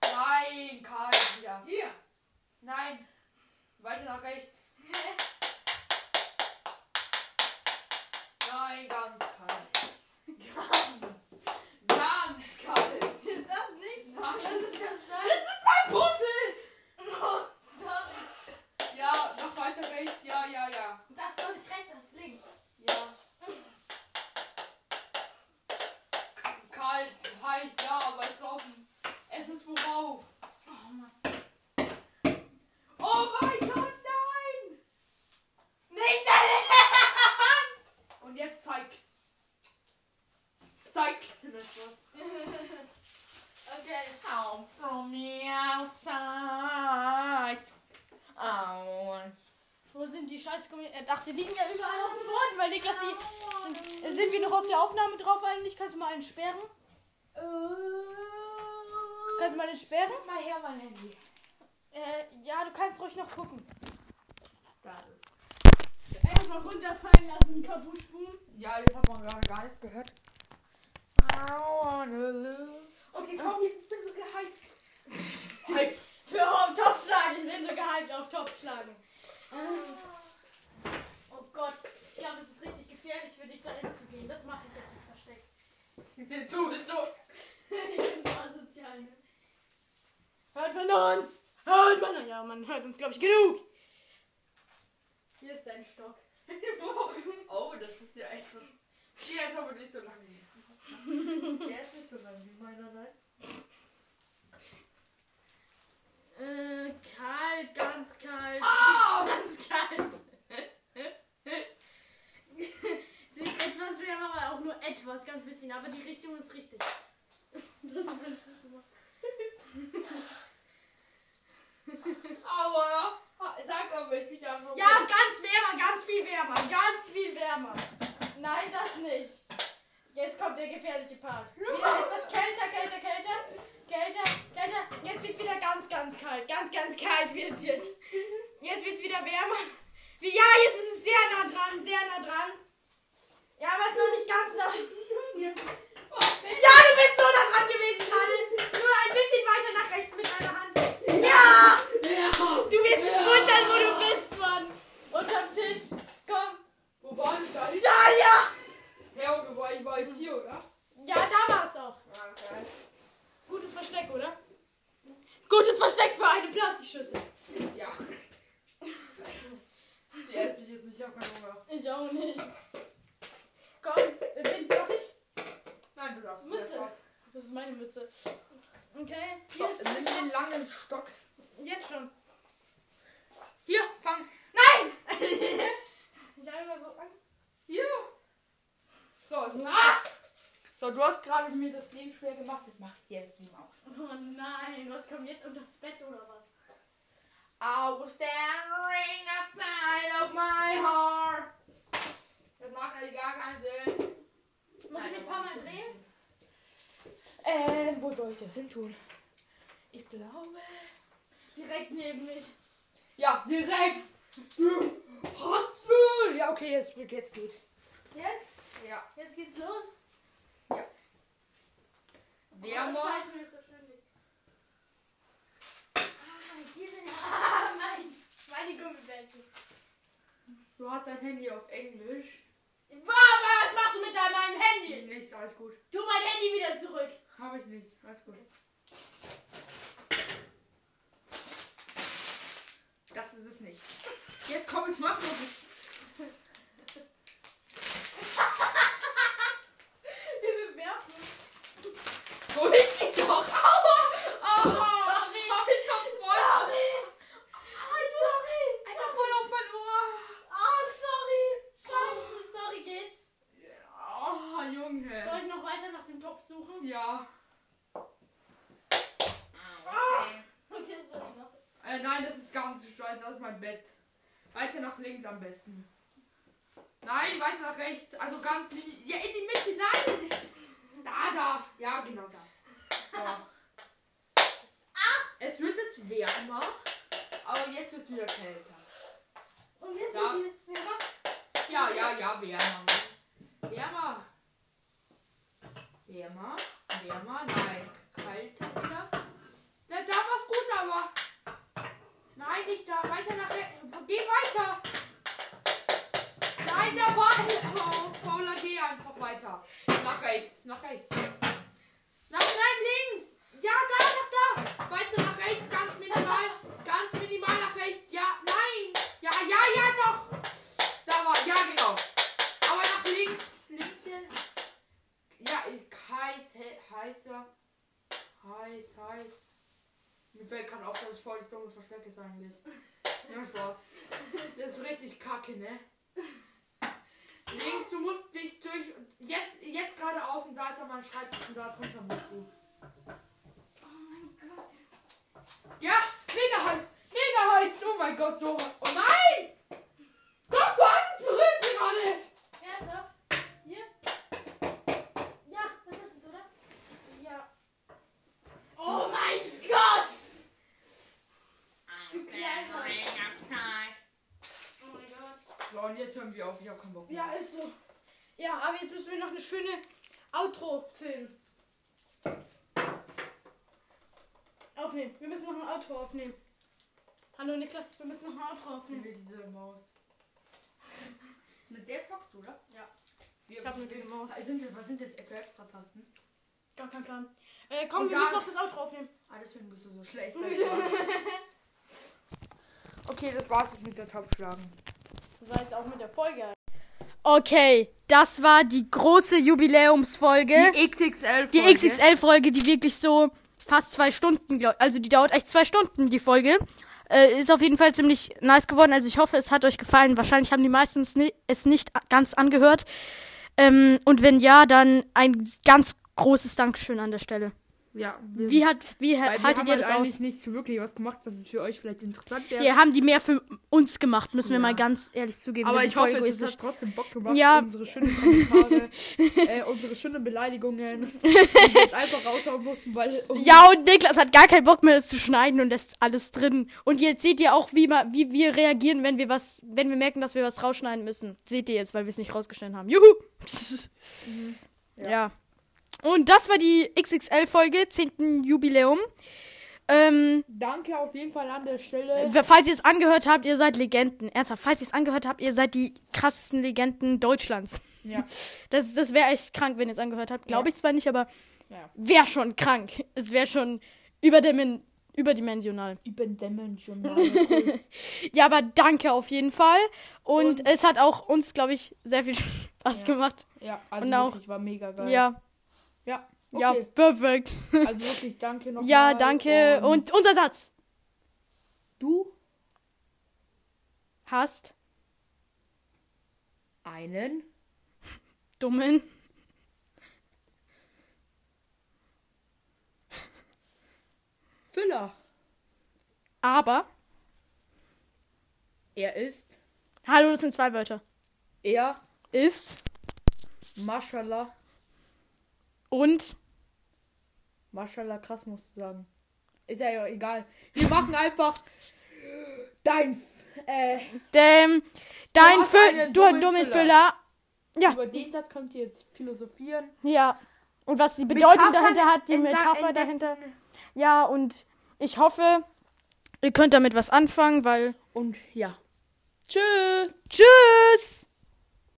Nein, kalt wieder. Hier. Nein. Weiter nach rechts. [laughs] Nein, ganz kalt. Ganz, ganz kalt. Ist das nicht? Nein. Das ist das Das ist mein Puzzle. Oh, sorry. Ja, noch weiter rechts. Ja, ja, ja. Das ist doch nicht rechts, das ist links. Ja. Kalt, heiß, ja, aber es ist offen. Es ist worauf? Oh Mann. Oh mein Gott, nein! Nicht deine Ernst! Und jetzt zeig. Das was. Okay. Come from the outside. Oh. Wo sind die scheiß Gummi... Äh, ach, die liegen ja überall auf dem Boden, weil Niklas die... Äh, Sind wir noch auf der Aufnahme drauf eigentlich? Kannst du mal einen sperren? Kannst du mal einen sperren? Mal her mein Handy. Äh, ja, du kannst ruhig noch gucken. Da ist. Erstmal runterfallen lassen, spulen. Ja, hat man gerade gar nichts gehört. Okay, komm jetzt, ich bin so gehypt. Hype. Für auf Top schlagen. Ich bin so gehypt auf Top schlagen. Oh Gott. Ich glaube, es ist richtig gefährlich für dich, da hinzugehen. Das mache ich jetzt, das Versteck. Du bist so. ich bin so asozial. Ne? Hört man uns? Hört man? Ja, man hört uns, glaube ich, genug. Hier ist dein Stock. [laughs] oh, das ist ja etwas. Der ist aber nicht so lang. [laughs] Der ist nicht so lang wie meiner, nein. Äh, kalt, ganz kalt. Ah! [laughs] Ganz kalt. [laughs] Sind etwas wärmer, aber auch nur etwas, ganz bisschen. Aber die Richtung ist richtig. Das ist mein. Aua! Sag doch, wenn ich mich einfach. Ja, ganz wärmer, ganz viel wärmer, ganz viel wärmer. Nein, das nicht. Jetzt kommt der gefährliche Part. Wieder etwas kälter, kälter, kälter. Kälter, kälter. Jetzt wird's wieder ganz, ganz kalt. Ganz, ganz kalt wird's jetzt. Jetzt wird's wieder wärmer. Wie, ja, jetzt ist es sehr nah dran, sehr nah dran. Ja, aber es ist noch nicht ganz nah. Ja, du bist so nah dran gewesen gerade. Nur ein bisschen weiter nach rechts mit deiner Hand. Ja! Du wirst dich wundern, wo du bist, Mann. Unterm Tisch. Komm. Wo war ich da? Da, ja! Ja, und wo war ich, war ich hier, oder? Ja, da war's auch. Okay. Gutes Versteck, oder? Gutes Versteck für eine Plastikschüssel. Ja. Die esse ich jetzt nicht, ich hab keinen Hunger. Ich auch nicht. Komm, bin, darf ich? Nein, du darfst. Mütze. Mütze. Das ist meine Mütze. Okay. Hier ist nimm den langen Stock. Jetzt schon. Hier, fang. Nein! [laughs] ich habe immer so Angst. Hier. So, du, Ah! so, du hast gerade mir das Leben schwer gemacht. Das mache ich jetzt nicht auch. Oh nein, was kommt jetzt unter das Bett oder was? I was staring outside of my heart. Das macht eigentlich gar keinen Sinn. Muss ich mich ein paar Mal drehen? Äh, wo soll ich das hin tun? Ich glaube. Direkt neben mich. Ja, direkt. Hast du. Ja, okay, jetzt, jetzt geht's. Jetzt? Ja. Jetzt geht's los? Oh, ist so schwindelig. Ah, hier sind [laughs] ah, mein, meine Gummibärchen. Du hast dein Handy auf Englisch. Was machst du mit deinem Handy? Nichts, alles gut. Tu mein Handy wieder zurück. Habe ich nicht. Alles gut. Das ist es nicht. Jetzt komm, ich mach noch nicht. Wir bewerfen. Wo ist die doch? Aua! Aua! Sorry. Alter, voll. Sorry. Oh, sorry. Alter, voll auf mein Ohr. Oh, sorry. Scheiße, sorry geht's. Oh, Soll Junge. ich noch weiter nach dem Topf suchen? Ja. Okay, das war noch. Äh, nein, das ist ganz scheiße. Das ist mein Bett. Weiter nach links am besten. Nein, weiter nach rechts. Also ganz li- Ja, in die Mitte. Nein. Da, da. Ja, genau da. So. Es wird jetzt wärmer. Aber jetzt wird es wieder kälter. Und jetzt Ja. sind die. Ja. Ja, ja, ja, wärmer. Wärmer, wärmer, nein. Kalter wieder. Da, da war's gut, aber. Nein, nicht da. Weiter nach rechts. Geh weiter. Nein, da war. Oh, Paula, geh einfach weiter. Nach rechts, nach rechts. Nach, nein, links. Ja, da, nach da. Weiter nach rechts, ganz minimal. Ganz minimal nach rechts. Ja, nein. Ja, ja, ja, doch. Da war, ja, genau. Aber nach links. Links hier. Ja, heiß, he, heißer. Heiß, heiß. Mir fällt gerade auf, dass ich voll das dumme Versteck ist eigentlich. Ja, Spaß. Das ist richtig kacke, ne? Links, du musst dich durch. Jetzt, jetzt geradeaus und da ist ja mein Schreibtisch und da drunter musst du. Oh mein Gott. Ja! Mega heiß! Oh mein Gott, so. Oh nein! Doch, du hast es berührt gerade! Ernsthaft? Hier? Ja, das ist es, oder? Ja. Oh mein Gott! Du kleiner. Oh mein Gott. So, und jetzt hören wir auf. Ich hab keinen Bock mehr. Ja, ist so. Ja, aber jetzt müssen wir noch eine schöne Outro filmen. Aufnehmen. Wir müssen noch ein Outro aufnehmen. Hallo Niklas, wir müssen noch ein Outro Wie aufnehmen. wir diese Maus. Mit der zockst du, oder? Ja. Wir, Ich hab nur diese Maus. Sind das, was sind das für extra Tasten? Gar kein Plan. Äh, komm, Und wir müssen noch das Outro aufnehmen. Ah, deswegen bist du so schlecht. [laughs] okay, das war's jetzt mit der Topfschlagen. Das auch mit der Folge. Okay, das war die große Jubiläumsfolge. Die XXL Die XXL-Folge, die wirklich so fast zwei Stunden, glaub, also die dauert echt zwei Stunden, die Folge. Äh, ist auf jeden Fall ziemlich nice geworden. Also ich hoffe, es hat euch gefallen. Wahrscheinlich haben die meisten es ni- es nicht ganz angehört. Ähm, und wenn ja, dann ein ganz großes Dankeschön an der Stelle. Ja, wir, Wie, hat, wie wir haltet haben ihr halt das aus? eigentlich nicht wirklich was gemacht, was es für euch vielleicht interessant wäre. Wir haben die mehr für uns gemacht, müssen wir Ja. mal ganz ehrlich zugeben. Aber Wir ich hoffe, es hat trotzdem Bock gemacht. Ja. Unsere schönen Kommentare, [laughs] äh, unsere schönen Beleidigungen, [laughs] die wir jetzt einfach raushauen mussten, weil... Ja, und Niklas hat gar keinen Bock mehr, das zu schneiden und lässt alles drin. Und jetzt seht ihr auch, wie, ma- wie wir reagieren, wenn wir was, wenn wir merken, dass wir was rausschneiden müssen. Seht ihr jetzt, weil wir es nicht rausgeschnitten haben. Juhu! [laughs] ja. Ja. Und das war die XXL-Folge, 10. Jubiläum. Ähm, Danke auf jeden Fall an der Stelle. falls ihr es angehört habt, ihr seid Legenden. Ernsthaft, falls ihr es angehört habt, ihr seid die krassesten Legenden Deutschlands. Ja. [laughs] Das, das wäre echt krank, wenn ihr es angehört habt. Glaube ich zwar nicht, aber Ja. wäre schon krank. Es wäre schon überdimen überdimensional. Überdimensional. Cool. [laughs] Ja, aber danke auf jeden Fall. Und, Und- es hat auch uns, glaube ich, sehr viel [laughs] Spaß Ja. gemacht. ja, also Und auch- wirklich, war mega geil. Ja, Ja, ja, okay. perfekt. Also wirklich, danke [laughs] nochmal. Ja, danke. Und unser Satz. du Hast einen dummen. Füller. Aber. Er ist, Hallo, das sind zwei Wörter. er, Ist Mashallah, und. Mashallah, krass musst du sagen. Ist ja egal. Wir machen einfach dein, äh, Ähm, dein hast Fü einen du dummen dummen Füller. Ja, über den Satz könnt ihr jetzt philosophieren. ja. Und was die Bedeutung Metaphern dahinter hat, die Metapher dahinter. Ja, und ich hoffe, ihr könnt damit was anfangen, weil. Und ja. Tschüss. Tschüss!